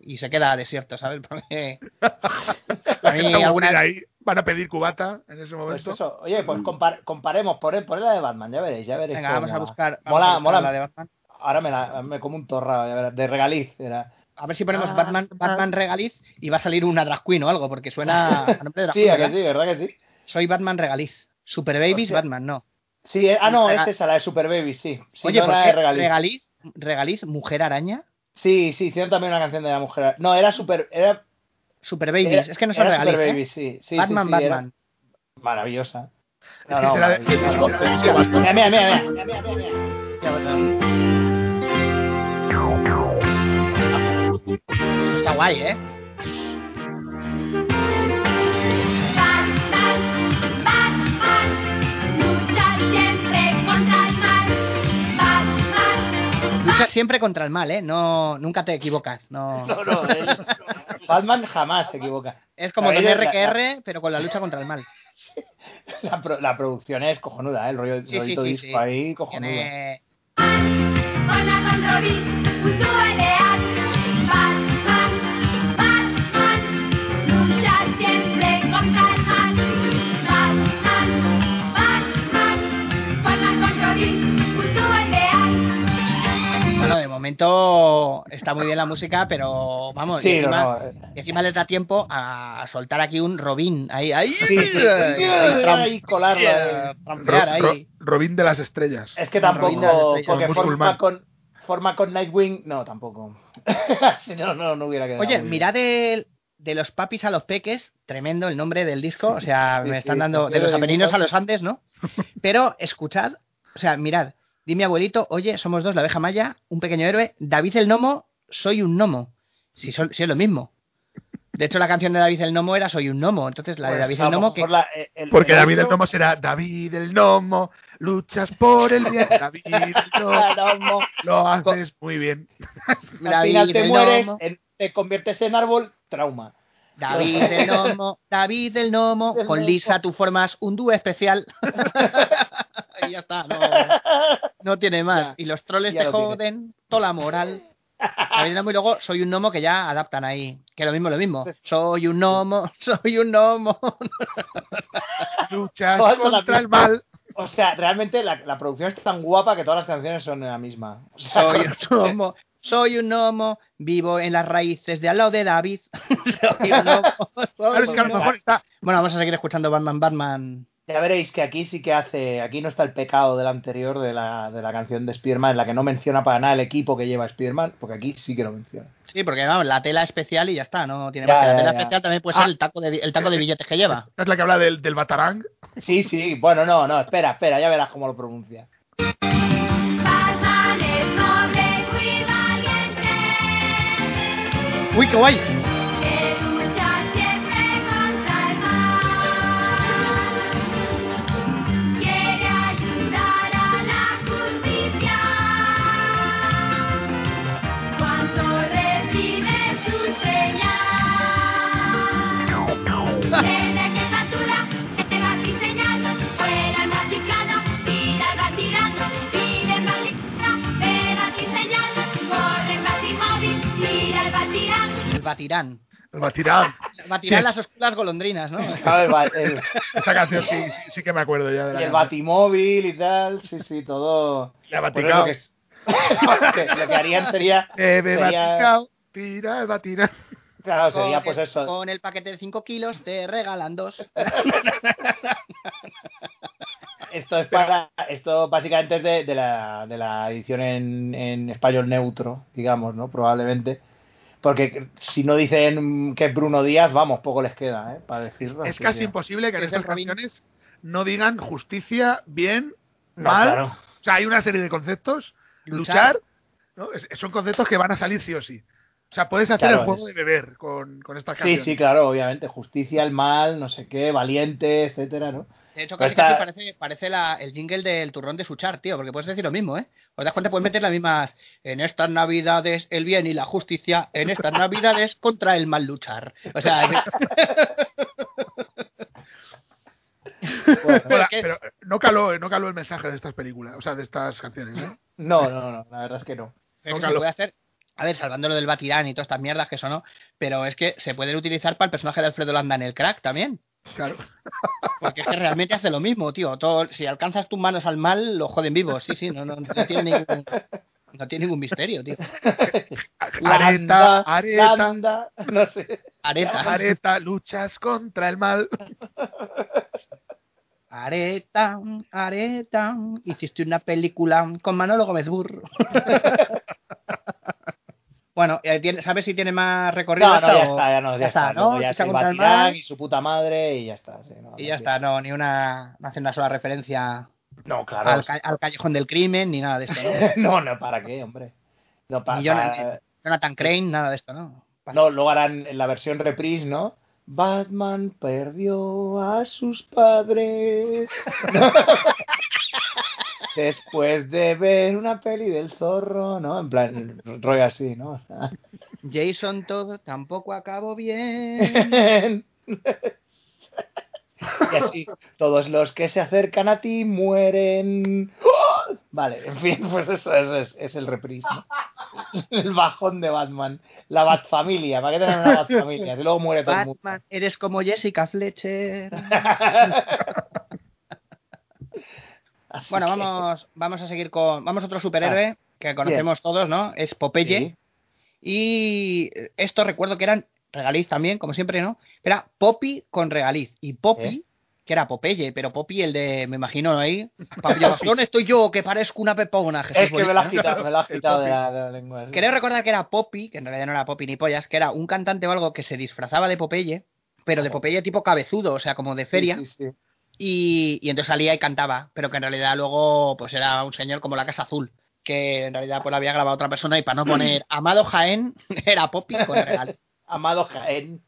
S2: y se queda desierto, ¿sabes? Porque
S3: La
S2: a mí
S3: gente
S2: alguna-
S3: aburrida ahí van a pedir cubata en ese
S1: Pues
S3: momento.
S1: eso, oye, pues compar- comparemos, poner, poner la de Batman, ya veréis, ya veréis.
S2: Venga, vamos a buscar, vamos
S1: Mola,
S2: a buscar
S1: mola.
S2: la de Batman.
S1: Ahora me, la, me como un torrado, ya verás, de regaliz. Era.
S2: A ver si ponemos
S1: Ah,
S2: Batman,
S1: ah.
S2: Batman Regaliz y va a salir una drag queen o algo, porque suena a nombre de drag
S1: Sí,
S2: queen,
S1: a que sí, ¿verdad que sí?
S2: Soy Batman Regaliz. Super Babies,
S1: Hostia.
S2: Batman, no.
S1: Sí, eh, ah, no,
S2: Rega-
S1: es esa, la de Super Baby, sí. sí
S2: Oye,
S1: no
S2: ¿por
S1: la
S2: qué
S1: de regaliz.
S2: Regaliz, Regaliz, Mujer Araña?
S1: Sí, sí, hicieron también una canción de la mujer. No, era Super. Era,
S2: Super Babies,
S1: era-
S2: es que no son Regaliz,
S1: Super
S2: ¿eh?
S1: Baby, sí. sí,
S2: Batman,
S1: sí, sí, era
S2: Batman.
S1: Maravillosa.
S3: Es que será de- Batman.
S1: Mira, mira, mira, mira, mira, mira, mira.
S2: Ya, Batman. Está guay, ¿eh?
S4: Siempre contra el mal,
S2: ¿eh? No, nunca te equivocas. No.
S1: No, no, él- Batman jamás se equivoca.
S2: Es como
S1: la-
S2: RQR, pero con la lucha contra el mal.
S1: La, pro- la producción es cojonuda, ¿eh? el rollo,
S2: Sí, sí, sí,
S1: disco
S2: sí.
S1: ahí, cojonudo.
S2: Tiene... momento está muy bien la música, pero vamos,
S1: Sí,
S2: encima,
S1: no. eh,
S2: y encima les da tiempo a soltar aquí un Robin. Ahí, ahí.
S1: Sí,
S2: ahí,
S1: colarlo,
S2: eh, trampear ahí.
S3: Ro- Robin de las estrellas.
S1: Es que
S2: Con Robin de las
S1: tampoco, porque forma con, forma con Nightwing, no, tampoco. si no, no, no hubiera quedado.
S2: Oye, mirad el- de los papis a los peques, tremendo el nombre del disco, o sea,
S1: Sí,
S2: me
S1: sí,
S2: están dando de los Apeninos a los Andes, ¿no? Pero escuchad, o sea, mirad, di mi abuelito, oye, somos dos, la abeja maya, un pequeño héroe, David el Nomo, soy un gnomo. Si, es lo mismo. De hecho, la canción de David el Gnomo era Soy un gnomo, entonces la de
S1: Pues,
S2: David el
S1: lo
S2: Gnomo, que
S1: la- el-
S3: Porque
S1: el
S3: David el Nomo será David el Nomo, luchas por el bien. David el Nomo, lo haces muy bien.
S1: Al final te
S2: el
S1: mueres,
S2: Gnomo,
S1: en- te conviertes en árbol, trauma.
S2: David el Gnomo, David el Gnomo,
S1: El
S2: con. Lisa tú formas un dúo especial. y ya está, no, no tiene más.
S1: Ya,
S2: y los troles te
S1: lo tiene.
S2: joden, toda la moral. David el Gnomo y luego soy un gnomo que ya adaptan ahí. Que lo mismo, lo mismo. Soy un gnomo, soy un gnomo.
S3: Luchas contra el mal.
S1: O sea, realmente la, la producción es tan guapa que todas las canciones son la misma. O sea,
S2: Soy un gnomo, soy un gnomo, vivo en las raíces de al lado de David. Soy un gnomo, soy
S3: Claro, es
S2: un
S3: que a lo mejor está.
S2: Bueno, vamos a seguir escuchando Batman, Batman.
S1: Ya veréis que aquí sí que hace, aquí no está el pecado del anterior de la, de la canción de Spiderman, en la que no menciona para nada el equipo que lleva Spiderman, porque aquí sí que lo menciona.
S2: Sí, porque vamos, la tela especial y ya está, no tiene
S1: Ya,
S2: más que la tela
S1: ya.
S2: especial también puede
S3: Ah.
S2: ser el taco de el taco de billetes que lleva.
S3: Es la que habla del, del Batarang.
S1: Sí, sí, bueno, no, no, espera, espera, ya verás cómo lo pronuncia.
S2: Uy, qué
S4: El
S2: Batirán.
S3: El.
S2: Batirán
S3: Sí.
S2: las oscuras golondrinas, ¿no?
S1: Claro, el, ba- el-
S3: Esta canción sí, sí, sí que me acuerdo ya de la
S1: y el batimóvil y tal, sí, sí, todo. Pues
S3: baticao.
S1: lo, que, es- que lo que harían sería,
S3: Eh, me
S1: sería-
S3: baticao, tira el Batirang.
S1: claro, sería
S2: Con
S1: pues
S2: el-
S1: eso.
S2: Con el paquete de 5 kilos te regalan dos.
S1: Esto es para, esto básicamente es de, de la, de la edición en, en español neutro, digamos, ¿no? Probablemente. Porque si no dicen que es Bruno Díaz, vamos, poco les queda, ¿eh? Para decirlo.
S3: Es
S1: así
S3: casi imposible que en estas canciones no digan justicia, bien,
S1: No,
S3: mal.
S1: claro.
S3: O sea, hay una serie de conceptos.
S2: Luchar.
S3: Luchar, ¿no? Es- son conceptos que van a salir sí o sí. O sea, puedes hacer
S1: Claro,
S3: el juego
S1: es-
S3: de beber con, con estas
S1: Sí,
S3: canciones.
S1: sí, claro, obviamente. Justicia, el mal, no sé qué, valiente, etcétera, ¿no?
S2: De hecho, casi, casi parece, parece la- el jingle del turrón de Suchar, tío, porque puedes decir lo mismo, ¿eh? ¿Os das cuenta? Puedes meter las mismas. En estas navidades, el bien y la justicia. En estas navidades, contra el mal luchar. O sea,
S1: Bueno,
S2: que-
S3: pero no caló, no caló el mensaje de estas películas, o sea, de estas canciones. ¿eh?
S1: no, no, no, la verdad es que no.
S2: pero que
S3: Tócalo.
S2: se puede hacer. A ver, salvando lo del Batirán y todas estas mierdas que sonó, pero es que se pueden utilizar para el personaje de Alfredo Landa en el crack también.
S3: Claro.
S2: Porque es que realmente hace lo mismo, tío. Todo, si alcanzas tus manos al mal, lo joden vivos. Sí, sí, no, no, no tiene ningún, no tiene ningún misterio, tío.
S3: Areta, areta,
S1: Landa, no sé.
S2: Areta,
S3: areta, luchas contra el mal.
S2: areta, areta. Hiciste una película con Manolo Gómez Burr. bueno, eh, ¿sabes si tiene más recorrido?
S1: No, no, ya
S2: o-
S1: está, ya no, ya, está.
S2: ¿no?
S1: Ya está el Batirán
S2: mal
S1: y su puta madre y ya está. sí, no,
S2: y
S1: no
S2: ya está, no, ni una, no hace una sola referencia
S1: No, claro.
S2: al, ca- al callejón del crimen, ni nada de esto,
S1: no,
S2: ¿no?
S1: no, ¿para qué, hombre? No, para,
S2: Ni Jonathan- Jonathan Crane, nada de esto, ¿no?
S1: No, luego harán en la versión reprise, ¿no? Batman perdió a sus padres. Después de ver una peli del zorro, ¿no? En plan, rollo así, ¿no?
S2: Jason todo tampoco acabó bien.
S1: y así, todos los que se acercan a ti mueren. ¡Oh! Vale, en fin, pues eso, eso es, es el reprise. ¿no? El bajón de Batman. La Batfamilia, ¿para qué tener una Batfamilia? Si luego muere todo el mundo.
S2: Batman, eres como Jessica Fletcher.
S1: Así
S2: Bueno,
S1: que-
S2: vamos, vamos a seguir con. Vamos a otro superhéroe que conocemos todos, ¿no? Es Popeye.
S1: Sí.
S2: Y esto recuerdo que eran regaliz también, como siempre, ¿no? Era Poppy con regaliz. Y Poppy,
S1: ¿Eh?
S2: que era Popeye, pero Poppy el de, me imagino ahí. Pabellón, estoy yo, que parezco una pepona. Jesús
S1: Es que me lo has quitado, me lo has quitado de la, de la lengua.
S2: Creo recordar que era Poppy, que en realidad no era Poppy ni pollas, que era un cantante o algo que se disfrazaba de Popeye, pero de Popeye tipo cabezudo, o sea, como de feria.
S1: Sí, sí.
S2: Y, y entonces salía y cantaba, pero que en realidad luego pues era un señor como la Casa Azul, que en realidad pues la había grabado otra persona y para no poner Amado Jaén era Poppy con regal.
S1: Amado Jaén.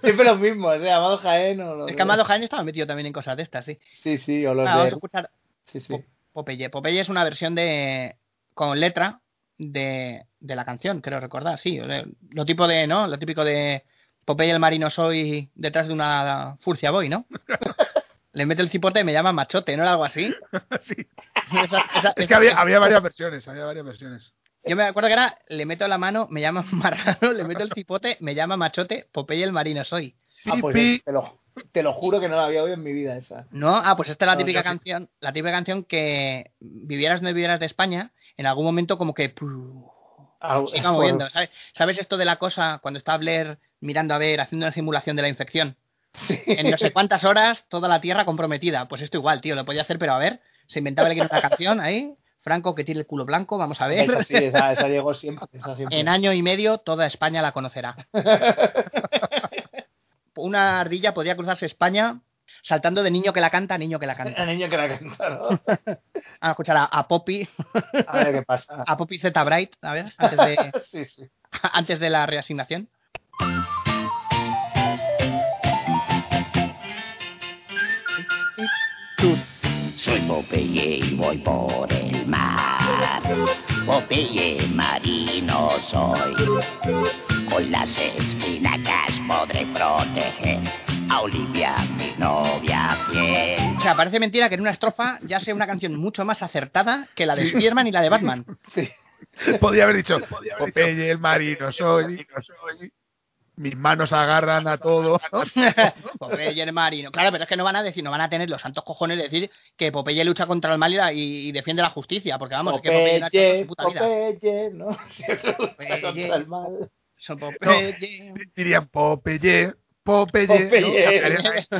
S1: Siempre los mismos, ¿eh? Amado Jaén o los
S2: Es que Amado Jaén estaba metido también en cosas de estas, sí.
S1: Sí, sí, o los
S2: Ah, vamos a
S1: de...
S2: escuchar
S1: Sí, sí.
S2: Popeye. Popeye es una versión de con letra de, de la canción, creo recordar, sí. Lo tipo de, ¿no? Lo típico de Popeye el marino soy detrás de una furcia voy, ¿no? Le meto el cipote y me llama machote, ¿no era algo así?
S3: Sí.
S2: Esa- esa-
S3: Es
S2: esa-
S3: que había, había varias versiones, había varias versiones.
S2: Yo me acuerdo que era, le meto la mano, me llama marrano, le meto el cipote, me llama machote, Popeye el marino soy.
S1: Ah, pues te, lo, te lo juro que no la había oído en mi vida esa.
S2: ¿No? Ah, pues esta es la
S1: No,
S2: típica canción, la típica canción que vivieras o no vivieras de España, en algún momento como que
S1: Ah,
S2: se moviendo. ¿Sabes? ¿Sabes esto de la cosa cuando está Blair mirando a ver, haciendo una simulación de la infección?
S1: Sí.
S2: En no sé cuántas horas, toda la tierra comprometida. Pues esto igual, tío, lo podía hacer, pero a ver, se inventaba alguien una canción ahí, Franco que tiene el culo blanco, vamos a ver.
S1: Esa, sí, esa, esa llegó siempre. Esa siempre.
S2: En año y medio toda España la conocerá. Una ardilla podría cruzarse España saltando de niño que la canta a niño que la canta.
S1: El niño que la canta, ¿no?
S2: Vamos a escuchar a, a Poppy,
S1: A ver qué pasa.
S2: a Poppy Z Bright, a ver, antes de,
S1: Sí, sí.
S2: antes de la reasignación.
S6: Soy Popeye y voy por el mar. Popeye marino soy. Con las espinacas podré proteger a Olivia, mi novia fiel.
S2: O sea, parece mentira que en una estrofa ya sea una canción mucho más acertada que la de Spiderman y la de Batman.
S1: Sí.
S3: Podía haber dicho, Popeye el marino soy, mis manos agarran a todo.
S2: Popeye el marino. Claro, pero es que no van a decir, no van a tener los santos cojones de decir que Popeye lucha contra el mal y, la- y- y defiende la justicia, porque vamos, es que Popeye no ha hecho su puta vida.
S1: Popeye, ¿no? Siempre lucha
S2: Popeye.
S1: contra el mal.
S2: Son Popeye.
S3: Dirían Popeye, Popeye.
S1: Popeye.
S3: ¿no?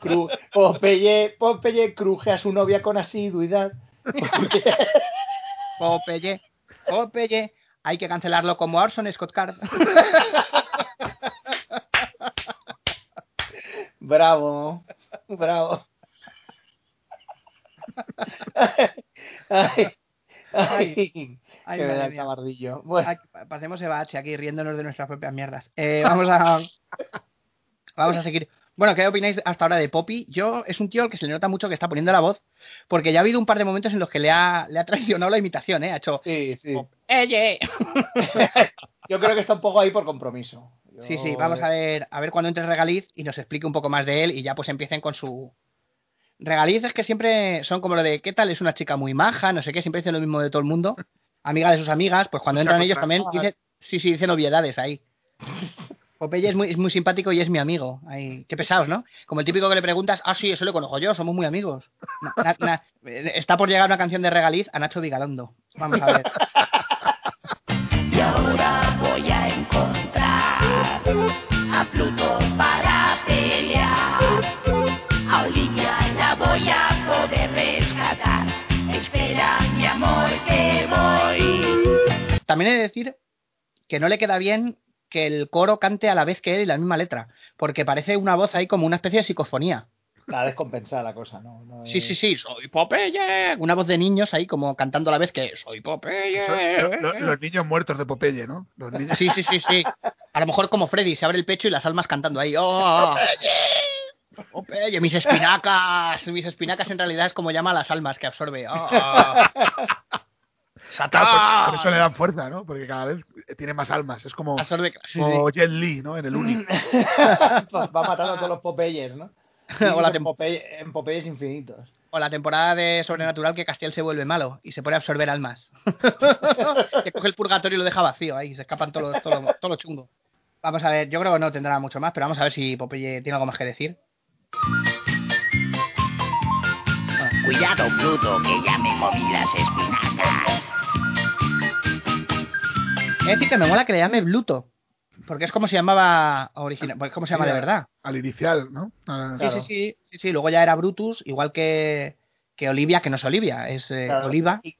S1: Cru- Popeye, Popeye cruje a su novia con asiduidad.
S2: Popeye, Popeye, hay que cancelarlo como Orson Scott Card.
S1: Bravo, bravo. Ay, ay,
S2: Ay,
S1: que me da el cabardillo. Bueno,
S2: Ay, pa- pasemos aquí riéndonos de nuestras propias mierdas. Eh, vamos a vamos a seguir. Bueno, ¿qué opináis hasta ahora de Poppy? Yo es un tío al que se le nota mucho que está poniendo la voz, porque ya ha habido un par de momentos en los que le ha, le ha traicionado la imitación, ¿eh? Ha hecho
S1: sí, sí.
S2: ¡Eye!
S1: Yo creo que está un poco ahí por compromiso. Yo-
S2: Sí, sí, vamos a ver, a ver cuando entre Regaliz y nos explique un poco más de él y ya pues empiecen con su... Regaliz es que siempre son como lo de ¿qué tal? Es una chica muy maja, no sé qué, siempre dicen lo mismo de todo el mundo. amiga de sus amigas, pues cuando entran ellos también dicen, sí, sí, dicen obviedades ahí. Popeye es muy, es muy simpático y es mi amigo. Ay, qué pesados, ¿no? Como el típico que le preguntas, ah, sí, eso lo conozco yo, somos muy amigos. Na- na- na- eh, está por llegar una canción de regaliz a Nacho Vigalondo. Vamos a ver.
S6: Y ahora voy a encontrar a Pluto para pelear. A Olivia la voy a poder rescatar. Espera, mi amor, que voy.
S2: También he de decir que no le queda bien que el coro cante a la vez que él y la misma letra, porque parece una voz ahí como una especie de psicofonía.
S1: La descompensada la cosa, ¿no? No
S2: Sí,
S1: es-
S2: sí, sí, soy Popeye. Una voz de niños ahí como cantando a la vez que soy Popeye.
S3: Lo- lo- los niños muertos de Popeye, ¿no? Los niños...
S2: Sí, sí, sí, sí. A lo mejor como Freddy, se abre el pecho y las almas cantando ahí. ¡Oh! Popeye, mis espinacas. Mis espinacas en realidad es como llama a las almas que absorbe. ¡Oh! ¡Satán!
S3: Claro, por, por eso le dan fuerza, ¿no? Porque cada vez tiene más almas. Es como,
S2: sí.
S3: como Jet Li, ¿no? En el Uni.
S1: Va va matando a todos los Popeyes, ¿no?
S2: O la
S1: en,
S2: tem-
S1: Popeye- en Popeyes infinitos.
S2: O la temporada de Sobrenatural que Castiel se vuelve malo y se pone a absorber almas. que coge el purgatorio y lo deja vacío ahí, se escapan todos los, todos los, todos los chungos. Vamos a ver, yo creo que no tendrá mucho más, pero vamos a ver si Popeye tiene algo más que decir.
S6: Cuidado, Pluto, que ya me comí las espinacas.
S2: Es decir, que me mola que le llame Bluto, porque es como se llamaba original, pues como se llama de verdad.
S3: Al inicial, ¿no? Ah,
S2: Sí, sí, sí, sí, sí, luego ya era Brutus, igual que, que Olivia, que no es Olivia, es eh,
S1: Claro,
S2: Oliva.
S1: Y,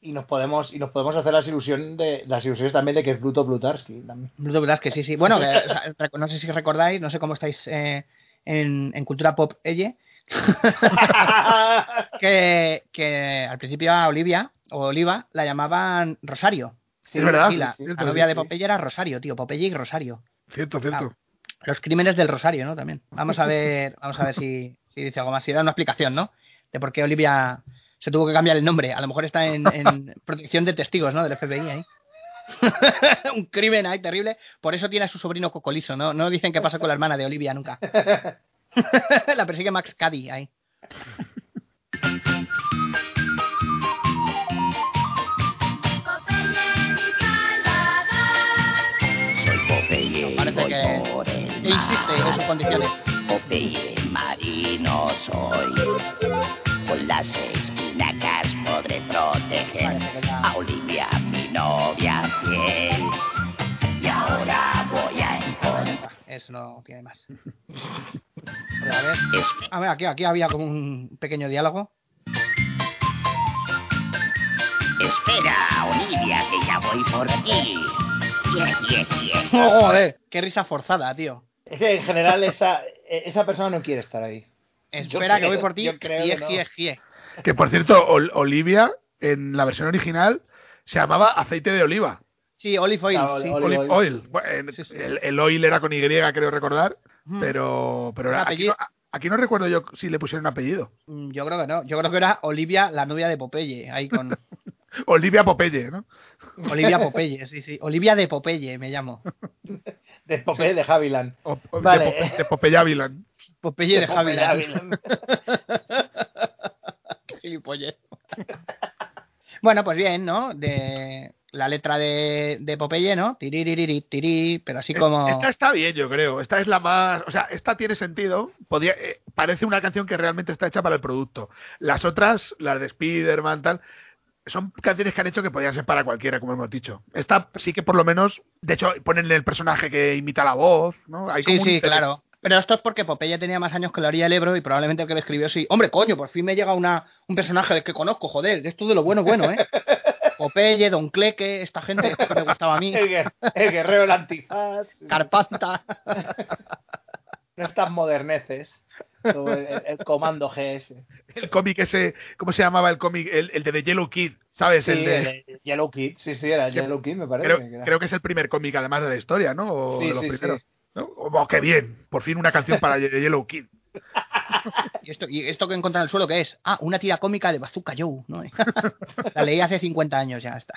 S1: y nos podemos y nos podemos hacer las ilusión de las ilusiones también de que es Pluto Plutarski también.
S2: Bluto Velázquez, sí, sí. Bueno, que, o sea, rec- no sé si recordáis, no sé cómo estáis eh, en, en cultura pop elle, que, que al principio a Olivia, o Oliva, la llamaban Rosario.
S1: Sí,
S3: Es verdad,
S2: Sí, la, novia de. Popeye era Rosario, tío. Popeye y Rosario.
S3: Cierto, cierto.
S2: Los crímenes del Rosario, ¿no? También. Vamos a ver, vamos a ver si, si dice algo más. Si da una explicación, ¿no? De por qué Olivia se tuvo que cambiar el nombre. A lo mejor está en, en protección de testigos, ¿no? Del FBI ahí. Un crimen ahí terrible. Por eso tiene a su sobrino Cocoliso, ¿no? No dicen qué pasa con la hermana de Olivia nunca. la persigue Max Caddy ahí. Insiste en sus condiciones.
S6: Popeye marino soy. Con las espinacas podré proteger a Olivia, mi novia fiel. Y ahora voy a encontrar.
S2: Eso no tiene más. A ver. A ver, aquí, aquí había como un pequeño diálogo.
S6: Espera, Olivia, que ya voy por ti. Yeah, yeah, yeah.
S2: Joder, qué risa forzada, tío.
S1: Es que en general esa, esa persona no quiere estar ahí.
S2: Espera, que
S1: creo-
S2: voy por ti.
S1: yo creo
S2: Gie,
S1: que no.
S2: gie, gie.
S3: Que por cierto, Ol- Olivia, en la versión original, se llamaba aceite de oliva.
S2: Sí, olive oil.
S1: Claro,
S2: sí.
S1: olive
S3: Olive
S1: oil.
S3: oil. Bueno, en-
S2: Sí, sí.
S3: El, el oil era con Y, creo recordar.
S2: Mm.
S3: Pero, pero aquí, no, aquí no recuerdo yo si le pusieron apellido.
S2: Mm, Yo creo que no. Yo creo que era Olivia, la novia de Popeye. Ahí con
S3: Olivia Popeye, ¿no?
S2: Olivia Popeye, sí, sí. Olivia de Popeye me llamo.
S1: De Popeye de.
S3: O- o
S1: Vale.
S3: De, Pope- de Popeye Avilan.
S2: Popeye de
S1: Popeye
S2: Javier.
S1: Haviland.
S2: Qué gilipollez. bueno, pues bien, ¿no? De la letra de, de Popeye, ¿no? Tiriririrí, tirí, pero así como...
S3: Esta está bien, yo creo. Esta es la más. O sea, esta tiene sentido. Podía, eh, parece una canción que realmente está hecha para el producto. Las otras, las de Spider-Man, tal. Son canciones que han hecho que podían ser para cualquiera, como hemos dicho. Esta sí que por lo menos, de hecho, ponen el personaje que imita la voz, ¿no? Hay
S2: Sí, sí, claro. Pero esto es porque Popeye tenía más años que la orilla del Ebro y probablemente el que lo escribió sí. Hombre, coño, por fin me llega una, un personaje del que conozco, joder. Esto de lo bueno, bueno, ¿eh? Popeye, Don Cleque, esta gente que me gustaba a mí.
S1: El, guer- el guerrero del antifaz.
S2: Carpanta.
S1: No estas moderneces. El, el- comando GS.
S3: El cómic ese, ¿cómo se llamaba el cómic? El, el de The Yellow Kid, ¿sabes?
S1: Sí,
S3: el de,
S1: el Yellow Kid. Sí, sí, era el
S3: Que-
S1: Yellow Kid, me parece.
S3: creo,
S1: que
S3: creo que es el primer cómic, además de la historia, ¿no? O
S1: Sí,
S3: de los
S1: sí,
S3: primeros.
S1: sí.
S3: ¿no? Oh, qué bien! Por fin una canción para The Yellow Kid.
S2: ¿Y esto, ¿Y esto que encuentra en el suelo qué es? Ah, una tira cómica de Bazooka Joe, ¿no? la leí hace 50 años ya está.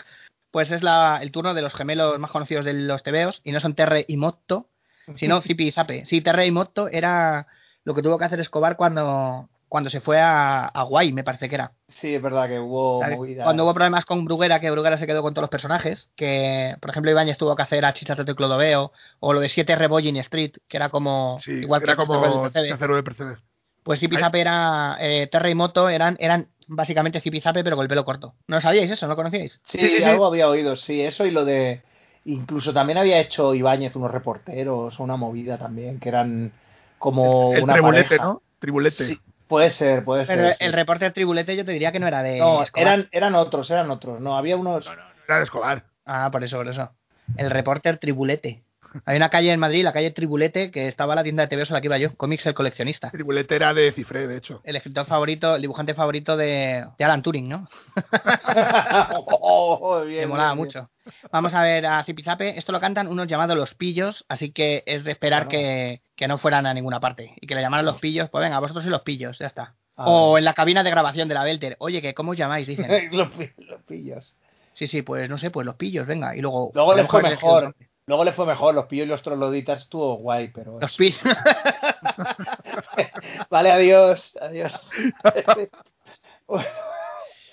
S2: Pues es la, el turno de los gemelos más conocidos de los tebeos, y no son Terre y Motto, sino Zipi y Zape. Sí, Terre y Motto era lo que tuvo que hacer Escobar cuando, cuando se fue a, a Guay, me parece que era.
S1: Sí, es verdad que hubo movida.
S2: Cuando hubo problemas con Bruguera, que Bruguera se quedó con todos los personajes, que por ejemplo Ibáñez tuvo que hacer a Chichato de Clodoveo, o lo de 7 Rebolling Street, que era como
S3: Sí,
S2: igual
S3: era
S2: que el
S3: como
S2: del PCB. Pues Zipizape era eh, Terra y Moto eran, eran básicamente Zipizape pero con el pelo corto. ¿No sabíais eso? ¿No lo conocíais?
S1: Sí,
S3: Sí, sí, sí.
S1: algo había oído, sí, eso y lo de... Incluso también había hecho Ibáñez unos reporteros o una movida también, que eran como
S3: El
S1: una
S3: tribulete,
S1: pareja.
S3: ¿no? Tribulete.
S1: Sí, puede ser, puede ser.
S2: Pero
S1: sí.
S2: el reporter Tribulete yo te diría que no era de
S1: No,
S2: Escobar.
S1: eran, eran otros, eran otros. No, había unos...
S3: No, no, no era de Escobar.
S2: Ah, por eso, por eso. El reporter Tribulete. Hay una calle en Madrid, la calle Tribulete, que estaba la tienda de TV, a la que iba yo, Comics el coleccionista.
S3: Tribulete era de Cifré, de hecho.
S2: El escritor favorito, el dibujante favorito de, de Alan Turing, ¿no?
S1: Oh, bien,
S2: Me molaba
S1: bien, bien.
S2: mucho. Vamos a ver a Zipizape. Esto lo cantan unos llamados Los Pillos, así que es de esperar
S1: Claro.
S2: que, que no fueran a ninguna parte. Y que le llamaran Los Pillos, pues venga, vosotros y Los Pillos, ya está.
S1: Ah,
S2: O en la cabina de grabación de la Belter. Oye, que ¿cómo os llamáis? Dicen.
S1: los, pi- los pillos.
S2: Sí, sí, pues no sé, pues Los Pillos, venga. Y luego...
S1: Luego le
S2: elegido
S1: mejor. Luego le fue mejor. Los pillos y los trogloditas estuvo guay, pero...
S2: Los Pillos.
S1: Vale, adiós. Adiós.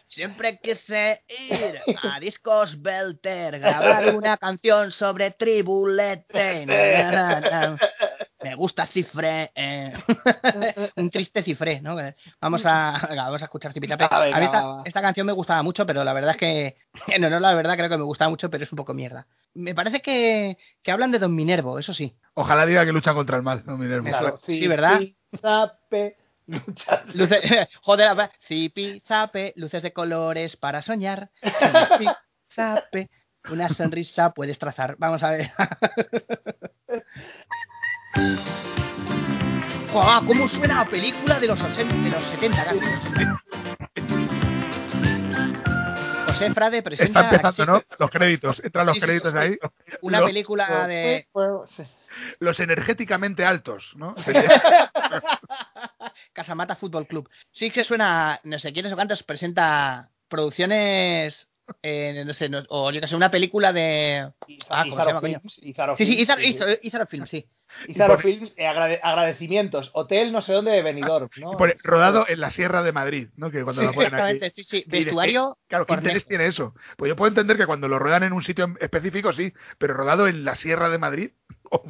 S2: Siempre quise ir a Discos Belter, grabar una canción sobre Tribulete. Me gusta Cifré. eh. Un triste Cifré, ¿no? Vamos a, venga, vamos a escuchar Zipizape.
S1: Ah, venga,
S2: A mí esta, canción me gustaba mucho, pero la verdad es que. No, no, la verdad creo que me gustaba mucho, pero es un poco mierda. Me parece que, que hablan de Don Minervo, eso sí.
S3: Ojalá diga que luchan contra el mal, no Minerva.
S2: Claro. sí, ¿verdad?
S1: Zape, lucha-
S2: Luces, joder, a- zipizape, luces de colores para soñar. Zipizape, una sonrisa puedes trazar. Vamos a ver. ¿Cómo suena la película de los 80, de los 70 casi? José Frade presenta
S3: Está empezando, ¿no? Los créditos. Entran los
S2: Sí, sí,
S3: créditos
S2: sí.
S3: ahí.
S2: una
S3: Los-
S2: película de
S3: Los energéticamente altos, ¿no?
S2: Casamata Fútbol Club. Sí que suena, no sé quiénes o cuántos presenta producciones, eh, no sé, no- o yo que sé, una película de... Ah, ¿cómo se
S1: Izaro
S2: llama, coño?
S1: Films, Izaro
S2: Sí, sí,
S1: Films,
S2: Izar,
S1: sí, sí.
S2: Izar, Izar Film, sí.
S1: Izaro
S3: por-
S1: Films, eh, agrade- agradecimientos. Hotel no sé dónde de Benidorm, ¿no?
S3: Y pone, rodado en la Sierra de Madrid, ¿no? Que cuando
S2: Sí,
S3: lo ponen aquí.
S2: exactamente, sí, sí.
S3: De-
S2: Vestuario,
S3: Claro, ¿qué interés tiene eso? Pues yo puedo entender que cuando lo ruedan en un sitio específico, sí, pero rodado en la Sierra de Madrid o,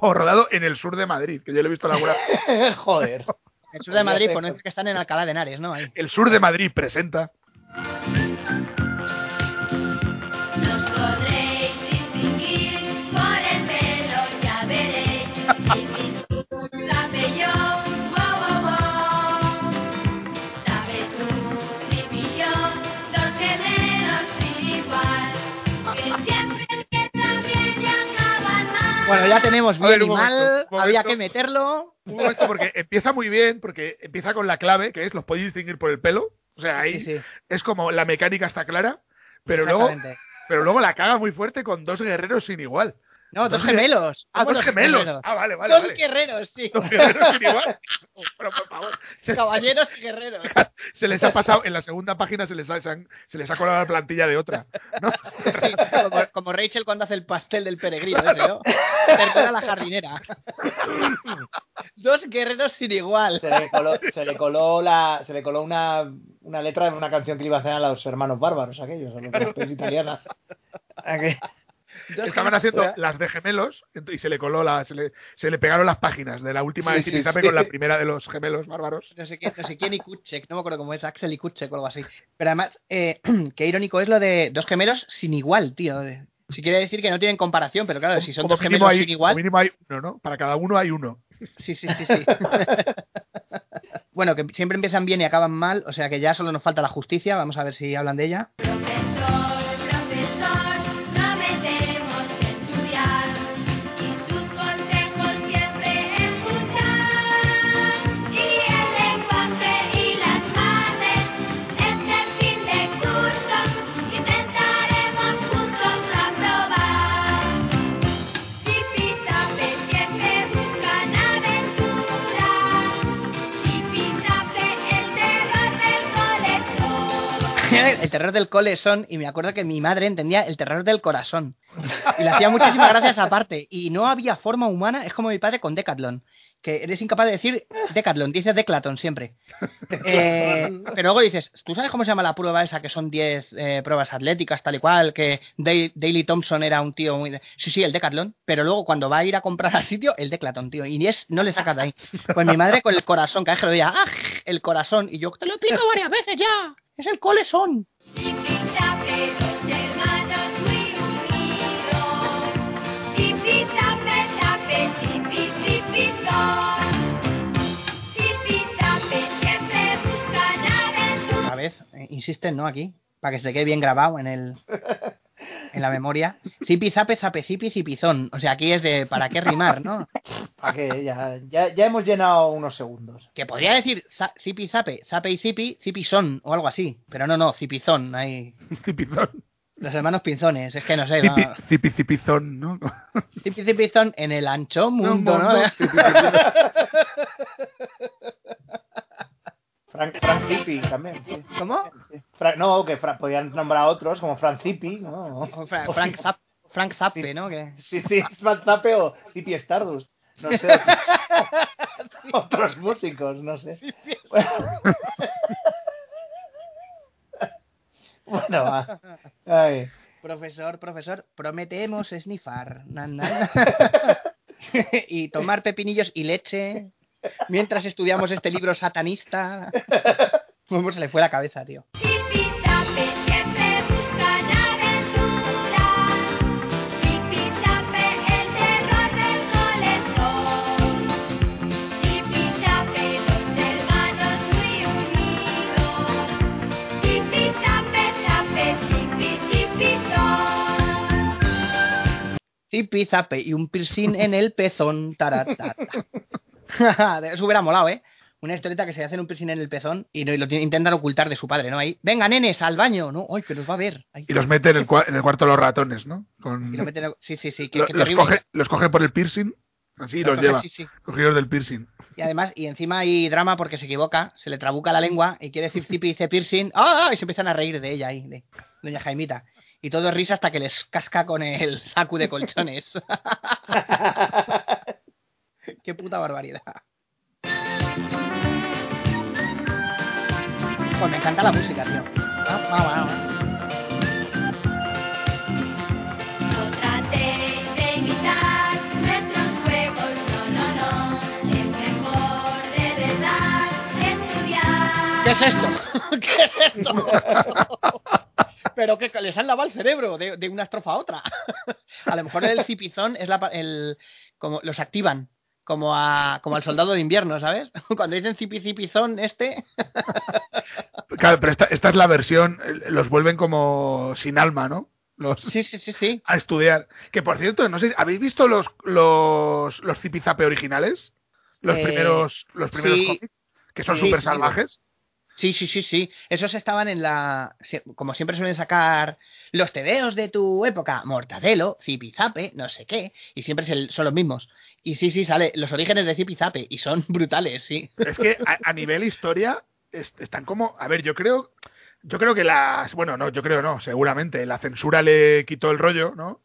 S3: o rodado en el sur de Madrid, que yo lo he visto en alguna.
S1: Joder.
S2: el sur de Madrid, pues no es que están en Alcalá de Henares, ¿no? Ahí.
S3: El sur de Madrid presenta.
S2: Bueno, ya tenemos bien
S3: ver,
S2: y
S3: momento,
S2: mal, había
S3: momento.
S2: que meterlo.
S3: Un momento, porque empieza muy bien, porque empieza con la clave, que es los podéis distinguir por el pelo. O sea, ahí
S2: Sí, sí,
S3: es como la mecánica está clara, pero luego, pero luego la caga muy fuerte con dos guerreros sin igual.
S2: No, dos
S3: dos
S2: gemelos.
S3: Ah,
S2: ¿Cómo
S3: dos gemelos.
S2: gemelos?
S3: Ah, vale, vale.
S2: dos
S3: vale.
S2: guerreros, sí.
S3: Dos guerreros sin igual. Pero por favor. Se,
S2: Caballeros y guerreros.
S3: se les ha pasado, en la segunda página se les ha, se han- se les ha colado la plantilla de otra. ¿no?
S2: Sí, como, como Rachel cuando hace el pastel del peregrino ese, ¿no? Termina la jardinera. Dos guerreros sin igual.
S1: Se le coló, se le coló, la, se le coló una, una letra de una canción que le iba a hacer a los hermanos bárbaros, aquellos, a los italianas.
S3: Estaban haciendo las de gemelos y se le coló la, se le, se le pegaron las páginas de la última
S1: Sí,
S3: de
S1: sí,
S3: con la primera de los gemelos bárbaros.
S2: No sé, quién, no sé quién y Kuchek, no me acuerdo cómo es, Axel y Kuchek o algo así. Pero además, eh, qué irónico es lo de dos gemelos sin igual, tío. Si quiere decir que no tienen comparación, pero claro, si son
S3: Como
S2: dos gemelos
S3: hay-
S2: sin
S3: como
S2: igual.
S3: mínimo hay uno, ¿no? Para cada uno hay uno.
S2: Sí, sí, sí, sí. bueno, que siempre empiezan bien y acaban mal, o sea que ya solo nos falta la justicia, vamos a ver si hablan de ella.
S4: Profesor, el terror del
S2: cole son, y me acuerdo que mi madre entendía el terror del corazón. Y le hacía muchísimas gracias esa parte. Y no había forma humana, es como mi padre con Decathlon. Que eres incapaz de decir Decathlon, dices Declaton siempre. Eh, pero luego dices, ¿tú sabes cómo se llama la prueba esa que son 10 eh, pruebas atléticas, tal y cual? Que Daley Thompson era un tío muy. de- Sí, sí, el Decathlon. Pero luego cuando va a ir a comprar al sitio, el Declaton, tío. Y es, no le sacas de ahí. Pues mi madre con el corazón, cada vez que lo veía, ¡ah! El corazón. Y yo, te lo he picado varias veces ya. Es el colesón. Vez, eh, insisten, ¿no? Aquí. Para que se quede bien grabado en el. En la memoria. Zipi, zape, zape, zipi, zipizón. O sea, aquí es de para qué rimar, ¿no?
S1: ¿Para qué? Ya, ya, ya hemos llenado unos segundos.
S2: Que podría decir za- zipi, zape, zape y zipi, zipizón o algo así. Pero no, no, zipizón. Ahí.
S3: Cipizón.
S2: Los hermanos pinzones, es que no sé.
S3: Cipi,
S2: va.
S3: cipi, cipizón, ¿no?
S2: Zipi, zipizón en el ancho mundo, ¿no?
S3: mundo.
S1: Frank, Frank Zipi también. sí.
S2: ¿Cómo?
S1: Fra- no, que Fra- podían nombrar a otros como Frank Zipi, ¿no?
S2: O Fra-
S1: O
S2: Frank,
S1: Zipi-
S2: Zap- Frank Zappe,
S1: Sí.
S2: ¿no? Que...
S1: Sí, sí, Frank Zappe o Zipi Stardust. No sé. Otros, otros músicos, no sé. Bueno, Bueno, va. Ay.
S2: Profesor, profesor, prometemos nan. y tomar pepinillos y leche mientras estudiamos este libro satanista. ¿Cómo se le fue la cabeza, tío?
S4: Zipi,
S2: zape y un piercing en el pezón. Taratata. Eso hubiera molado, ¿eh? Una historieta que se hace un piercing en el pezón y, lo intentan ocultar de su padre, ¿no? Ahí, venga, nenes, al baño, ¿no? ¡Ay, que nos va a ver!
S3: Y los mete en en el cuarto de los ratones, ¿no? Con,
S2: y lo meten- Sí, sí, sí,
S3: lo- los, coge, los coge por el piercing, así los lleva,
S2: sí, sí.
S3: cogidos del piercing.
S2: Y además, y encima hay drama porque se equivoca, se le trabuca la lengua y quiere decir zipi y dice piercing. ¡Ah! Y se empiezan a reír de ella ahí, de doña Jaimita. Y todo es risa hasta que les casca con el sacu de colchones. ¡Qué puta barbaridad! Pues me encanta la música, tío. Ah, ah, ah,
S4: No tratéis de imitar nuestros juegos, no, no, no. Es mejor de verdad
S2: ah.
S4: estudiar.
S2: ¿Qué es esto? ¿Qué es esto? Pero que les han lavado el cerebro de, de una estrofa a otra. A lo mejor el cipizón es la, el como los activan como a como al soldado de invierno, ¿sabes? Cuando dicen cipi cipizón este,
S3: Claro, pero esta, esta es la versión, los vuelven como sin alma, ¿no? Los,
S2: sí, sí, sí, sí.
S3: a estudiar. Que por cierto, no sé, ¿habéis visto los los, los Zipizape originales? Los
S2: Eh,
S3: primeros, los primeros
S2: sí.
S3: cómics, que son súper
S2: sí,
S3: salvajes.
S2: Sí, sí, sí, sí. Esos estaban en la. Como siempre suelen sacar los tebeos de tu época, Mortadelo, Zipizape, no sé qué, y siempre son los mismos. Y sí, sí, sale los orígenes de Zipizape, y son brutales, sí.
S3: Es que a, a nivel historia es- están como, a ver, yo creo, yo creo que las, bueno, no, yo creo no, seguramente la censura le quitó el rollo, ¿no?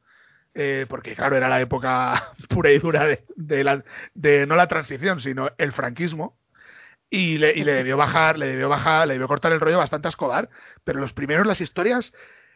S3: Eh, porque claro, era la época pura y dura de, de la, de no la transición, sino el franquismo. Y le, y le debió bajar, le debió bajar, le debió cortar el rollo bastante a Escobar. Pero los primeros, las historias,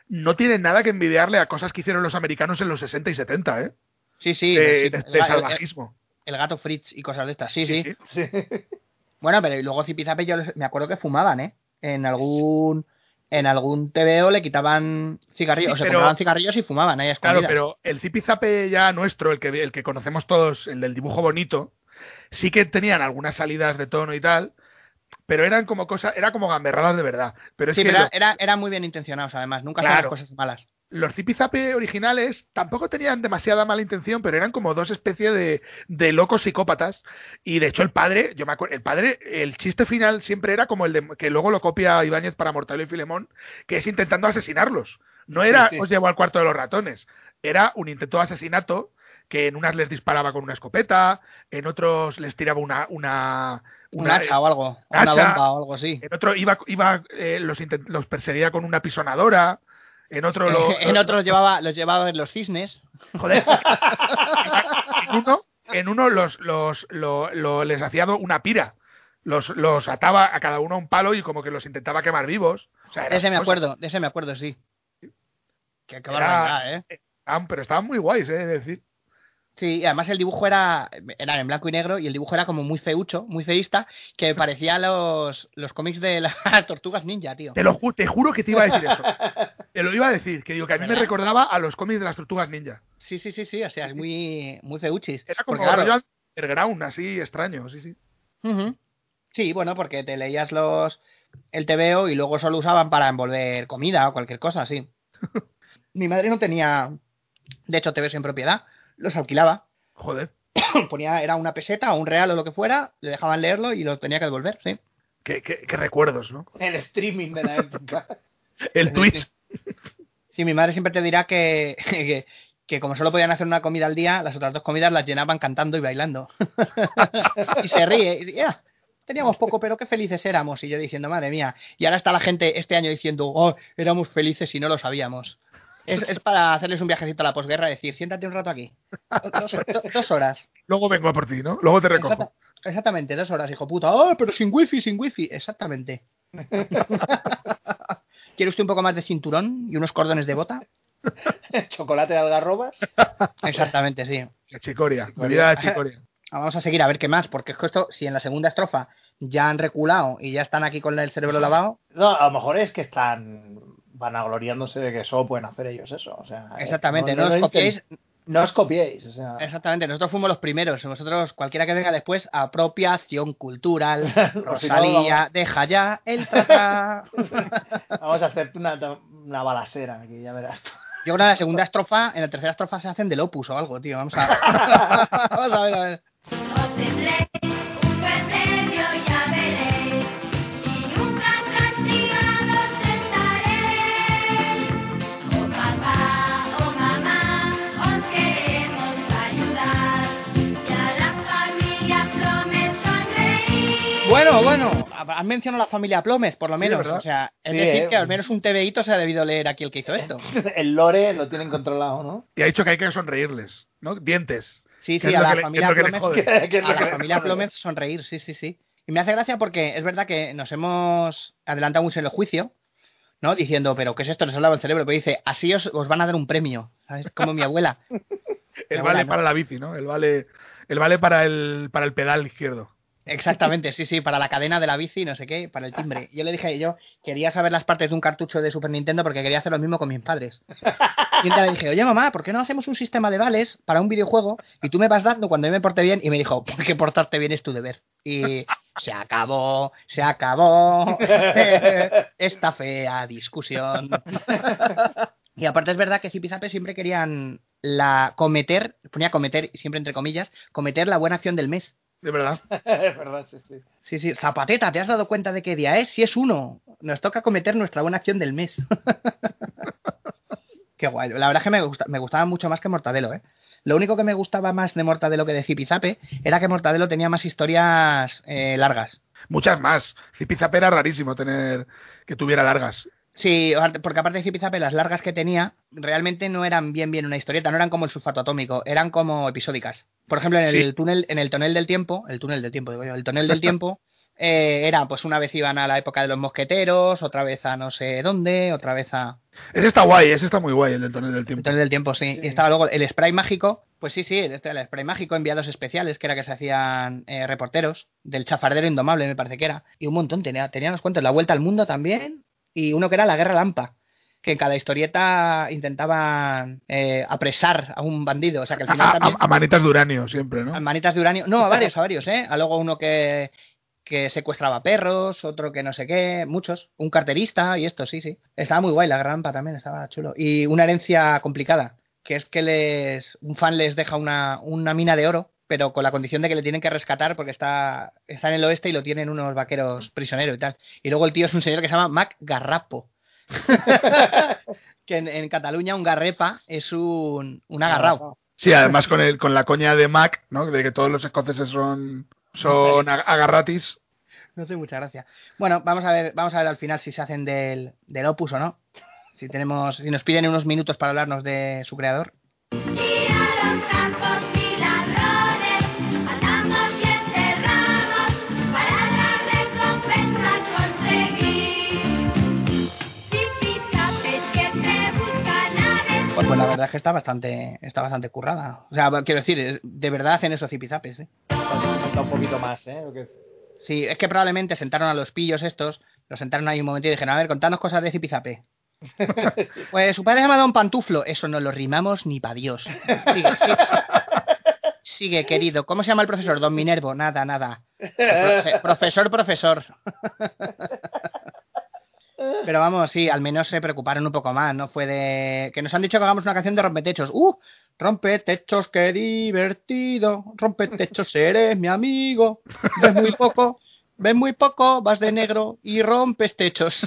S3: no tienen nada que envidiarle a cosas que hicieron los americanos en los 60 y 70, ¿eh?
S2: Sí, sí.
S3: de,
S2: sí,
S3: de-
S2: el,
S3: de
S2: ga- el-
S3: salvajismo.
S2: el gato Fritz y cosas de estas, sí, sí.
S3: Sí, sí.
S1: Sí.
S2: Bueno, pero y luego Zipizape yo les- me acuerdo que fumaban, ¿eh? En algún en algún TVO le quitaban cigarrillos,
S3: Sí,
S2: o se
S3: pero-
S2: compraban cigarrillos y fumaban ahí a
S3: Claro,
S2: escondidas.
S3: pero el zipizape ya nuestro, el que, el que conocemos todos, el del dibujo bonito, sí que tenían algunas salidas de tono y tal, pero eran como cosas, era como gamberradas de verdad. Pero es
S2: sí,
S3: que
S2: pero
S3: lo-
S2: era, era muy bien intencionados, además. Nunca hacían
S3: Claro.
S2: las cosas malas.
S3: los zipizape originales tampoco tenían demasiada mala intención, pero eran como dos especies de, de locos psicópatas. Y de hecho el padre, yo me acuerdo, el padre, el chiste final siempre era como el de que luego lo copia Ibáñez para Mortadelo y Filemón, que es intentando asesinarlos. No era
S1: Sí, sí.
S3: os llevo al cuarto de los ratones, era un intento de asesinato que en unas les disparaba con una escopeta, en otros les tiraba una una
S2: Un hacha o algo, una
S3: hacha.
S2: bomba o algo así.
S3: en otro iba iba eh, los los perseguía con una pisonadora, en otro lo-
S2: en
S3: lo-
S2: otros llevaba, los llevaba en los cisnes.
S3: joder, en uno en uno los los lo- lo- les hacía una pira. Los, los ataba a cada uno a un palo y como que los intentaba quemar vivos. O sea,
S2: ese me acuerdo, de ese me acuerdo, sí. Qué, qué
S3: Era-
S2: barbaridad, ¿eh?
S3: estaban- pero estaban muy guays, eh, de decir.
S2: Sí, y además el dibujo era, era en blanco y negro y el dibujo era como muy feucho, muy feísta, que parecía los, los cómics de las tortugas ninja, tío.
S3: Te lo ju- te juro que te iba a decir eso. Te lo iba a decir, que digo que a mí me recordaba a los cómics de las tortugas ninja.
S2: Sí, sí, sí, sí, o sea, es muy, muy feuchis.
S3: Era como
S2: Porque, claro,
S3: underground, así extraño, sí, sí.
S2: Sí, bueno, porque te leías los el TVO y luego solo usaban para envolver comida o cualquier cosa así. Mi madre no tenía, de hecho, TVOs en propiedad, los alquilaba.
S3: Joder,
S2: Ponía, era una peseta o un real o lo que fuera, le dejaban leerlo y lo tenía que devolver, sí.
S3: qué, qué- qué recuerdos, ¿no?
S1: El streaming de la época.
S3: El Twitch.
S2: Sí, mi madre siempre te dirá que, que, que como solo podían hacer una comida al día, las otras dos comidas las llenaban cantando y bailando. y se ríe. Y, "Ya, teníamos poco, pero qué felices éramos. Y yo diciendo, madre mía. Y ahora está la gente este año diciendo, oh, éramos felices y no lo sabíamos. Es, es para hacerles un viajecito a la posguerra decir, siéntate un rato aquí. Dos, do- dos horas.
S3: Luego vengo a por ti, ¿no? Luego te recojo.
S2: Exacta- exactamente, dos horas, hijo puta. Oh, pero sin wifi, sin wifi. Exactamente. ¿Quiere usted un poco más de cinturón y unos cordones de bota?
S1: Chocolate de algarrobas.
S2: Exactamente, sí.
S3: La chicoria, vida de chicoria.
S2: Vamos a seguir a ver qué más, porque es que esto, si en la segunda estrofa ya han reculado y ya están aquí con el cerebro lavado,
S1: No, a lo mejor es que están vanagloriándose de que solo pueden hacer ellos eso. O sea, eh,
S2: exactamente, no,
S1: lo
S2: os copiéis,
S1: No os copiéis. O sea,
S2: exactamente, nosotros fuimos los primeros, vosotros, cualquiera que venga después, apropiación cultural,
S1: no,
S2: Rosalía, deja ya el trata.
S1: vamos a hacerte una, una balacera aquí, ya verás. tú.
S2: Yo creo que en la segunda estrofa, en la tercera estrofa se hacen del opus o algo, tío, vamos a, vamos a ver, a ver. Has mencionado la familia Plómez, por lo menos, o sea, es
S1: Sí,
S2: decir
S1: eh.
S2: que al menos un TVito se ha debido leer aquí el que hizo esto.
S1: El lore lo tienen controlado, ¿no?
S3: Y ha dicho que hay que sonreírles, ¿no? Dientes.
S2: Sí, sí, a la
S3: le-
S2: familia
S3: es lo que le
S2: Plómez
S3: jode.
S1: Que es lo
S2: a la familia. Plómez sonreír, sí, sí, sí. Y me hace gracia porque es verdad que nos hemos adelantado mucho en el juicio, ¿no? Diciendo, pero ¿qué es esto? Nos ha hablado el cerebro. Pero dice, así os, os van a dar un premio, ¿sabes? Como mi abuela.
S3: El vale para la bici, ¿no? El vale, el vale para el, para el pedal izquierdo.
S2: Exactamente, sí, sí, para la cadena de la bici, no sé qué, para el timbre. Yo le dije, yo quería saber las partes de un cartucho de Super Nintendo porque quería hacer lo mismo con mis padres. Y entonces le dije, oye mamá, ¿por qué no hacemos un sistema de vales para un videojuego y tú me vas dando cuando yo me porte bien? Y me dijo, porque portarte bien es tu deber. Y se acabó, se acabó esta fea discusión. Y aparte es verdad que Zipizape siempre querían la cometer, ponía cometer siempre entre comillas, cometer la buena acción del mes.
S3: De verdad.
S1: Es verdad, sí, sí.
S2: Sí, sí, Zapateta, ¿te has dado cuenta de qué día es? Si es uno, nos toca cometer nuestra buena acción del mes. qué guay. La verdad es que me, gusta, me gustaba mucho más que Mortadelo, ¿eh? Lo único que me gustaba más de Mortadelo que de Zipizape era que Mortadelo tenía más historias eh, largas.
S3: Muchas más. Zipizape era rarísimo tener que tuviera largas.
S2: Sí, porque aparte de Zipizape, las largas que tenía realmente no eran bien bien una historieta, no eran como el sulfato atómico, eran como episódicas. Por ejemplo, en el
S3: Sí.
S2: túnel, en el tonel del tiempo, el túnel del tiempo, digo yo, el tonel del tiempo, eh, era pues una vez iban a la época de los mosqueteros, otra vez a no sé dónde, otra vez a.
S3: Ese está guay, ese está muy guay, el del tonel del
S2: El
S3: tiempo.
S2: tonel del tiempo, sí.
S1: Sí.
S2: Y estaba luego el spray mágico, pues sí, sí, este, el spray mágico, enviados especiales, que era que se hacían eh, reporteros, del chafardero indomable, me parece que era. Y un montón, tenía, tenía unos cuentos, La Vuelta al Mundo también, y uno que era La Guerra Lampa. Que en cada historieta intentaban eh, apresar a un bandido. O sea que al final
S3: A,
S2: también.
S3: a- a manitas de uranio, siempre, ¿no?
S2: a manitas de uranio. No, a varios, a varios, ¿eh? A luego uno que, que secuestraba perros, otro que no sé qué, muchos. Un carterista y esto, sí, sí. Estaba muy guay, la grampa también, estaba chulo. Y una herencia complicada, que es que les un fan les deja una, una mina de oro, pero con la condición de que le tienen que rescatar porque está, está en el oeste y lo tienen unos vaqueros prisioneros y tal. Y luego el tío es un señor que se llama Mac Garrapo. que en, en Cataluña un garrepa es un, un agarrao.
S3: Sí, además con el con la coña de Mac, ¿no? De que todos los escoceses son son ag- agarratis.
S2: No hace mucha gracia. Bueno, vamos a ver, vamos a ver al final si se hacen del, del opus o no. Si tenemos, si nos piden unos minutos para hablarnos de su creador. Pues, la verdad es que está bastante, está bastante currada. O sea, quiero decir, de verdad hacen esos zipizapes, ¿eh?
S1: Falta un poquito más, ¿eh?
S2: Sí, es que probablemente sentaron a los pillos estos, los sentaron ahí un momento y dijeron, a ver, contadnos cosas de zipizape. Pues su padre se llama Don Pantuflo. Eso no lo rimamos ni pa' Dios. Sigue, sigue, sigue. Sigue, querido. ¿Cómo se llama el profesor? Don Minervo. Nada, nada. Profe- profesor, profesor. Pero vamos, sí, al menos se preocuparon un poco más, ¿no? Fue de... Que nos han dicho que hagamos una canción de rompetechos. ¡Uh! Rompetechos, qué divertido. Rompetechos, eres mi amigo. Ves muy poco, ves muy poco, vas de negro y rompes techos.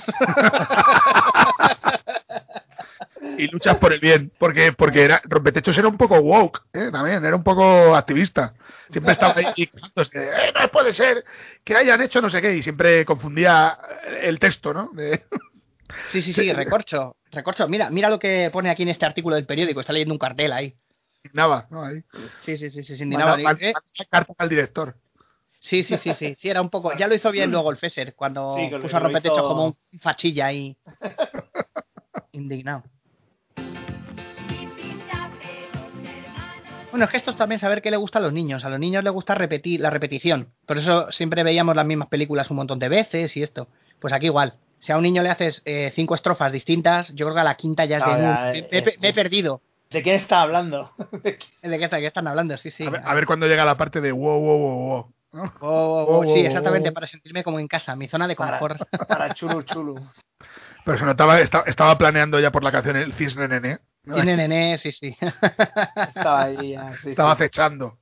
S3: Y luchas por el bien, porque porque era Rompetechos era un poco woke, ¿eh? también, era un poco activista. Siempre estaba ahí y "Eh, no puede ser que hayan hecho no sé qué, y siempre confundía el texto, ¿no? De-
S2: Sí, sí, sí, recorcho. Recorcho. Mira, mira lo que pone aquí en este artículo del periódico. Está leyendo un cartel ahí.
S3: Nada, ¿no? Ahí.
S2: Sí, sí, sí, sí, sin
S3: manda-
S2: ¿eh?
S3: carta al director.
S2: Sí, sí, sí, sí, sí, era un poco. Ya lo hizo bien luego el Fesser cuando
S1: Sí,
S2: puso a rompetechos
S1: hizo-
S2: como un fachilla ahí. Indignado. Bueno, es que esto es también saber qué le gusta a los niños. A los niños les gusta repetir la repetición. Por eso siempre veíamos las mismas películas un montón de veces y esto. Pues aquí igual. Si a un niño le haces eh, cinco estrofas distintas, yo creo que a la quinta ya es de me, me- me he perdido.
S1: ¿De quién está hablando?
S2: ¿De qué, está- qué están hablando? Sí, sí.
S3: A, ver, a ver cuándo llega la parte de wow, wow, wow, wow. ¿no?
S2: Oh, oh, oh,
S3: Oh,
S2: sí, exactamente,
S3: oh.
S2: para sentirme como en casa, mi zona de confort.
S1: Para, para chulu chulu.
S3: Pero se notaba, esta- estaba planeando ya por la canción el cisne nene. ¿no?
S2: Tiene nené, sí, sí.
S1: Estaba ahí ya, sí,
S3: Estaba
S1: sí.
S3: acechando.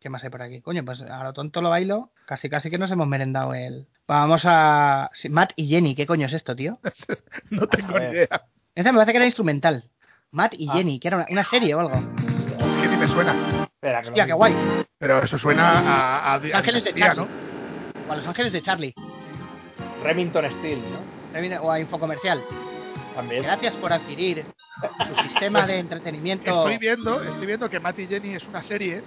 S2: ¿Qué más hay por aquí? Coño, pues a lo tonto lo bailo. Casi, casi que nos hemos merendado el. Vamos a. sí, Matt y Jenny, ¿qué coño es esto, tío?
S3: No tengo ni idea.
S2: Esa me parece que era instrumental. Matt y
S1: Ah.
S2: Jenny, que era una, una serie o algo.
S3: Es que ni me suena.
S1: Espera, que
S2: Hostia, qué guay.
S3: Pero eso suena a, a,
S2: Los Ángeles de Charlie. O a Los Ángeles de Charlie.
S1: Remington Steel, ¿no?
S2: O a Infocomercial.
S1: También.
S2: Gracias por adquirir su sistema de entretenimiento.
S3: Estoy viendo, estoy viendo que Matt y Jenny es una serie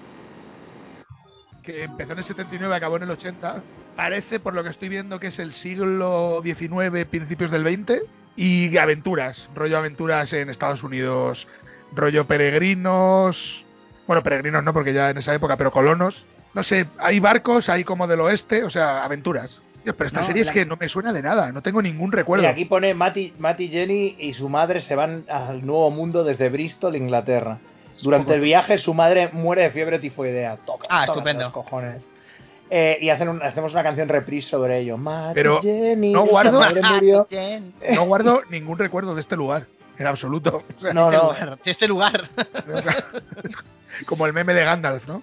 S3: que empezó en el 79 acabó en el 80. Parece, por lo que estoy viendo, que es el siglo XIX, principios del 20. Y aventuras, rollo aventuras en Estados Unidos, rollo peregrinos. Bueno, peregrinos no, porque ya en esa época, pero colonos. No sé, hay barcos, hay como del oeste, o sea, aventuras. Dios, Pero esta
S2: No,
S3: serie es que no me suena de nada, no tengo ningún recuerdo.
S1: Mira, aquí pone Matty, Matty Jenny y su madre se van al nuevo mundo desde Bristol, Inglaterra. Durante el viaje su madre muere de fiebre tifoidea. Toca,
S2: Ah, estupendo.
S1: los cojones. Eh, y hacen un- hacemos una canción reprise sobre ello.
S3: Pero
S1: Jenny,
S3: no guardo-
S1: murió.
S2: Jen.
S3: No guardo ningún recuerdo de este lugar, en absoluto. O sea,
S1: No,
S2: Este
S1: no.
S2: lugar, de este lugar.
S3: Como el meme de Gandalf, ¿no?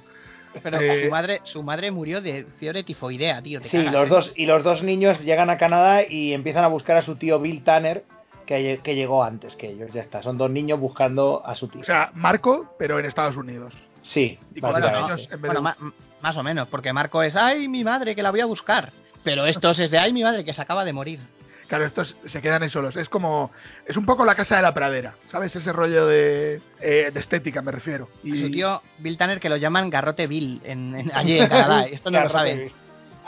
S2: Pero
S3: Eh,
S2: su madre, su madre murió de fiebre tifoidea, tío. te
S1: Sí,
S2: cagas,
S1: los
S2: ¿eh?
S1: dos, y los dos niños llegan a Canadá y empiezan a buscar a su tío Bill Tanner, que, lle- que llegó antes que ellos. Ya está, son dos niños buscando a su tío.
S3: O sea, Marco, pero en Estados Unidos.
S1: sí,
S3: y con los niños en vez
S2: bueno,
S3: de-
S2: más o menos, porque Marco es, ay, mi madre, que la voy a buscar. Pero estos es de, ay, mi madre, que se acaba de morir.
S3: Claro, estos se quedan ahí solos. Es como. Es un poco la casa de la pradera. ¿Sabes? Ese rollo de, eh, de estética, me refiero. Y
S2: Su tío Bill Tanner, que lo llaman Garrote Bill en, en- allí en Canadá. Esto no lo saben.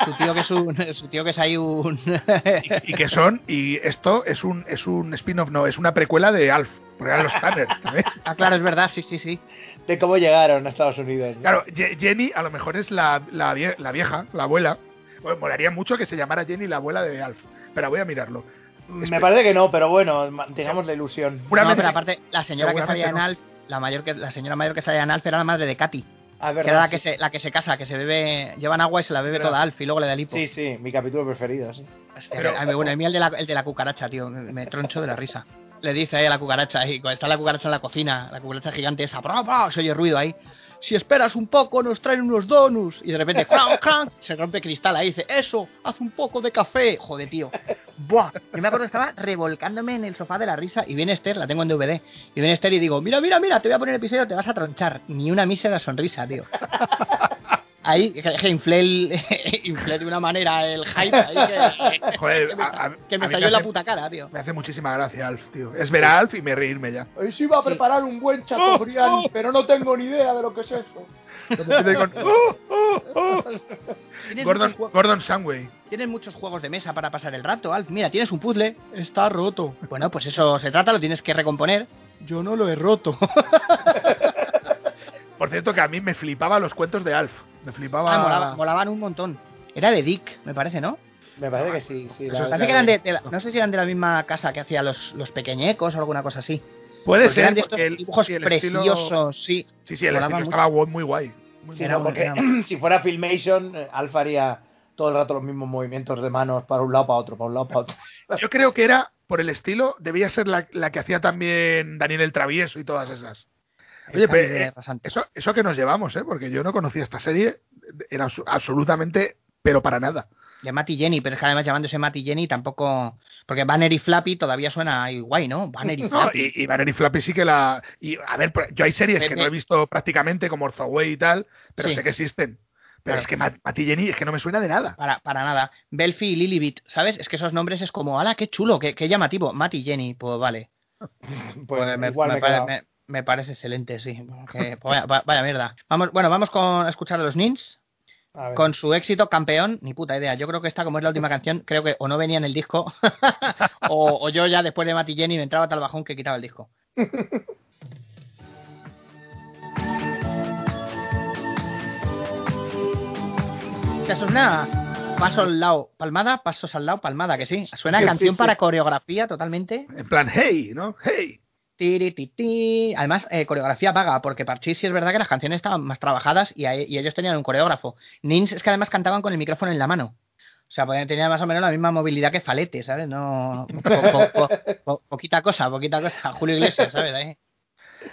S2: Su tío que es un, su tío que es ahí un...
S3: y, y que son. Y esto es un, es un spin-off, no, es una precuela de Alf. Porque eran los Tanner
S2: ah, claro, es verdad, sí, sí, sí.
S1: De cómo llegaron a Estados Unidos. ¿no?
S3: Claro, Jenny a lo mejor es la, la, vie- la vieja, la abuela. Bueno, molaría mucho que se llamara Jenny la abuela de Alf. Pero voy a mirarlo.
S1: Me parece que no, pero bueno, mantengamos la ilusión.
S2: No, pero aparte, la señora que salía en
S3: no.
S2: Alf, la mayor que la señora mayor que salía en Alf era la madre de Katy,
S1: Ah, es
S2: que
S1: verdad,
S2: era la que
S1: sí.
S2: se, la que se casa, que se bebe, llevan agua y se la bebe
S1: Verdad.
S2: toda Alf y luego le da lipo.
S1: Sí, sí, mi capítulo preferido, sí.
S2: Hostia,
S3: Pero-
S2: a mí, bueno, a mí el de, la, el de la cucaracha, tío, me troncho de la risa. Le dice ahí a la cucaracha, y cuando está la cucaracha en la cocina, la cucaracha gigante esa, ¡bra, bra! se oye ruido ahí. Si esperas un poco, nos traen unos donuts. Y de repente, ¡cran, cran! se rompe cristal ahí, dice, eso, haz un poco de café. Joder, tío. Buah, yo me acuerdo que estaba revolcándome en el sofá de la risa y viene Esther, la tengo en DVD, y viene Esther y digo, mira, mira, mira, te voy a poner el episodio, te vas a tronchar. Ni una mísera sonrisa, tío. Ahí, que, inflé, el, inflé de una manera el hype ahí que,
S3: Joder,
S2: que me,
S3: a-
S2: que me estalló en la puta cara, tío.
S3: Me hace muchísima gracia Alf, tío. Es ver a Alf y me reírme ya.
S1: Hoy se iba a
S2: Sí.
S1: preparar un buen chateaubriand, pero no tengo ni idea de lo que es eso.
S3: Con, "Oh, oh, oh". Gordon, Gordon Samway.
S2: Tienes muchos juegos de mesa para pasar el rato, Alf. Mira, tienes un puzzle. Está roto. Bueno, pues eso se trata, lo tienes que recomponer. Yo no lo he roto.
S3: Por cierto, que a mí me flipaba los cuentos de Alf. Me flipaba.
S2: Ah, molaba- molaban un montón. Era de Dick, me parece, ¿no?
S1: Me parece que sí, sí.
S3: Eso
S1: la-
S2: Parece
S1: la-
S2: que eran de, de la- no sé si eran de la misma casa que hacía los, los pequeñecos o alguna cosa así.
S3: Puede
S2: Porque
S3: ser,
S2: eran de estos
S3: el,
S2: dibujos
S3: sí, el estilo-
S2: preciosos, sí.
S3: Sí, sí, el
S2: Molaban
S3: estilo
S2: mucho.
S3: estaba muy guay. Muy
S1: Sí, no, porque
S2: era
S1: si fuera Filmation, eh, Alfa haría todo el rato los mismos movimientos de manos para un lado, para otro, para un lado, para otro.
S3: Yo creo que era, por el estilo, debía ser la, la que hacía también Daniel el Travieso y todas esas. Oye, pero, eh, eso, eso que nos llevamos, ¿eh? Porque yo no conocía esta serie, era absolutamente, pero para nada.
S2: De Matt y Jenny, pero es que además llamándose Matt y Jenny tampoco. Porque Banner y Flappy todavía suena ahí guay, ¿no? Banner y
S3: No,
S2: Flappy.
S3: y, y Banner y Flappy sí que la... Y, a ver, yo hay series que no he visto prácticamente, como Orzoway y tal, pero
S2: Sí.
S3: sé que existen. Pero
S2: Claro.
S3: es que Matt, Matt y Jenny es que no me suena de nada.
S2: Para, para nada. Belfi y Lilibit, ¿sabes? Es que esos nombres es como, ¡ala, qué chulo! Qué, qué llamativo! Matt y Jenny, pues vale.
S1: Pues
S2: me,
S1: igual
S2: me
S1: quedado.
S2: Me- parece excelente, sí. porque, vaya, va- vaya mierda. Vamos, bueno, vamos con a escuchar a los Nins
S1: A
S2: con su éxito campeón. Ni puta idea. Yo creo que esta, como es la última canción, creo que o no venía en el disco o, o yo ya después de Matt y Jenny me entraba tal bajón que quitaba el disco. Eso es una paso al lado, palmada, pasos al lado, palmada, que sí. Suena
S1: Sí,
S2: canción
S1: sí,
S2: para coreografía totalmente.
S3: En plan, hey, ¿no? Hey.
S2: Además, eh, coreografía paga, porque Parchís sí es verdad que las canciones estaban más trabajadas y, y ellos tenían un coreógrafo. Nins es que además cantaban con el micrófono en la mano. O sea, podían- tenían más o menos la misma movilidad que Falete, ¿sabes? No, po- po- po- po- poquita cosa, poquita cosa. Julio Iglesias, ¿sabes? Ahí.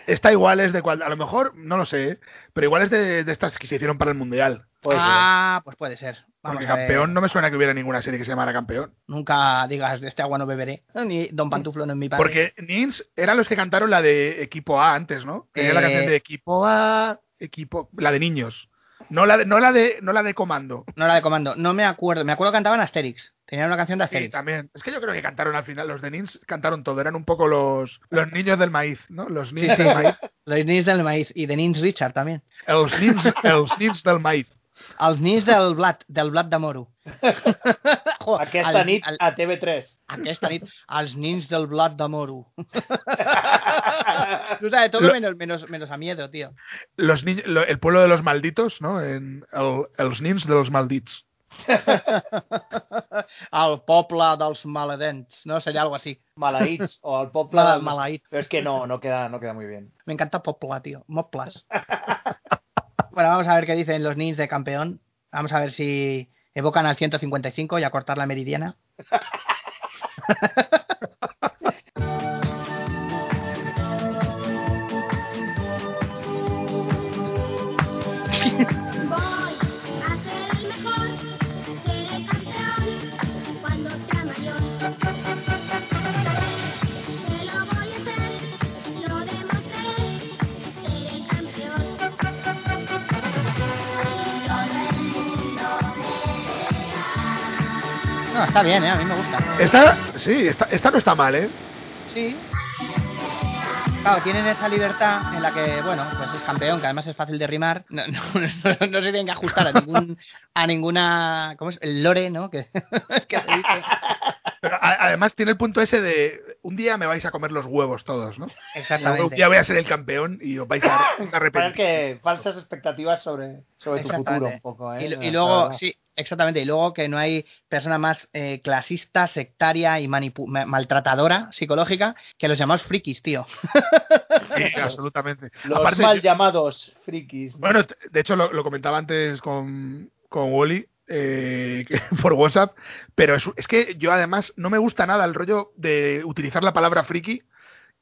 S3: Esta igual es de cual, a lo mejor, no lo sé, ¿eh? pero igual es de estas que se hicieron para el Mundial.
S1: Puede ser.
S2: ah, pues puede ser. Vamos
S3: Porque
S2: a ver.
S3: campeón no me suena que hubiera ninguna serie que se llamara campeón.
S2: Nunca digas de este agua no beberé. Ni Don Pantuflo no es mi padre.
S3: Porque Nins eran los que cantaron la de Equipo A antes, ¿no? Tenía la
S2: Eh,
S3: canción de Equipo A, Equipo, la de niños. No la de, no la de, no la de comando.
S2: No la de comando. No me acuerdo. Me acuerdo que cantaban Asterix. Tenían una canción de
S3: Sí,
S2: Asterix.
S3: también. Es que yo creo que cantaron al final, los de Nins cantaron todo, eran un poco los, los niños del maíz, ¿no? Los
S2: sí.
S3: del maíz.
S2: Los Nins del maíz y de Nins Richard también.
S3: Els nins, nins del maíz.
S2: Els nins del blat, del blat de moro. Jo,
S1: Aquesta
S2: el-
S1: nit
S2: el-
S1: a TV3.
S2: aquesta nit, els nins del blat de moro. Tú sabes todo
S3: Lo-
S2: menos, menos, menos a miedo, tío.
S3: Los niños, lo- el pueblo de los malditos, ¿no? En el, els nins de los maldits.
S2: El poble dels maledents, ¿no? Sería algo así.
S1: Malaïts o al poble
S2: Poble
S1: del
S2: maleït.
S1: Pero es que no, no queda, no queda muy bien.
S2: Me encanta Popla, tío. Moplas. Bueno, vamos a ver qué dicen los nins de campeón. Vamos a ver si evocan al 155 y a cortar la meridiana. está bien, ¿eh? A mí me gusta.
S3: Esta, sí, esta, esta no está mal, ¿eh?
S2: Sí. Claro, tienen esa libertad en la que, bueno, pues es campeón, que además es fácil de rimar. No, no, no, no se tienen que ajustar a ningún, a ninguna, ¿cómo es? El lore, ¿no? Que, que se dice.
S3: Pero además tiene el punto ese de un día me vais a comer los huevos todos, ¿no? Un
S2: Exactamente.
S3: día voy a ser el campeón y os vais a, arrepentir.
S1: que falsas expectativas sobre, sobre tu futuro un poco, ¿eh?
S2: Y, luego, sí, exactamente. Y luego que no hay persona más eh, clasista, sectaria y maltratadora psicológica que los llamados frikis, tío.
S3: Sí, absolutamente.
S1: Los
S3: Aparte,
S1: mal llamados frikis.
S3: Bueno, de hecho lo, lo comentaba antes con, con Wally eh, por WhatsApp, pero es, es que yo además no me gusta nada el rollo de utilizar la palabra friki,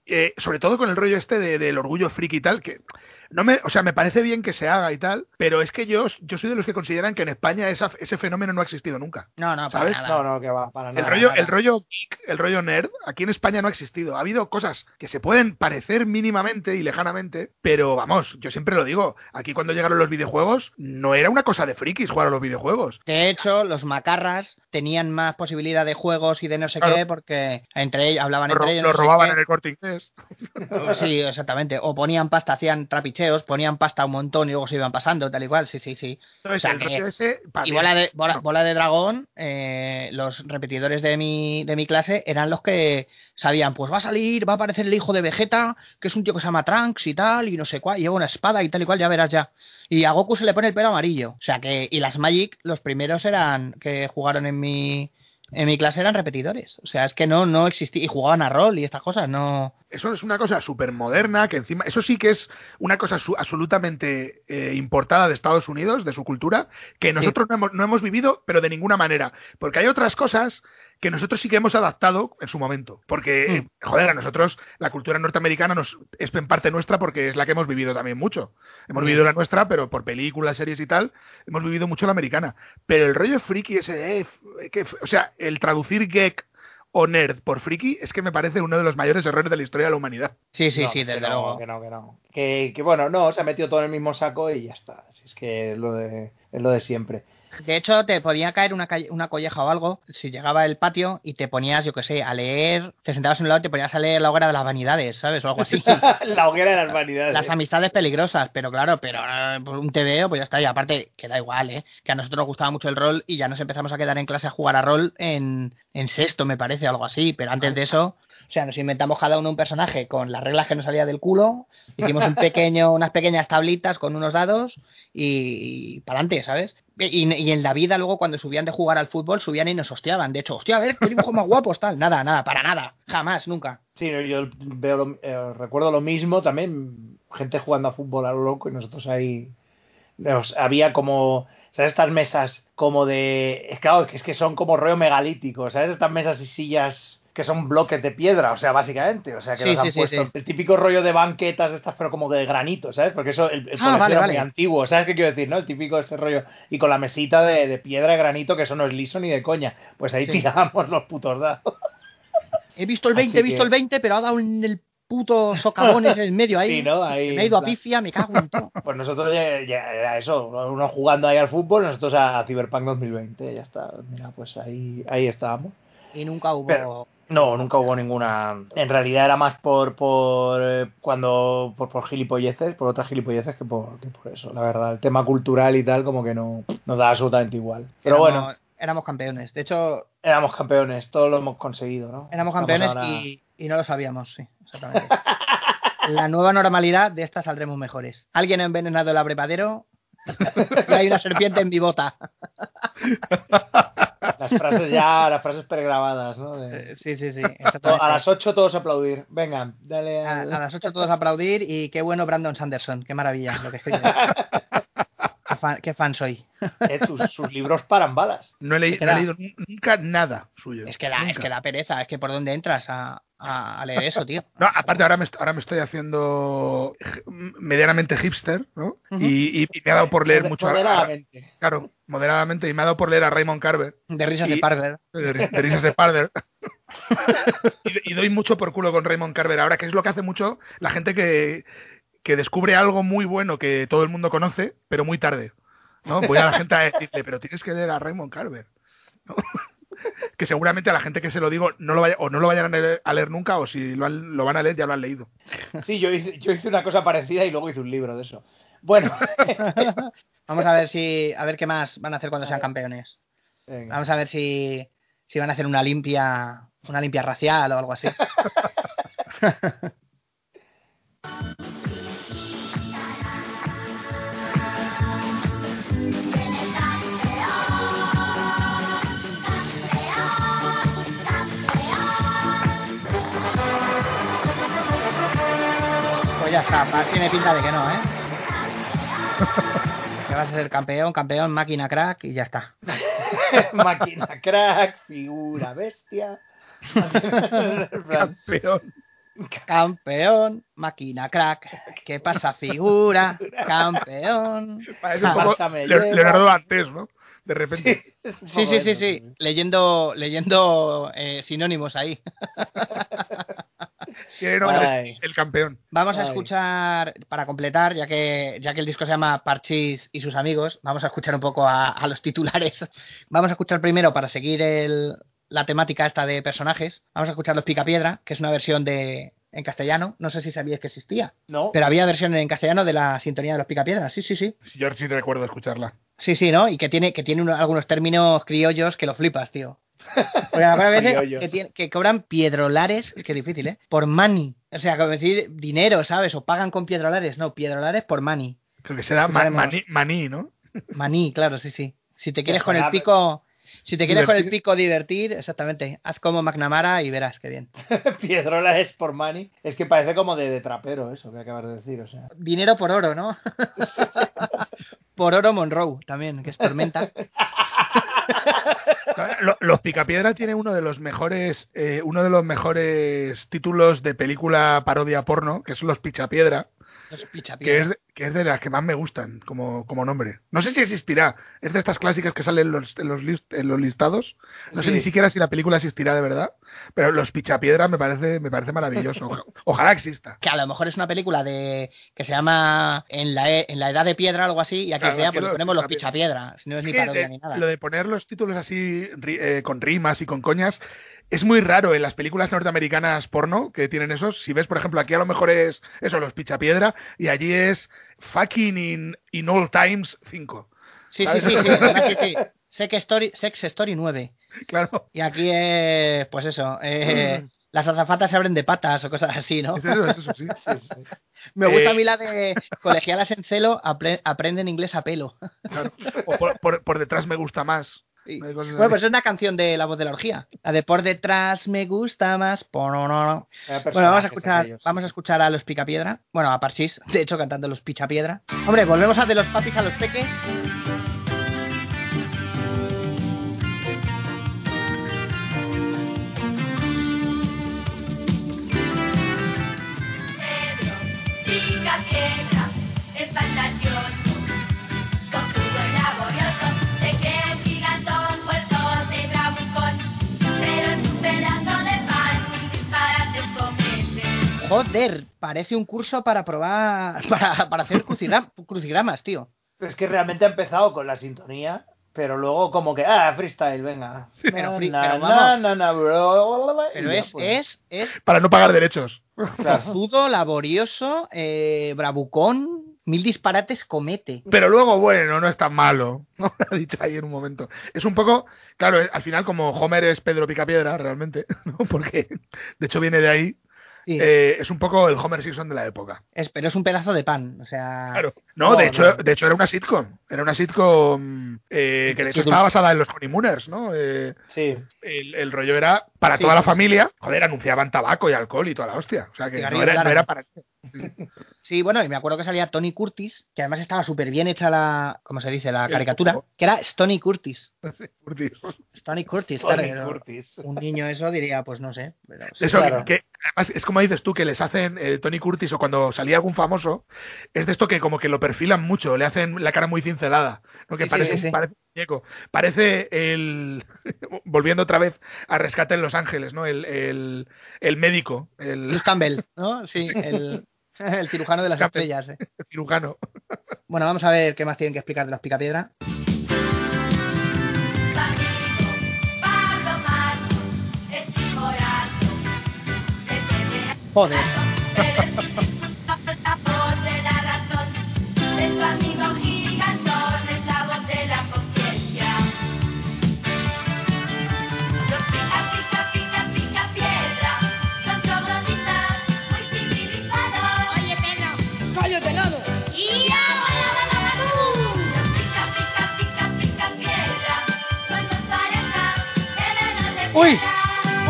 S3: eh, sobre todo con el rollo este de- del orgullo friki y tal, que no me, o sea, me parece bien que se haga y tal, pero es que yo, yo soy de los que consideran que en España esa- ese fenómeno no ha existido nunca.
S2: No, no, para
S3: ¿Sabes?
S2: nada.
S1: No, no, que va, para
S3: El
S1: nada.
S3: rollo,
S1: nada.
S3: el rollo geek, el rollo nerd, aquí en España no ha existido. Ha habido cosas que se pueden parecer mínimamente y lejanamente, pero vamos, yo siempre lo digo, aquí cuando llegaron los videojuegos, no era una cosa de frikis jugar a los videojuegos.
S2: De hecho, los macarras tenían más posibilidad de juegos y de no sé
S3: Claro.
S2: qué, porque entre ellos hablaban entre ellos.
S3: lo
S2: no sé
S3: robaban
S2: qué.
S3: en el corte inglés.
S2: Sí, exactamente. O ponían pasta, hacían trapicheos, ponían pasta un montón y luego se iban pasando, tal y cual. Sí, sí, sí.
S3: Entonces,
S2: O sea que-
S3: ese,
S2: Y bola de, bola, bola de dragón, eh, los repetidores de mi, de mi clase eran los que sabían, pues va a salir, va a aparecer el hijo de Vegeta, que es un tío que se llama Trunks y tal, y no sé cuál, lleva una espada y tal y cual, ya verás ya. Y a Goku se le pone el pelo amarillo. O sea que, y las Magic, los primeros eran, que jugaron en mi, en mi clase eran repetidores. O sea, es que no, no existía, y jugaban a rol y estas cosas, no.
S3: Eso es una cosa súper moderna, que encima, eso sí que es una cosa su- absolutamente eh, importada de Estados Unidos, de su cultura, que nosotros no, hemos, no hemos vivido, pero de ninguna manera. Porque hay otras cosas que nosotros sí que hemos adaptado en su momento. Porque, eh, joder, a nosotros la cultura norteamericana nos, es en parte nuestra porque es la que hemos vivido también mucho. Hemos
S2: Mm.
S3: vivido la nuestra, pero por películas, series y tal, hemos vivido mucho la americana. Pero el rollo friki ese, eh, que o sea, el traducir geek o nerd por friki es que me parece uno de los mayores errores de la historia de la humanidad.
S2: Sí, sí,
S1: No,
S2: sí,
S1: que
S2: desde
S1: no,
S2: luego.
S1: Que no, que no. Que, que bueno, no, se ha metido todo en el mismo saco y ya está. Si es que es lo de, es lo de siempre.
S2: De hecho, te podía caer una, calle- una colleja o algo si llegaba el patio y te ponías, yo qué sé, a leer, te sentabas en un lado y te ponías a leer la hoguera de las vanidades, ¿sabes? O algo así.
S1: la hoguera de las vanidades.
S2: las amistades peligrosas, pero claro, pero por un TVO, pues ya está. Y aparte, que da igual, ¿eh? Que a nosotros nos gustaba mucho el rol y ya nos empezamos a quedar en clase a jugar a rol en, en sexto, me parece, algo así. Pero antes de eso, o sea, nos inventamos cada uno un personaje con las reglas que nos salía del culo, hicimos un pequeño, unas pequeñas tablitas con unos dados y, para adelante, ¿sabes? Y, y en la vida, luego, cuando subían de jugar al fútbol, subían y nos hostiaban. De hecho, hostia, a ver, qué dibujos más guapos, tal. Nada, nada, para nada. Jamás, nunca.
S1: Sí, yo veo lo- eh, recuerdo lo mismo también, gente jugando a fútbol a lo loco y nosotros ahí nos- había como, ¿sabes? Estas mesas como de, es claro, que es que son como rollo megalítico, ¿sabes? Estas mesas y sillas que son bloques de piedra, o sea, básicamente, o sea, que
S2: Sí,
S1: los han
S2: sí, sí,
S1: puesto
S2: sí.
S1: el típico rollo de banquetas de estas, pero como de granito, ¿sabes? Porque eso, el, el
S2: Ah, vale, vale.
S1: muy antiguo, ¿sabes qué quiero decir, no? El típico ese rollo, y con la mesita de, de piedra de granito, que eso no es liso ni de coña, pues ahí
S2: Sí.
S1: tirábamos los putos dados.
S2: He visto el
S1: Así
S2: 20, he visto
S1: que-
S2: el 20, pero ha dado en el puto socavón en el medio ahí.
S1: Sí, ¿no? Ahí,
S2: me ha ido a pifia, me cago en todo.
S1: Pues nosotros ya, ya era eso, uno jugando ahí al fútbol, nosotros a Cyberpunk 2020, ya está. Mira, pues ahí, ahí estábamos.
S2: Y nunca hubo.
S1: Pero- No, nunca hubo ninguna. En realidad era más por por eh, cuando por, por gilipolleces, por otras gilipolleces que por, que por eso. La verdad, el tema cultural y tal, como que no nos da absolutamente igual. Pero
S2: éramos,
S1: bueno,
S2: Éramos campeones. De hecho,
S1: éramos campeones, todo lo hemos conseguido, ¿no?
S2: éramos campeones
S1: ahora-
S2: y, y no lo sabíamos, sí, exactamente. La nueva normalidad, de esta saldremos mejores. Alguien ha envenenado el abrevadero hay una serpiente en mi bota.
S1: Las frases ya, las frases pregrabadas, ¿no? De-
S2: Eh, Sí, sí, sí.
S1: A las 8 todos aplaudir. Venga, dale
S2: A, a las 8 todos a aplaudir y qué bueno Brandon Sanderson, qué maravilla lo que escribe. qué, fan, qué fan soy.
S1: Eh, sus libros paran balas.
S3: No he, leí-
S2: Es que
S3: no he leído nu- nunca nada suyo.
S2: Es que da, es que da pereza, es que por dónde entras a, a- a leer eso, tío.
S3: No, aparte ahora me, ahora me estoy haciendo medianamente hipster, ¿no? Y, y- y me ha dado por leer
S1: Moder-
S3: mucho a,
S1: moderadamente.
S3: claro, moderadamente, y me ha dado por leer a Raymond Carver,
S2: De risas de
S3: Y-
S2: Parver.
S3: de, ri- de risas de Parder. y, y doy mucho por culo con Raymond Carver ahora, que es lo que hace mucho la gente que, que descubre algo muy bueno que todo el mundo conoce, pero muy tarde. ¿no? Voy a la gente a decirle, pero tienes que leer a Raymond Carver. ¿no? que seguramente a la gente que se lo digo no lo vaya, o no lo vayan a leer, a leer nunca, o si lo, han- lo van a leer ya lo han leído.
S1: Sí, yo hice, yo hice una cosa parecida y luego hice un libro de eso. Bueno,
S2: Vamos a ver si a ver qué más van a hacer cuando sean campeones.
S1: venga.
S2: Vamos a ver si, si van a hacer una limpia una limpia racial o algo así. Pues ya está, tiene pinta de que no, ¿eh? Que vas a ser campeón, campeón, máquina crack y ya está.
S1: Máquina crack, figura bestia.
S3: Campeón.
S2: Campeón, máquina crack. ¿Qué pasa, figura? Campeón.
S3: Parece un poco. Leonardo Dantes, ¿no? De repente.
S2: Sí, sí, sí, sí. Leyendo, leyendo eh, sinónimos ahí.
S3: Tiene nombre
S1: Ay.
S3: el campeón.
S2: Vamos a escuchar, para completar, ya que, ya que el disco se llama Parchís y sus amigos, vamos a escuchar un poco a, a los titulares. Vamos a escuchar primero, para seguir el- la temática esta de personajes, vamos a escuchar Los Picapiedra, que es una versión de en castellano. No sé si sabíais que existía,
S1: No,
S2: pero había versión en castellano de la sintonía de Los Picapiedra. Sí, sí, sí.
S3: Yo sí recuerdo escucharla.
S2: Sí, sí, ¿no? Y que tiene, que tiene uno- algunos términos criollos que lo flipas, tío. Porque me acuerdo a veces que, tiene- que cobran piedrolares, es que es difícil, ¿eh? Por money. O sea, como decir dinero, ¿sabes? O pagan con piedrolares. No, piedrolares por money.
S3: Creo que será ma-
S2: Sabemos.
S3: maní, maní, ¿no?
S2: Maní, claro, sí, sí. Si te quieres con el pico... Si te quieres con el
S3: Divertir.
S2: pico divertir, exactamente. Haz como McNamara y verás qué bien.
S1: Piedrola es por money. Es que parece como de, de trapero eso que acabas de decir. O sea.
S2: Dinero por oro, ¿no? por oro Monroe también, que es tormenta.
S3: Lo- Los Picapiedra tiene uno de los mejores, eh, uno de los mejores títulos de película parodia porno, que son Los Pichapiedra, que es, que es de las que más me gustan como, como nombre. No sé si existirá, es de estas clásicas que salen en los, en los, list- en los listados. No sé
S1: Sí.
S3: ni siquiera si la película existirá de verdad, pero Los Pichapiedra me parece, me parece maravilloso. Oja- ojalá exista.
S2: que a lo mejor es una película de que se llama en la, e- en la edad de piedra algo así y aquí
S3: Claro,
S2: vea pues
S3: los
S2: ponemos los
S3: Pichapiedra.
S2: pichapiedra si no es,
S3: Es
S2: ni parodia
S3: de-
S2: ni nada
S3: Lo de poner los títulos así eh, con rimas y con coñas es muy raro en las películas norteamericanas porno que tienen esos. Si ves, por ejemplo, aquí a lo mejor es eso, los pichapiedra, y allí es fucking in, in all times 5.
S2: sí sí sí, sí, sí, sí. Sex Story, Sex Story 9
S3: Claro,
S2: y aquí es pues eso eh, las azafatas se abren de patas o cosas así ¿no?
S3: es eso, es eso, sí.
S2: me gusta
S3: Eh,
S2: a mí la de colegialas en celo apre- aprenden inglés a pelo
S3: claro. O por, por- por detrás me gusta más.
S2: Sí. Bueno pues es una canción de la voz de la orgía la de por detrás me gusta más. Bueno, vamos a escuchar, vamos a escuchar a los Picapiedra, bueno, a Parchís, de hecho cantando los Pichapiedra. Hombre, volvemos a de los papis a los peques. Joder, parece un curso para probar, para, para hacer crucigra- crucigramas, tío.
S1: Es que realmente ha empezado con la sintonía, pero luego como que, ah, freestyle, venga.
S2: Pero free-
S1: Na,
S2: pero
S1: na,
S2: vamos.
S1: na, na, bro,
S2: Pero
S1: y ya,
S2: es,
S1: pues,
S2: es, es
S3: Para no pagar derechos.
S1: claro.
S2: laborioso, eh, bravucón, mil disparates comete.
S3: Pero luego, bueno, no es tan malo. ¿no? Ha dicho ahí en un momento. Es un poco, claro, al final como Homer es Pedro Picapiedra, realmente, ¿no? Porque de hecho viene de ahí.
S2: Sí,
S3: eh, es un poco el Homer Simpson de la época.
S2: es, pero es un pedazo de pan, o sea...
S3: Claro. No,
S1: No,
S3: de hecho, de hecho era una sitcom. Era una sitcom eh, que de hecho estaba basada en los Honeymooners, ¿no? Eh,
S1: Sí.
S3: el, el rollo era para
S2: Sí,
S3: toda la
S2: sí.
S3: familia. Joder, anunciaban tabaco y alcohol y toda la hostia. O sea que no era, no era para.
S2: Sí, bueno, y me acuerdo que salía Tony Curtis, que además estaba súper bien hecha la, ¿cómo se dice? La caricatura, que era Stony Curtis.
S3: Curtis.
S2: Stony Curtis, claro.
S1: Curtis.
S2: Un niño eso diría, pues no sé. pero sí.
S3: Eso
S1: claro.
S3: que, además es como dices tú, que les hacen eh, Tony Curtis o cuando salía algún famoso, es de esto que como que lo perfilan mucho, le hacen la cara muy cincelada, ¿no? que
S2: Sí,
S3: parece,
S2: sí,
S3: parece. Parece el. volviendo otra vez a Rescate en Los Ángeles, ¿no? El, el, el médico, el,
S2: Bruce Campbell, ¿no? Sí, el, el cirujano de las estrellas. eh.
S3: el cirujano.
S2: Bueno, vamos a ver qué más tienen que explicar de los Picapiedra. Joder. Uy.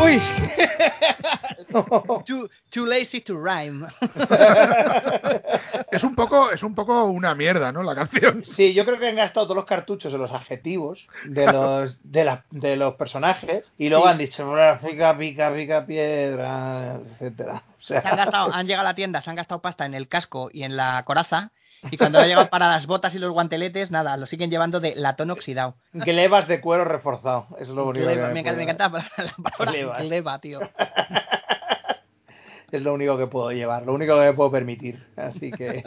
S2: Uy. Too, too lazy to rhyme.
S3: Es un poco, es un poco una mierda, ¿no? La canción.
S1: Sí, yo creo que han gastado todos los cartuchos en los adjetivos de los de, la- de los personajes y luego
S2: Sí.
S1: han dicho "Bra, pica, pica, pica piedra, etcétera. O sea,
S2: Se han, gastado, han llegado a la tienda, se han gastado pasta en el casco y en la coraza. Y cuando han llegado para las botas y los guanteletes, nada, lo siguen llevando de latón oxidado.
S1: glebas de cuero reforzado, es lo único
S2: Gleba,
S1: que
S2: me, me encanta la palabra, gleba, tío.
S1: Es lo único que puedo llevar, lo único que me puedo permitir. Así que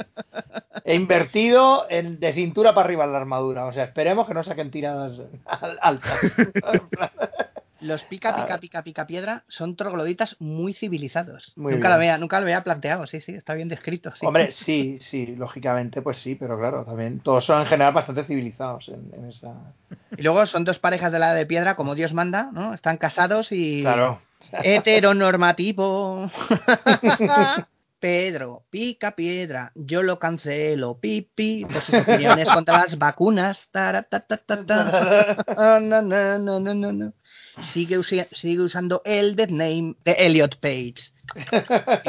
S1: he invertido en, de cintura para arriba en la armadura. O sea, esperemos que no saquen tiradas al- altas.
S2: Los pica, pica,
S1: Ah.
S2: pica, pica piedra son trogloditas muy civilizados.
S1: Muy
S2: nunca,
S1: bien.
S2: lo había, nunca lo había planteado, sí, sí, está bien descrito. sí.
S1: Hombre, sí, sí, lógicamente, pues sí, pero claro, también todos son en general bastante civilizados en, en esa.
S2: Y luego son dos parejas de la de piedra, como Dios manda, ¿no? Están casados y.
S1: Claro.
S2: Heteronormativo. Pedro, pica piedra, yo lo cancelo, pipi, por sus opiniones contra las vacunas. Taratatata. Ah, no, no, no, no, no, no. Sigue, usi- sigue usando el dead name de Elliot Page.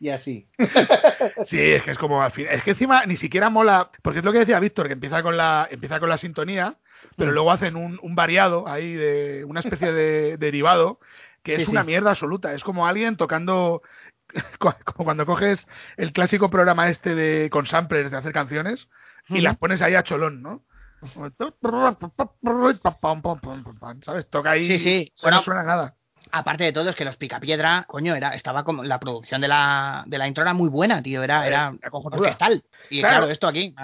S1: Y así.
S3: Sí, es que es como al fin. Es que encima ni siquiera mola. Porque es lo que decía Víctor, que empieza con la, empieza con la sintonía, pero
S2: Mm.
S3: luego hacen un, un variado ahí de una especie de derivado que
S2: Sí,
S3: es una
S2: sí.
S3: mierda absoluta. Es como alguien tocando. Como cuando coges el clásico programa este de con samplers de hacer canciones y
S2: Ujú.
S3: las pones ahí a cholón, ¿no? ¿Sabes? Toca ahí.
S2: Sí, sí.
S3: o sea, no
S2: Bueno,
S3: suena nada.
S2: Aparte de todo, es que los Picapiedra, coño, era, estaba como. La producción de la, de la intro era muy buena, tío. Era, era
S3: Era
S2: orquestal. Y
S3: Claro.
S2: claro, esto aquí.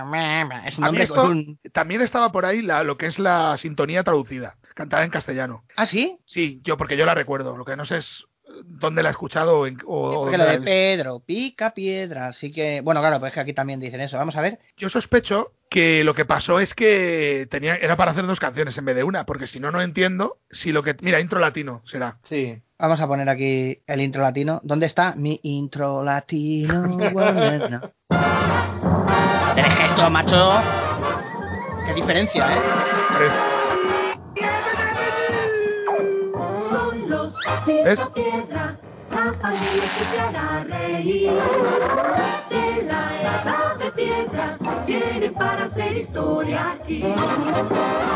S2: Es un nombre
S3: esto-
S2: con un.
S3: También estaba por ahí la, lo que es la sintonía traducida, cantada en castellano.
S2: ¿Ah, sí?
S3: Sí, yo porque yo la recuerdo. Lo que no sé es dónde la he escuchado o en- o-
S2: Sí,
S3: o
S2: porque lo de. Pedro, pica piedra. Así que. Bueno, claro, pues es que aquí también dicen eso. Vamos a ver.
S3: Yo sospecho que lo que pasó es que tenía era para hacer dos canciones en vez de una, porque si no no entiendo si lo que mira intro latino será.
S1: Sí.
S2: Vamos a poner aquí el intro latino. ¿Dónde está mi intro latino? Bueno, Tenés gesto, macho. Qué diferencia, ¿eh?
S7: Piedra, vienen para hacer historia aquí.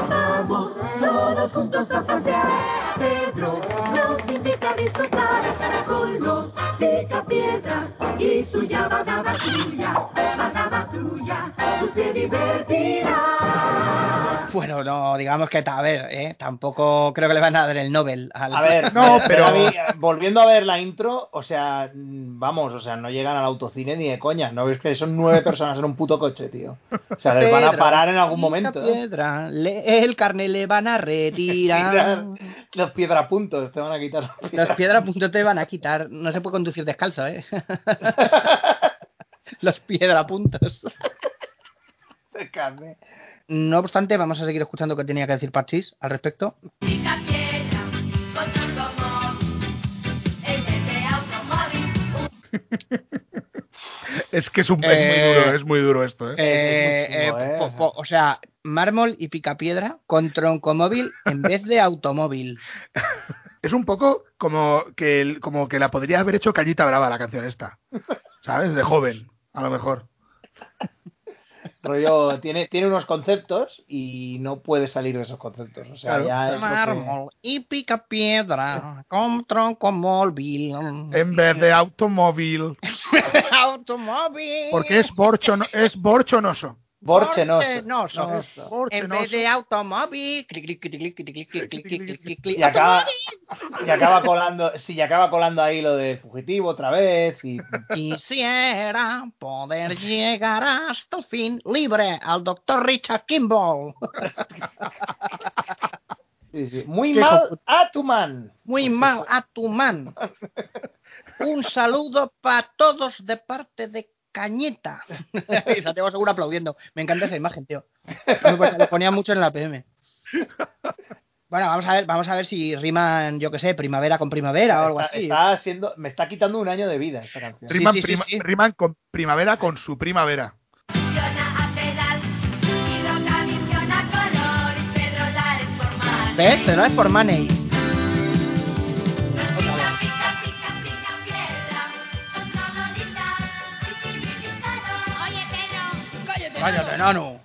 S7: Vamos todos juntos a pasear. Pedro nos invita a disfrutar con los pica piedra y su yabadaba tuya, badaba tuya, tú te divertirás.
S2: Bueno, no, digamos que, a ver, ¿eh? tampoco creo que le van a dar el Nobel al...
S1: A ver,
S3: No,
S1: pero,
S3: pero-
S1: a mí, volviendo a ver la intro, o sea, mm, vamos, o sea, no llegan al autocine ni de coña. ¿No ves que son nueve personas en un puto coche, tío? O sea, les van a parar en algún momento. ¿eh?
S2: piedra, le- el carne le van a retirar.
S1: Los piedrapuntos te van a quitar. los
S2: Los
S1: piedra-
S2: piedra puntos te van a quitar. No se puede conducir descalzo, ¿eh? Los piedra puntos.
S1: de carne.
S2: No obstante, vamos a seguir escuchando qué tenía que decir Parchís al respecto.
S4: Pica piedra, control como en vez de automóvil.
S3: Es que es, un, es
S2: Eh,
S3: muy duro, es muy duro esto, ¿eh?
S2: Eh,
S1: es
S2: eh,
S1: ¿eh?
S2: po- po- o sea, mármol y picapiedra con troncomóvil en vez de automóvil.
S3: Es un poco como que el- como que la podría haber hecho Callita Brava la canción esta. ¿Sabes? De joven, a lo mejor.
S1: Rollo, tiene, tiene unos conceptos y no puede salir de esos conceptos. O sea,
S3: Claro.
S1: ya es que-
S2: Mármol y picapiedra con troncomóvil.
S3: En vez de automóvil.
S2: automóvil.
S3: Porque es, borchono, es borchonoso.
S1: Borchenoso.
S2: Borchenoso. En vez de automóvil.
S1: Y acaba, y acaba colando, sí, y acaba colando ahí lo de fugitivo otra vez.
S2: Quisiera poder llegar hasta el fin libre al doctor Richard Kimball.
S1: Muy mal a tu man.
S2: Muy mal a tu man. Un saludo para todos de parte de Cañeta. y Santiago Seguro aplaudiendo. Me encanta esa imagen, tío. Lo ponía mucho en la PM. Bueno, vamos a ver, vamos a ver si riman, yo que sé, primavera con primavera o algo
S1: Está,
S2: así.
S1: está siendo, me está quitando un año de vida esta canción.
S3: Riman,
S2: sí, sí,
S3: prima-
S2: sí.
S3: riman con primavera con su primavera.
S2: ¿Ves? Pero es por money. ¡Cállate, enano!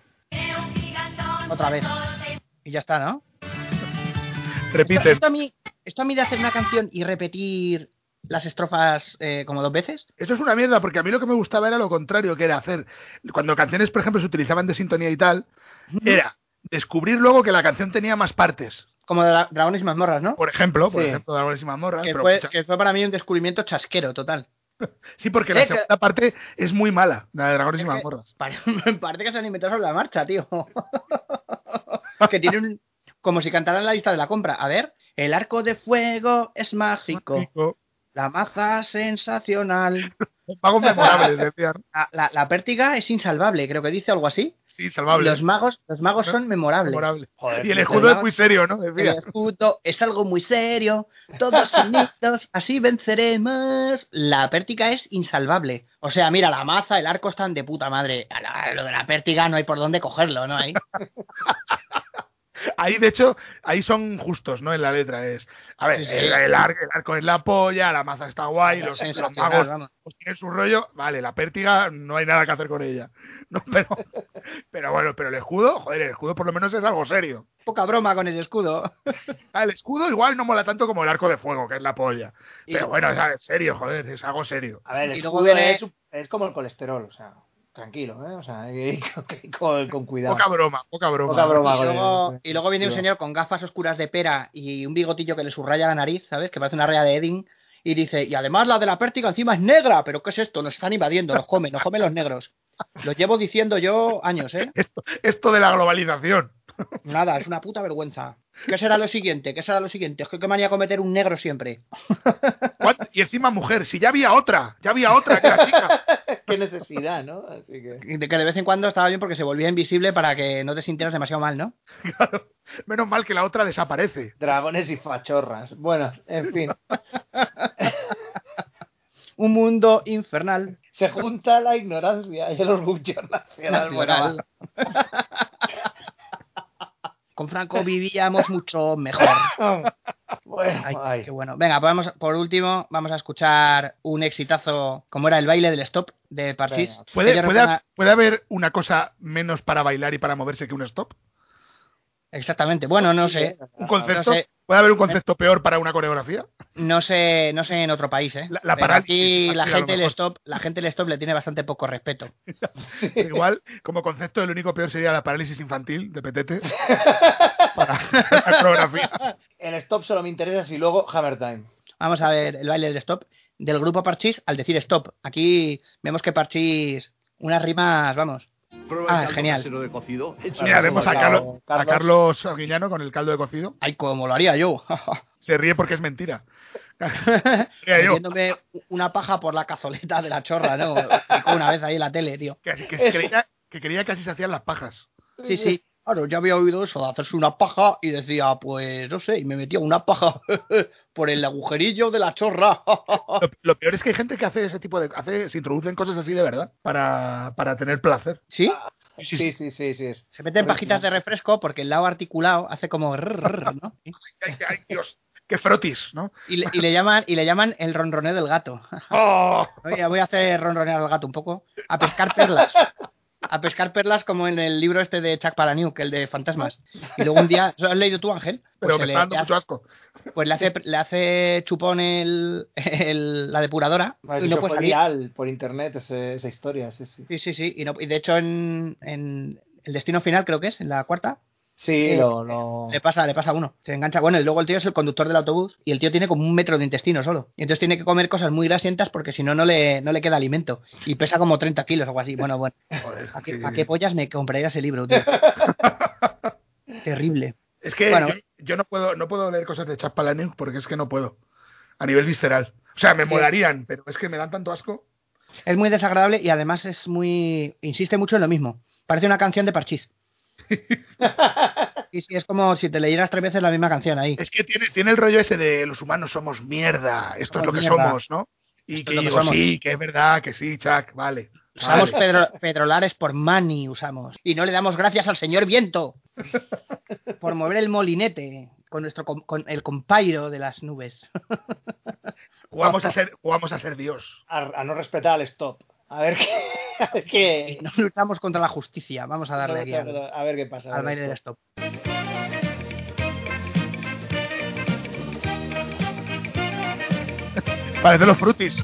S2: Otra vez. Y ya está, ¿no? Esto,
S3: Repite.
S2: esto a mí, esto a mí de hacer una canción y repetir las estrofas eh, como dos veces.
S3: Eso es una mierda, porque a mí lo que me gustaba era lo contrario, que era hacer, cuando canciones, por ejemplo, se utilizaban de sintonía y tal, era descubrir luego que la canción tenía más partes.
S2: Como dragones y mazmorras, ¿no?
S3: Por ejemplo, por
S1: Sí.
S3: ejemplo, Dragones y Mazmorras.
S2: Que
S3: pero
S2: fue,
S3: muchas-
S2: que fue para mí un descubrimiento chasquero total.
S3: Sí, porque la
S2: Eh, que-
S3: segunda parte es muy mala, la de Dragones y Mazmorras.
S2: Parece que se han inventado sobre la marcha, tío. que tiene un... Como si cantaran la lista de la compra. A ver, el arco de fuego es mágico.
S3: Mágico.
S2: La maza sensacional.
S3: Magos memorables, decían.
S2: La, la, la pértiga es insalvable, creo que dice algo así.
S3: Sí, salvable.
S2: Los magos, los magos son memorables.
S3: memorable.
S1: Joder,
S3: Y el escudo es muy serio, ¿no?
S2: El escudo es algo muy serio. Todos unidos, así venceremos. La pértiga es insalvable. O sea, mira, la maza, el arco están de puta madre. A la- Lo de la pértiga no hay por dónde cogerlo, ¿no? Hay.
S3: Ahí, de hecho, ahí son justos, ¿no? En la letra es. A ver,
S2: Sí, sí.
S3: El, el arco, el arco es la polla, la maza está guay, los, los magos
S2: vamos.
S3: pues, tienen su rollo. Vale, la pértiga no hay nada que hacer con ella. No, pero, pero bueno, pero el escudo, joder, el escudo por lo menos es algo serio.
S2: Poca broma con el escudo.
S3: Ah, el escudo igual no mola tanto como el arco de fuego, que es la polla.
S2: Y-
S3: Pero bueno, en serio, joder, es algo serio.
S1: A ver, el
S2: Y luego
S1: escudo
S2: viene-
S1: es, es como el colesterol, o sea, tranquilo, ¿eh? O sea, ir con, cuidado.
S3: Poca broma, poca broma.
S1: Poca broma.
S2: Y luego, y luego viene un señor con gafas oscuras de pera y un bigotillo que le subraya la nariz, ¿sabes? Que parece una raya de Edding. Y dice, y además la de la pértiga encima es negra, pero ¿qué es esto? Nos están invadiendo, nos comen, nos comen los negros. Lo llevo diciendo yo años, ¿eh?
S3: Esto, esto de la globalización.
S2: Nada, es una puta vergüenza. ¿Qué será lo siguiente? ¿Qué será lo siguiente? Es que qué manía cometer un negro siempre.
S3: ¿Cuánt- Y encima mujer, si ya había otra, ya había otra que era chica.
S1: Qué necesidad, ¿no? Así que...
S2: De que de vez en cuando estaba bien porque se volvía invisible para que no te sintieras demasiado mal, ¿no?
S3: Claro. Menos mal que la otra desaparece.
S1: Dragones y fachorras. Bueno, en fin.
S2: Un mundo infernal.
S1: Se junta la ignorancia y el orgullo nacional.
S2: Natural. Con Franco vivíamos mucho mejor.
S1: Bueno,
S2: Ay,
S1: ay.
S2: qué bueno. Venga, pues vamos, por último, vamos a escuchar un exitazo como era el baile del stop de Parchís.
S3: ¿Puede, puede haber una cosa menos para bailar y para moverse que un stop?
S2: Exactamente. Bueno, no sé.
S3: ¿Un concepto?
S2: No sé.
S3: ¿Puede haber un concepto peor para una coreografía?
S2: No sé, no sé en otro país, ¿eh?
S3: La- la
S2: Pero aquí la gente el stop, la gente el stop le tiene bastante poco respeto.
S3: Igual, como concepto, el único peor sería la parálisis infantil de Petete para la coreografía.
S1: El stop solo me interesa si luego Hammer Time.
S2: Vamos a ver el baile del stop del grupo Parchís al decir stop. Aquí vemos que Parchís unas rimas, vamos. Ah, genial.
S3: Mira, vemos a
S1: Carlos-
S3: Carlos, a Carlos Arguiñano con el caldo de cocido.
S2: Ay, como lo haría yo.
S3: Se ríe porque es mentira.
S2: Metiéndome una paja por la cazoleta de la chorra, ¿no? Una vez ahí en la tele, tío.
S3: Que, que creía, que creía que así se hacían las pajas.
S2: Sí, sí. Claro, ya había oído eso de hacerse una paja y decía, pues no sé, y me metía una paja por el agujerillo de la chorra.
S3: Lo, lo peor es que hay gente que hace ese tipo de... Hace, se introducen cosas así de verdad para, para tener placer.
S2: ¿Sí?
S1: Sí, sí, sí, sí. es.
S2: Se meten pajitas de refresco porque el lado articulado hace como rrr, ¿no?
S3: Ay, ay, Dios, qué frotis, ¿no?
S2: Y le, y le llaman y le llaman el ronroneo del gato.
S3: ¡Oh!
S2: Oye, voy a hacer ronronear al gato un poco. A pescar perlas. A pescar perlas como en el libro este de Chuck Palahniuk, el de fantasmas. Y luego un día, ¿lo has leído tú, Ángel?
S3: Pero
S2: se
S3: me
S2: le,
S3: está dando
S2: le
S3: mucho
S2: hace,
S3: asco.
S2: pues le hace, le hace chupón el, el- la depuradora
S1: Pues
S2: y no puede salir.
S1: por internet ese- esa historia, sí, sí.
S2: Sí, sí, sí. Y, no- y de hecho en, en el destino final creo que es, en la cuarta,
S1: Sí,
S2: Eh,
S1: lo, lo-
S2: le pasa, le pasa a uno. Se engancha. Bueno, y luego el tío es el conductor del autobús y el tío tiene como un metro de intestino solo. Y entonces tiene que comer cosas muy grasientas porque si no, no le, no le queda alimento. Y pesa como 30 kilos o algo así. Bueno, bueno.
S3: Joder,
S2: ¿A qué,
S3: que-
S2: a qué pollas me compraría ese libro, tío? Terrible.
S3: Es que
S2: Bueno.
S3: yo, yo no puedo no puedo leer cosas de Chuck Palahniuk porque es que no puedo. A nivel visceral. O sea, me
S2: Sí.
S3: molarían, pero es que me dan tanto asco.
S2: Es muy desagradable y además es muy. insiste mucho en lo mismo. Parece una canción de parchís. Y sí, es como si te leyeras tres veces la misma canción ahí.
S3: Es que tiene, tiene el rollo ese de los humanos somos mierda, esto es lo que
S2: mierda.
S3: somos, ¿no? Y
S2: Esto
S3: que
S2: es lo que
S3: digo,
S2: somos.
S3: sí, que es verdad, que sí, Chuck, vale.
S2: Usamos
S3: vale.
S2: pedro- pedrolares por money, usamos. Y no le damos gracias al señor viento por mover el molinete con nuestro com- con el compairo de las nubes.
S3: Jugamos a ser, jugamos a ser Dios.
S1: a, a no respetar al stop. A ver qué. es que...
S2: No luchamos contra la justicia. Vamos a darle aquí al,
S1: A ver qué pasa.
S2: al baile del stop.
S3: Parece los frutis.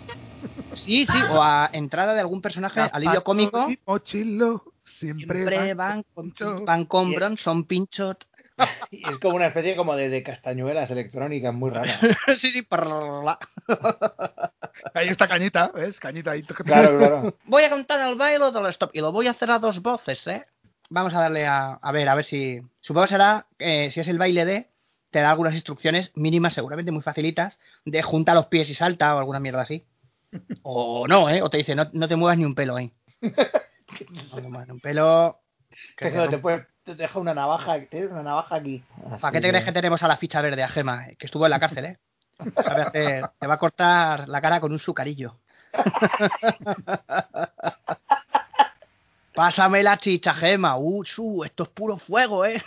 S2: Sí, sí, o a entrada de algún personaje, alivio cómico.
S3: Y mochilo, siempre,
S2: Siempre
S3: van
S2: van con, van con Bronson Pinchot.
S1: Y Es como una especie como de, castañuelas electrónicas muy raras.
S2: sí, sí, parla.
S3: Ahí está Cañita, ¿ves? Cañita ahí.
S1: Claro, claro.
S2: Voy a contar el baile del stop y lo voy a hacer a dos voces, ¿eh? Vamos a darle a, a ver, a ver si... Supongo que será, eh, si es el baile de, te da algunas instrucciones mínimas, seguramente muy facilitas, de junta los pies y salta o alguna mierda así. O no, ¿eh? O te dice, no, no te muevas ni un pelo, ¿eh? No te un pelo... que
S1: Te, te, puede- te deja una navaja, tienes una navaja aquí.
S2: ¿Para qué te crees que tenemos a la ficha verde a Gema? Que estuvo en la cárcel, ¿eh? Te va a cortar la cara con un sucarillo. Pásame la chicha, Gema. Uh, su, esto es puro fuego, ¿eh?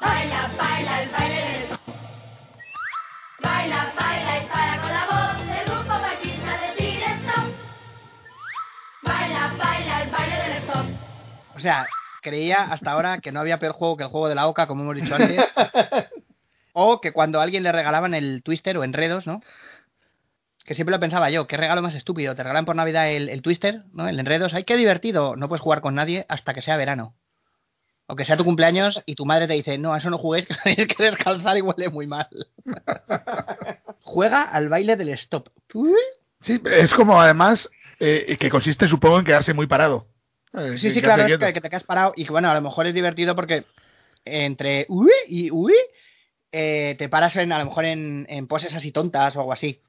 S4: Baila, baila el baile del. Baila, baila y para con la voz del grupo ballista decir stop. Baila, baila el baile del stop.
S2: O sea, creía hasta ahora que no había peor juego que el juego de la oca, como hemos dicho antes. O que cuando a alguien le regalaban el Twister o enredos, ¿no? Que siempre lo pensaba yo, qué regalo más estúpido. Te regalan por Navidad el, el Twister, ¿no? El enredos. ¡Ay, qué divertido! No puedes jugar con nadie hasta que sea verano. O que sea tu cumpleaños y tu madre te dice, no, a eso no juguéis, que tenéis que descalzar y huele muy mal. Juega al baile del stop.
S3: Sí, es como además eh, que consiste, supongo, en quedarse muy parado. Eh,
S2: Sí, sí, claro, es que, que te quedas parado y que bueno, a lo mejor es divertido porque entre uy y uy eh, te paras en, a lo mejor en, en poses así tontas o algo así.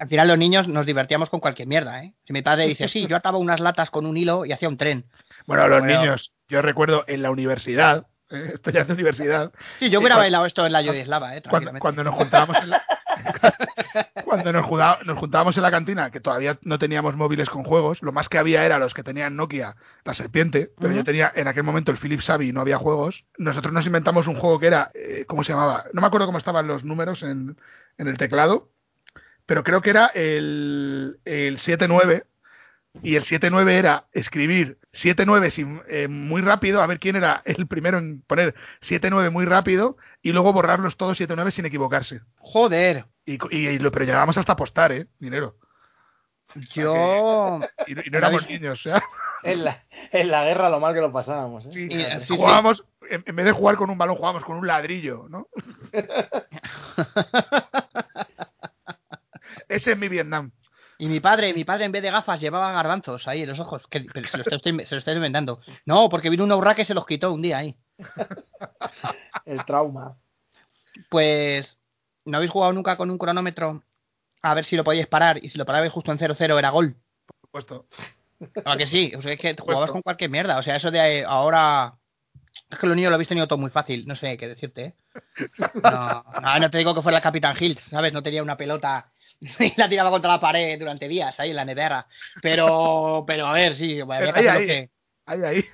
S2: Al final los niños nos divertíamos con cualquier mierda, ¿eh? Si mi padre dice, sí, yo ataba unas latas con un hilo y hacía un tren.
S3: Bueno, los
S2: Bueno.
S3: niños, yo recuerdo en la universidad, eh, esto ya es de universidad,
S2: Sí, yo hubiera
S3: cuando-
S2: bailado esto en la Yugoslava, ¿eh?
S3: cuando, cuando nos juntábamos en la, cuando nos, nos juntábamos en la cantina, que todavía no teníamos móviles con juegos, lo más que había era los que tenían Nokia, la serpiente, pero yo tenía en aquel momento el Philips Savvy y no había juegos. Nosotros nos inventamos un juego que era, eh, ¿cómo se llamaba? No me acuerdo cómo estaban los números en, en el teclado, pero creo que era el, el 7-9. Y el 7-9 era escribir 7-9 sin- eh, muy rápido, a ver quién era el primero en poner 7-9 muy rápido y luego borrarlos todos 7-9 sin equivocarse.
S2: Joder,
S3: Y, y- y lo- pero llegábamos hasta apostar, ¿eh? Dinero.
S2: yo...
S3: Y, no- y no éramos niños, ¿eh?
S1: En la, en la guerra lo mal que lo pasábamos. ¿eh?
S3: Sí,
S2: Y- sí, sí.
S3: jugábamos, En, en vez de jugar con un balón, jugábamos con un ladrillo, ¿no? Ese es mi Vietnam.
S2: Y mi padre, mi padre en vez de gafas llevaba garbanzos ahí en los ojos. Que, pero se, lo estoy, se lo estoy inventando. No, porque vino un urraque y se los quitó un día ahí.
S1: El trauma.
S2: Pues, ¿no habéis jugado nunca con un cronómetro? A ver si lo podíais parar. Y si lo parabais justo en 0-0 era gol.
S3: Por supuesto.
S2: ¿A que sí? O sea, es que jugabas con cualquier mierda. O sea, eso de eh, ahora... Es que los niños lo habéis tenido todo muy fácil. No sé qué decirte, ¿eh? No, no, no te digo que fuera el Capitán Hills, ¿sabes? No tenía una pelota y la tiraba contra la pared durante días ahí en la nevera. Pero, pero a ver, sí, había que
S3: Ahí,
S2: hacer lo
S3: ahí.
S2: que...
S3: Ahí, ahí.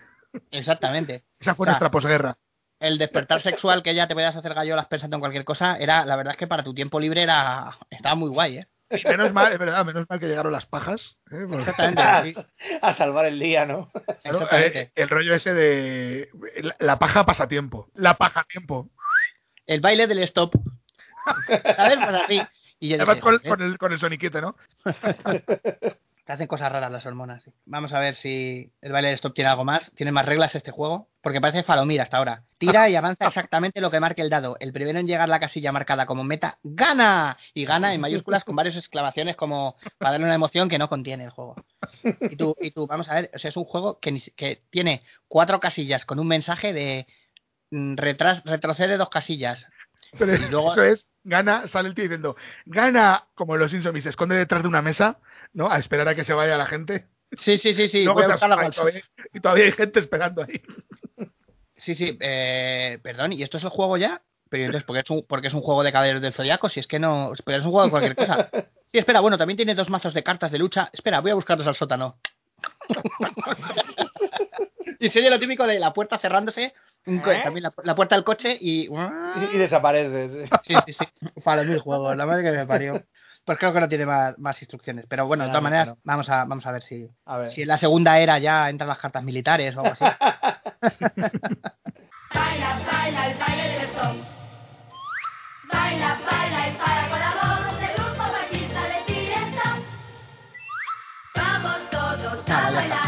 S2: Exactamente.
S3: Esa fue
S2: O sea,
S3: nuestra posguerra.
S2: El despertar sexual que ya te podías hacer gallolas pensando en cualquier cosa, era, la verdad es que para tu tiempo libre era, estaba muy guay, ¿eh?
S3: Y menos mal, es verdad, menos mal que llegaron las pajas. ¿eh? Porque,
S2: Exactamente. sí,
S1: A salvar el día, ¿no?
S3: claro,
S2: exactamente.
S3: eh, el rollo ese de la, la paja pasatiempo. La paja tiempo.
S2: El baile del stop. ¿Sabes? Pues así. Y yo
S3: Además
S2: dije,
S3: con,
S2: "Joder,
S3: con el, con el soniquete, ¿no?
S2: te hacen cosas raras las hormonas. sí. Vamos a ver si el baile del stop tiene algo más. Tiene más reglas este juego. Porque parece falomir hasta ahora. Tira y avanza exactamente lo que marque el dado. El primero en llegar a la casilla marcada como meta, ¡gana! Y gana en mayúsculas con varias exclamaciones como para darle una emoción que no contiene el juego. Y tú, y tú vamos a ver, o sea, es un juego que, que tiene cuatro casillas con un mensaje de mm, retras- retrocede dos casillas.
S3: Pero
S2: Y luego-
S3: eso es, gana, sale el tío diciendo, gana, como los Simpsons, y se esconde detrás de una mesa, ¿no? A esperar a que se vaya la gente.
S2: Sí, sí, sí, sí. Voy a buscar la
S3: asoma y, todavía, y todavía hay gente esperando ahí.
S2: Sí, sí, eh, perdón, ¿y esto es el juego ya? Pero entonces, ¿por qué es un, por qué es un juego de caballeros del zodiaco? Si es que no. Pero es un juego de cualquier cosa. Sí, espera, bueno, también tiene dos mazos de cartas de lucha. Espera, voy a buscarlos al sótano. y se oye lo típico de la puerta cerrándose,
S1: ¿Eh?
S2: también la, la puerta del coche y.
S1: Y, y desaparece. sí.
S2: Sí, sí. Para mil juegos, la madre que me parió. Pues creo que no tiene más, más instrucciones. Pero bueno, de todas maneras,
S1: claro.
S2: vamos, a, vamos a ver si,
S1: A ver.
S2: si en la segunda era ya entran las cartas militares o algo así.
S4: Baila, baila el baile del son. Baila, baila y para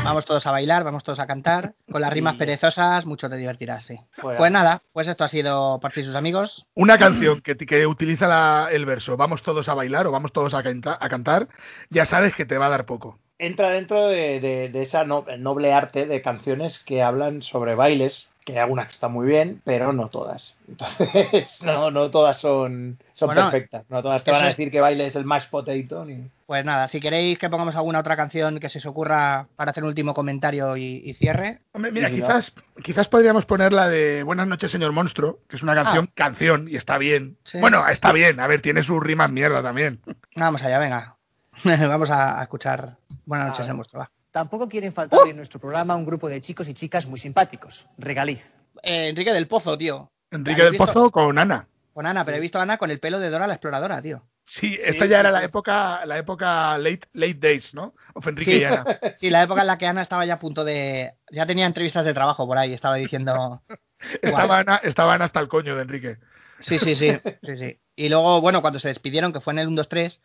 S4: Vamos todos a bailar,
S2: vamos todos a cantar. Con las rimas perezosas, mucho te divertirás, sí.
S1: Fuera.
S2: Pues nada, pues esto ha sido y sus amigos.
S3: Una canción que, que utiliza la- el verso vamos todos a bailar o vamos todos a, canta- a cantar, ya sabes que te va a dar poco.
S1: Entra dentro de, de, de esa no- noble arte de canciones que hablan sobre bailes, que hay algunas que están muy bien, pero no todas. Entonces, no, no todas son, son
S2: Bueno,
S1: perfectas. No todas te van a decir que baile es el más potato. Ni...
S2: Pues nada, si queréis que pongamos alguna otra canción que se os ocurra para hacer un último comentario y, y cierre.
S3: Hombre, mira, quizás, quizás podríamos poner la de Buenas noches, señor monstruo, que es una canción, canción, y está bien.
S2: Sí.
S3: Bueno, está bien, a ver, tiene sus rimas mierda también.
S2: Vamos allá, venga. Vamos a, a escuchar. Buenas noches, en vuestro va.
S8: Tampoco quieren faltar en nuestro programa un grupo de chicos y chicas muy simpáticos. Regaliz.
S2: Eh, Enrique del Pozo, tío.
S3: Enrique
S2: ¿Habéis
S3: del
S2: visto?
S3: Pozo con Ana.
S2: Con Ana, pero he visto a Ana con el pelo de Dora la exploradora, tío.
S3: Sí, esta
S1: Sí,
S3: ya
S1: sí,
S3: era la
S1: sí.
S3: época, la época late, late days, ¿no? Of Enrique
S2: Sí.
S3: y Ana.
S2: Sí, la época en la que Ana estaba ya a punto de. Ya tenía entrevistas de trabajo por ahí, estaba diciendo.
S3: Estaban, estaban hasta el coño de Enrique.
S2: Sí, sí, sí, sí, sí. Y luego, bueno, cuando se despidieron, que fue en el 1, 2, 3,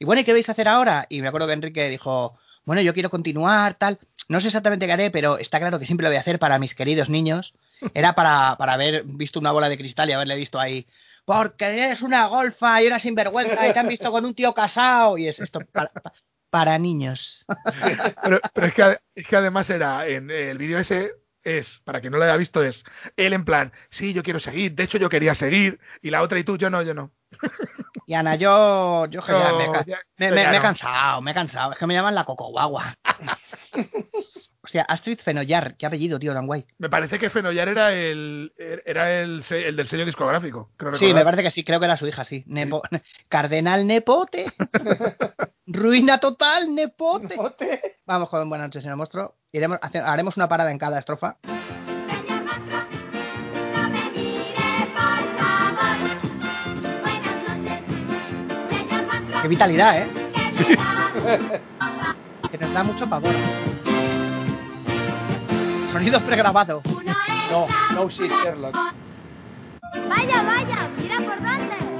S2: y bueno, ¿y qué vais a hacer ahora? Y me acuerdo que Enrique dijo, bueno, yo quiero continuar, tal. No sé exactamente qué haré, pero está claro que siempre lo voy a hacer para mis queridos niños. Era para, para haber visto una bola de cristal y haberle visto ahí. Porque eres una golfa y una sinvergüenza y te han visto con un tío casado. Y es esto para, pa- para niños.
S3: Pero, pero es, que, es que además era, en el vídeo ese es, para quien no lo haya visto, es él en plan, sí, yo quiero seguir, de hecho yo quería seguir, y la otra y tú, yo no, yo no.
S2: Y Ana, yo, yo ya me,
S3: ya-
S2: me-
S3: yo
S2: me-
S3: ya
S2: me he cansado, me he cansado. Es que me llaman la coco guagua. Hostia, Astrid Fenollar, qué apellido, tío, tan guay.
S3: Me parece que Fenollar era el era el, del sello discográfico. creo
S2: Sí, me parece que sí, creo que era su hija, sí. Nepo- Cardenal Nepote. Ruina total, Nepote. Vamos con Buenas noches, señor monstruo. Iremos, haremos una parada en cada estrofa. Qué vitalidad, ¿eh?
S4: que
S2: nos da mucho pavor. Sonido pregrabado.
S4: Uno es
S1: No, no shit, Sherlock.
S4: Vaya, vaya, mira por dónde.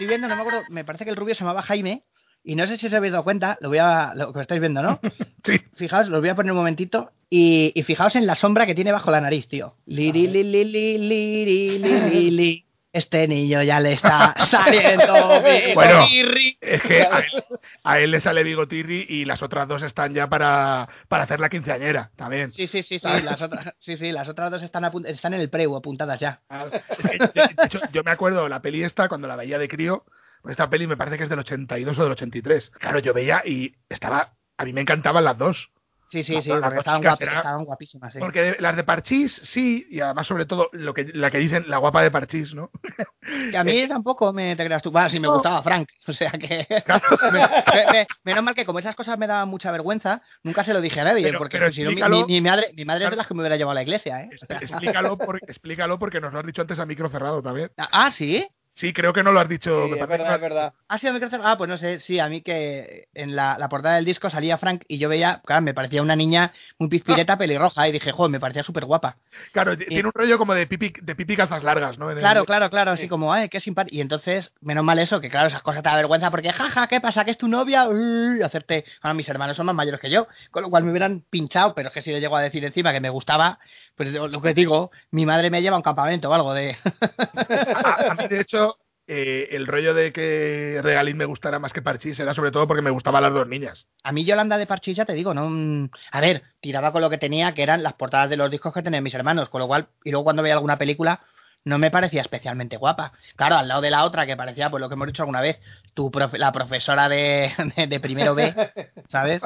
S2: Estoy viendo, no me acuerdo, me parece que el rubio se llamaba Jaime. Y no sé si os habéis dado cuenta, lo voy a. lo que estáis viendo, ¿no?
S3: Sí.
S2: Fijaos, los voy a poner un momentito. Y, y fijaos en la sombra que tiene bajo la nariz, tío. Liri, li, li, li, liri, li, li, li. Este niño ya le está saliendo
S3: Bueno.
S2: bigotirri.
S3: Es que a él, a él le sale bigotirri y las otras dos están ya para, para hacer la quinceañera también.
S2: Sí, sí, sí, sí. Las otras, sí, sí, las otras dos están, están en el preu apuntadas ya.
S3: Es que, de, de hecho, yo me acuerdo la peli esta, cuando la veía de crío, pues esta peli me parece que es del 82 o del 83. Claro, yo veía y estaba, a mí me encantaban las dos.
S2: Sí, sí, sí, porque estaban, estaban guapísimas, sí.
S3: Porque las de Parchís, sí, y además sobre todo lo que, la que dicen la guapa de Parchís, ¿no?
S2: Que a mí tampoco me te creas tú. Va, si me
S3: No.
S2: gustaba Frank. O sea que.
S3: Claro.
S2: me- me- me- menos mal que como esas cosas me daban mucha vergüenza, nunca se lo dije a nadie.
S3: Pero-
S2: porque
S3: pero
S2: si no, mi, mi- mi madre, mi madre es de las que me hubiera llevado a la iglesia, ¿eh?
S3: Explícalo, por- explícalo porque nos lo has dicho antes a micro cerrado también.
S2: Ah, sí.
S3: Sí, creo que no lo has dicho.
S1: Sí,
S3: me
S1: es verdad, es verdad.
S2: Ah, sí, Ah, pues no sé, sí, a mí que en la, la portada del disco salía Frank y yo veía, claro, me parecía una niña muy pizpireta, pelirroja, y dije, joder, me parecía súper guapa.
S3: Claro, tiene un rollo como de pipi, de pipi calzas largas, ¿no? En el-
S2: Claro, claro, claro, así como, ay, qué simpático. Y entonces, menos mal eso, que claro, esas cosas te da vergüenza porque, jaja, ¿qué pasa? ¿Que es tu novia? Uy, hacerte. Ahora mis hermanos son más mayores que yo, con lo cual me hubieran pinchado, pero es que si le llego a decir encima que me gustaba, pues lo lo que digo, mi madre me lleva a un campamento o algo de.
S3: A, a mí, de hecho, eh, el rollo de que Regaliz me gustara más que Parchís era sobre todo porque me gustaban las dos niñas.
S2: A mí Yolanda de Parchís, ya te digo, no... mm, A ver, tiraba con lo que tenía, que eran las portadas de los discos que tenían mis hermanos, con lo cual, y luego cuando veía alguna película, no me parecía especialmente guapa. Claro, al lado de la otra, que parecía, pues lo que hemos dicho alguna vez, tu profe- la profesora de, de, de primero B, ¿sabes?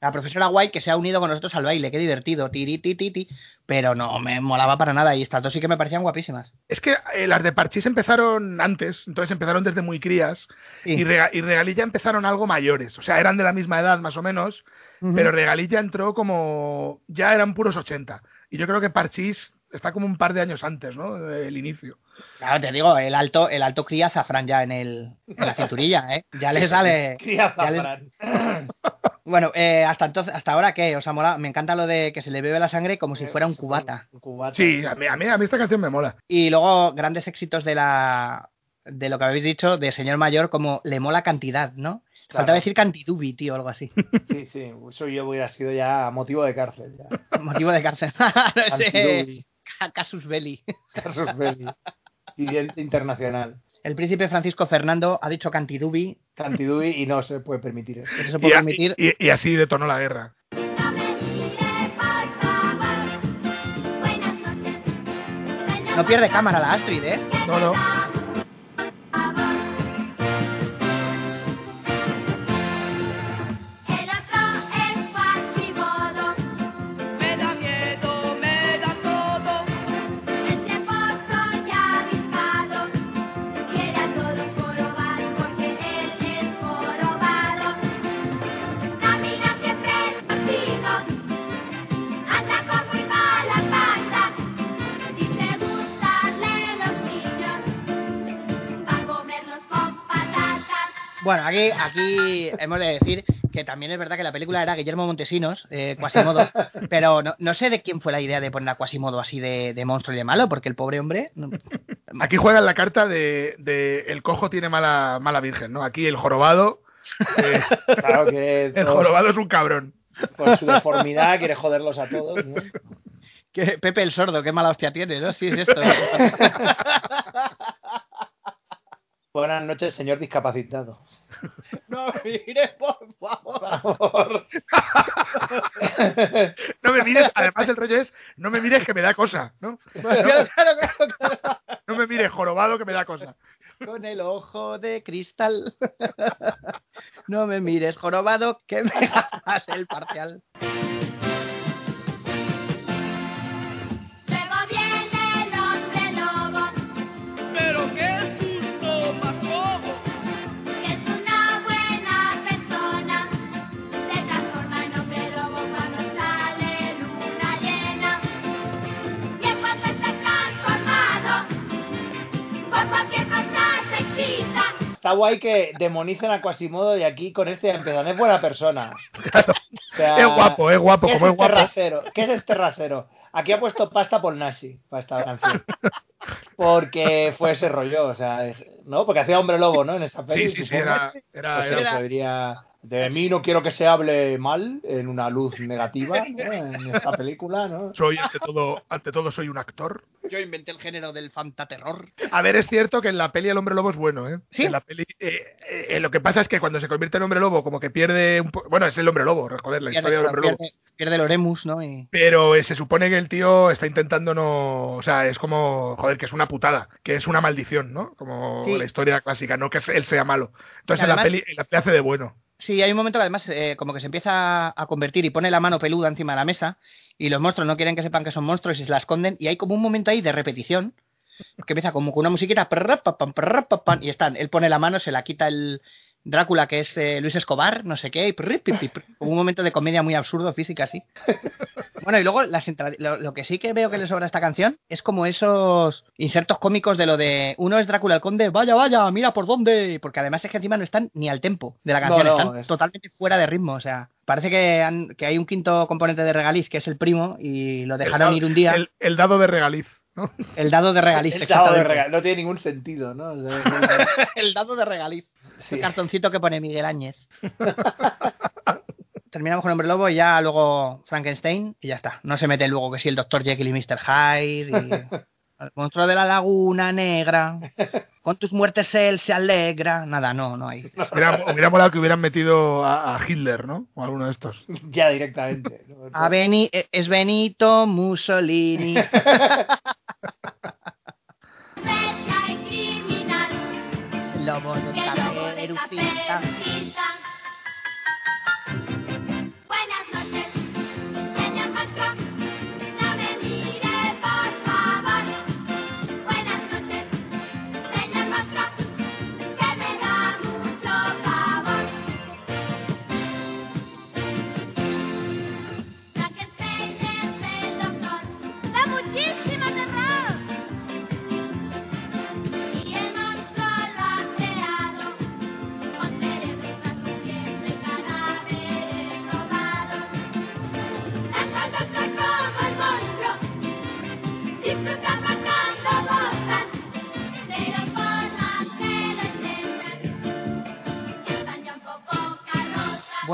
S2: La profesora guay que se ha unido con nosotros al baile, qué divertido, tiri, ti, ti, ti, pero no me molaba para nada, y estas dos sí que me parecían guapísimas.
S3: Es que eh, las de Parchís empezaron antes, entonces empezaron desde muy crías,
S2: Sí.
S3: y, Rega- y Regaliz ya empezaron algo mayores, o sea, eran de la misma edad más o menos, pero Regaliz ya entró como, ya eran puros 80, y yo creo que Parchís está como un par de años antes, ¿no? Del inicio.
S2: Claro, te digo, el alto, el alto cría azafrán ya en el, en la cinturilla, ¿eh? Ya le sale.
S1: Cría azafrán.
S2: Bueno, eh, hasta entonces, hasta ahora qué, os ha molado. Me encanta lo de que se le bebe la sangre como si fuera un cubata.
S1: Un cubata.
S3: Sí, a mí, a mí, a mí esta canción me mola.
S2: Y luego grandes éxitos de la de lo que habéis dicho de señor mayor como le mola cantidad, ¿no?
S1: Claro.
S2: Faltaba decir cantidubi, tío, o algo así.
S1: Sí, sí, eso yo hubiera sido ya motivo de cárcel. Ya.
S2: Motivo de cárcel. No sé, Casus belli.
S1: casus belli. Internacional.
S2: El príncipe Francisco Fernando ha dicho cantidubi,
S1: Cantidubi y no se puede permitir eso.
S2: se
S3: Y,
S2: puede permitir.
S3: y- y así detonó la guerra.
S4: No
S2: pierde cámara la Astrid, ¿eh?
S3: No, no.
S2: Bueno, aquí, aquí hemos de decir que también es verdad que la película era Guillermo Montesinos, eh, Quasimodo, pero no, no sé de quién fue la idea de poner a Quasimodo así de, de monstruo y de malo, porque el pobre hombre... no-
S3: Aquí juegan la carta de, de el cojo tiene mala, mala virgen, ¿no? Aquí el jorobado, eh,
S1: Claro que
S3: el jorobado es un cabrón.
S1: por su deformidad quiere joderlos a todos. ¿no?
S2: que Pepe el sordo, qué mala hostia tiene, ¿no? Sí, es esto.
S1: Buenas noches, señor discapacitado.
S2: no mire, por favor.
S1: Por favor.
S3: No me mires, además el rollo es, no me mires que me da cosa, ¿no?
S2: Claro, claro, claro, claro.
S3: No me mires jorobado que me da cosa.
S2: Con el ojo de cristal. No me mires, jorobado, que me hace el parcial.
S4: Está
S1: guay que demonicen a Quasimodo y aquí con este empiezan. Es buena persona. O sea,
S3: Es guapo, es guapo,
S1: ¿qué
S3: como es
S1: este
S3: guapo.
S1: rasero? ¿Qué es este rasero? Aquí ha puesto pasta por Nasi para esta canción. Porque fue ese rollo, o sea, ¿no? Porque hacía hombre lobo, ¿no? En esa peli.
S3: Sí, sí, sí, era, era,
S1: Pues
S3: era-
S1: de mí no quiero que se hable mal en una luz negativa ¿no? en esta película, ¿no?
S3: soy ante todo, ante todo soy un actor.
S2: Yo inventé el género del fantaterror.
S3: A ver, es cierto que en la peli el hombre lobo es bueno, ¿eh?
S2: ¿Sí?
S3: En la peli, eh, eh, lo que pasa es que cuando se convierte en hombre lobo, como que pierde un po- Bueno, es el hombre lobo, joder, la historia del hombre lobo.
S2: pierde, pierde el Oremus, ¿no? Y-
S3: Pero eh, se supone que el tío está intentando no. O sea, es como. Joder, que es una putada. Que es una maldición, ¿no? Como
S2: Sí.
S3: la historia clásica, no que él sea malo. Entonces en, la peli, en la peli hace de bueno.
S2: Sí, hay un momento que además eh, como que se empieza a convertir y pone la mano peluda encima de la mesa y los monstruos no quieren que sepan que son monstruos y se la esconden y hay como un momento ahí de repetición que empieza como con una musiquita y están, él pone la mano, se la quita el Drácula que es eh, Luis Escobar, no sé qué, y prr, un momento de comedia muy absurdo, física así. Bueno, y luego las lo, lo que sí que veo que le sobra a esta canción es como esos insertos cómicos de lo de uno es Drácula el Conde, vaya, vaya, mira por dónde, porque además es que encima no están ni al tempo de la canción,
S1: no,
S2: están
S1: es-
S2: totalmente fuera de ritmo, o sea, parece que, han- que hay un quinto componente de Regaliz que es el primo y lo dejaron
S3: El-
S2: ir un día, el,
S3: El, el dado de regaliz, ¿no?
S2: dado de Regaliz,
S1: El dado de regalo. No tiene ningún sentido, ¿no? O sea,
S2: el dado de Regaliz.
S1: Sí.
S2: El cartoncito que pone Miguel Áñez. Terminamos con Hombre Lobo y ya luego Frankenstein y ya está. No se mete luego que si el Dr. Jekyll y Mr. Hyde y el monstruo de la laguna negra. con tus muertes él se alegra. Nada, no, no hay.
S3: Hubiera, hubiera molado que hubieran metido a, a Hitler, ¿no? O alguno de estos.
S1: Ya directamente. ¿no?
S2: A Beni, eh, es Benito Mussolini. Lobo de
S5: Y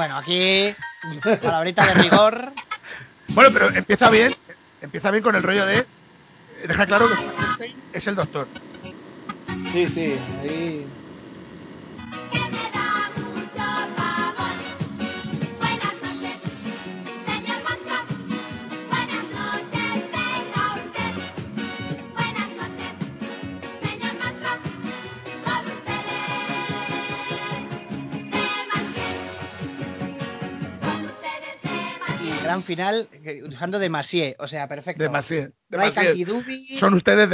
S2: Bueno, aquí, palabrita de rigor.
S3: Bueno, pero empieza bien. Empieza bien con el rollo de. Deja claro que Frankenstein es el doctor.
S1: Sí, sí, ahí.
S2: Gran final, usando Demasié. O sea, perfecto.
S3: Demasiado.
S2: No hay
S3: Demasiado.
S2: cantidubi.
S3: Son ustedes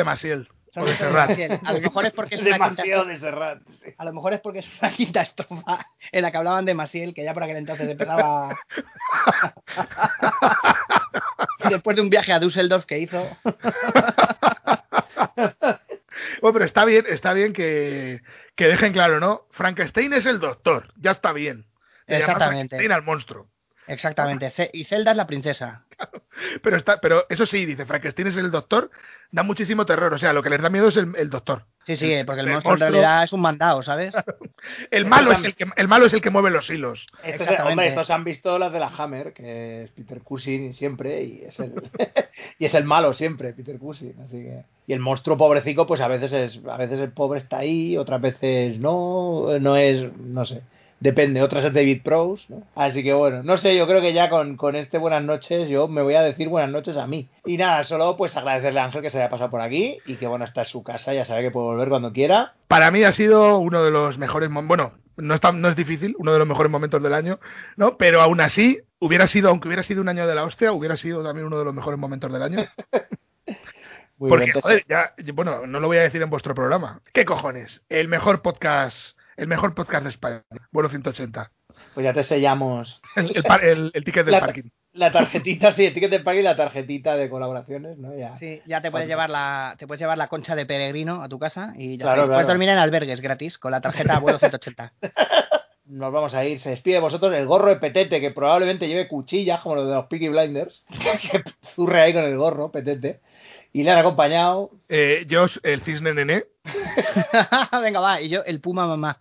S2: son
S3: o de Serrat.
S2: Demasié. A lo mejor es porque es una quinta estrofa.
S1: de Serrat. sí.
S2: A lo mejor es porque es una quinta estrofa en la que hablaban de Masiel, que ya por aquel entonces empezaba. Y Después de un viaje a Düsseldorf que hizo.
S3: Bueno, pero está bien, está bien que, que dejen claro, ¿no? Frankenstein es el doctor, ya está bien. De
S2: Exactamente.
S3: Frankenstein al monstruo.
S2: Exactamente. Y Zelda es la princesa.
S3: Pero está, pero eso sí, dice Frankenstein es el doctor, da muchísimo terror. O sea, lo que les da miedo es el, el doctor.
S2: Sí, sí, porque el
S3: El
S2: monstruo en realidad es un mandado, ¿sabes?
S3: El malo es el que, el malo es el que mueve los hilos.
S1: Estos,
S2: Exactamente.
S1: hombre, estos han visto las de la Hammer, que es Peter Cushing siempre, y es el, y es el malo siempre, Peter Cushing. Así que... Y el monstruo pobrecico, pues a veces es, a veces el pobre está ahí, otras veces no, no es, no sé. Depende, otras es David Prowse, ¿no? Así que bueno, no sé, yo creo que ya con, con este buenas noches yo me voy a decir buenas noches a mí. Y nada, solo pues agradecerle a Ángel que se haya pasado por aquí y que bueno, está en su casa, ya sabe que puede volver cuando quiera.
S3: Para mí ha sido uno de los mejores momentos. Bueno, no es, tan- no es difícil, uno de los mejores momentos del año, ¿no? Pero aún así, hubiera sido, aunque hubiera sido un año de la hostia, hubiera sido también uno de los mejores momentos del año.
S1: Muy
S3: Porque,
S1: bien, entonces-
S3: joder, ya, bueno, no lo voy a decir en vuestro programa. ¿Qué cojones? El mejor podcast, el mejor podcast de España. Vuelo 180.
S1: pues ya te sellamos
S3: El, el par- el- el ticket del
S1: La-
S3: parking.
S1: La tarjetita, sí, el ticket de parque y la tarjetita de colaboraciones, ¿no? Ya.
S2: Sí, ya te puedes llevar la, te puedes llevar la concha de peregrino a tu casa y ya
S1: Claro,
S2: puedes
S1: claro.
S2: dormir en albergues gratis con la tarjeta vuelo 180.
S1: Nos vamos a ir. Se despide de vosotros el gorro de Petete, que probablemente lleve cuchillas, como los de los Peaky Blinders. que zurre ahí con el gorro, Petete. Y le han acompañado.
S3: Eh, Josh, el cisne nené.
S2: Venga, va, y yo el puma mamá.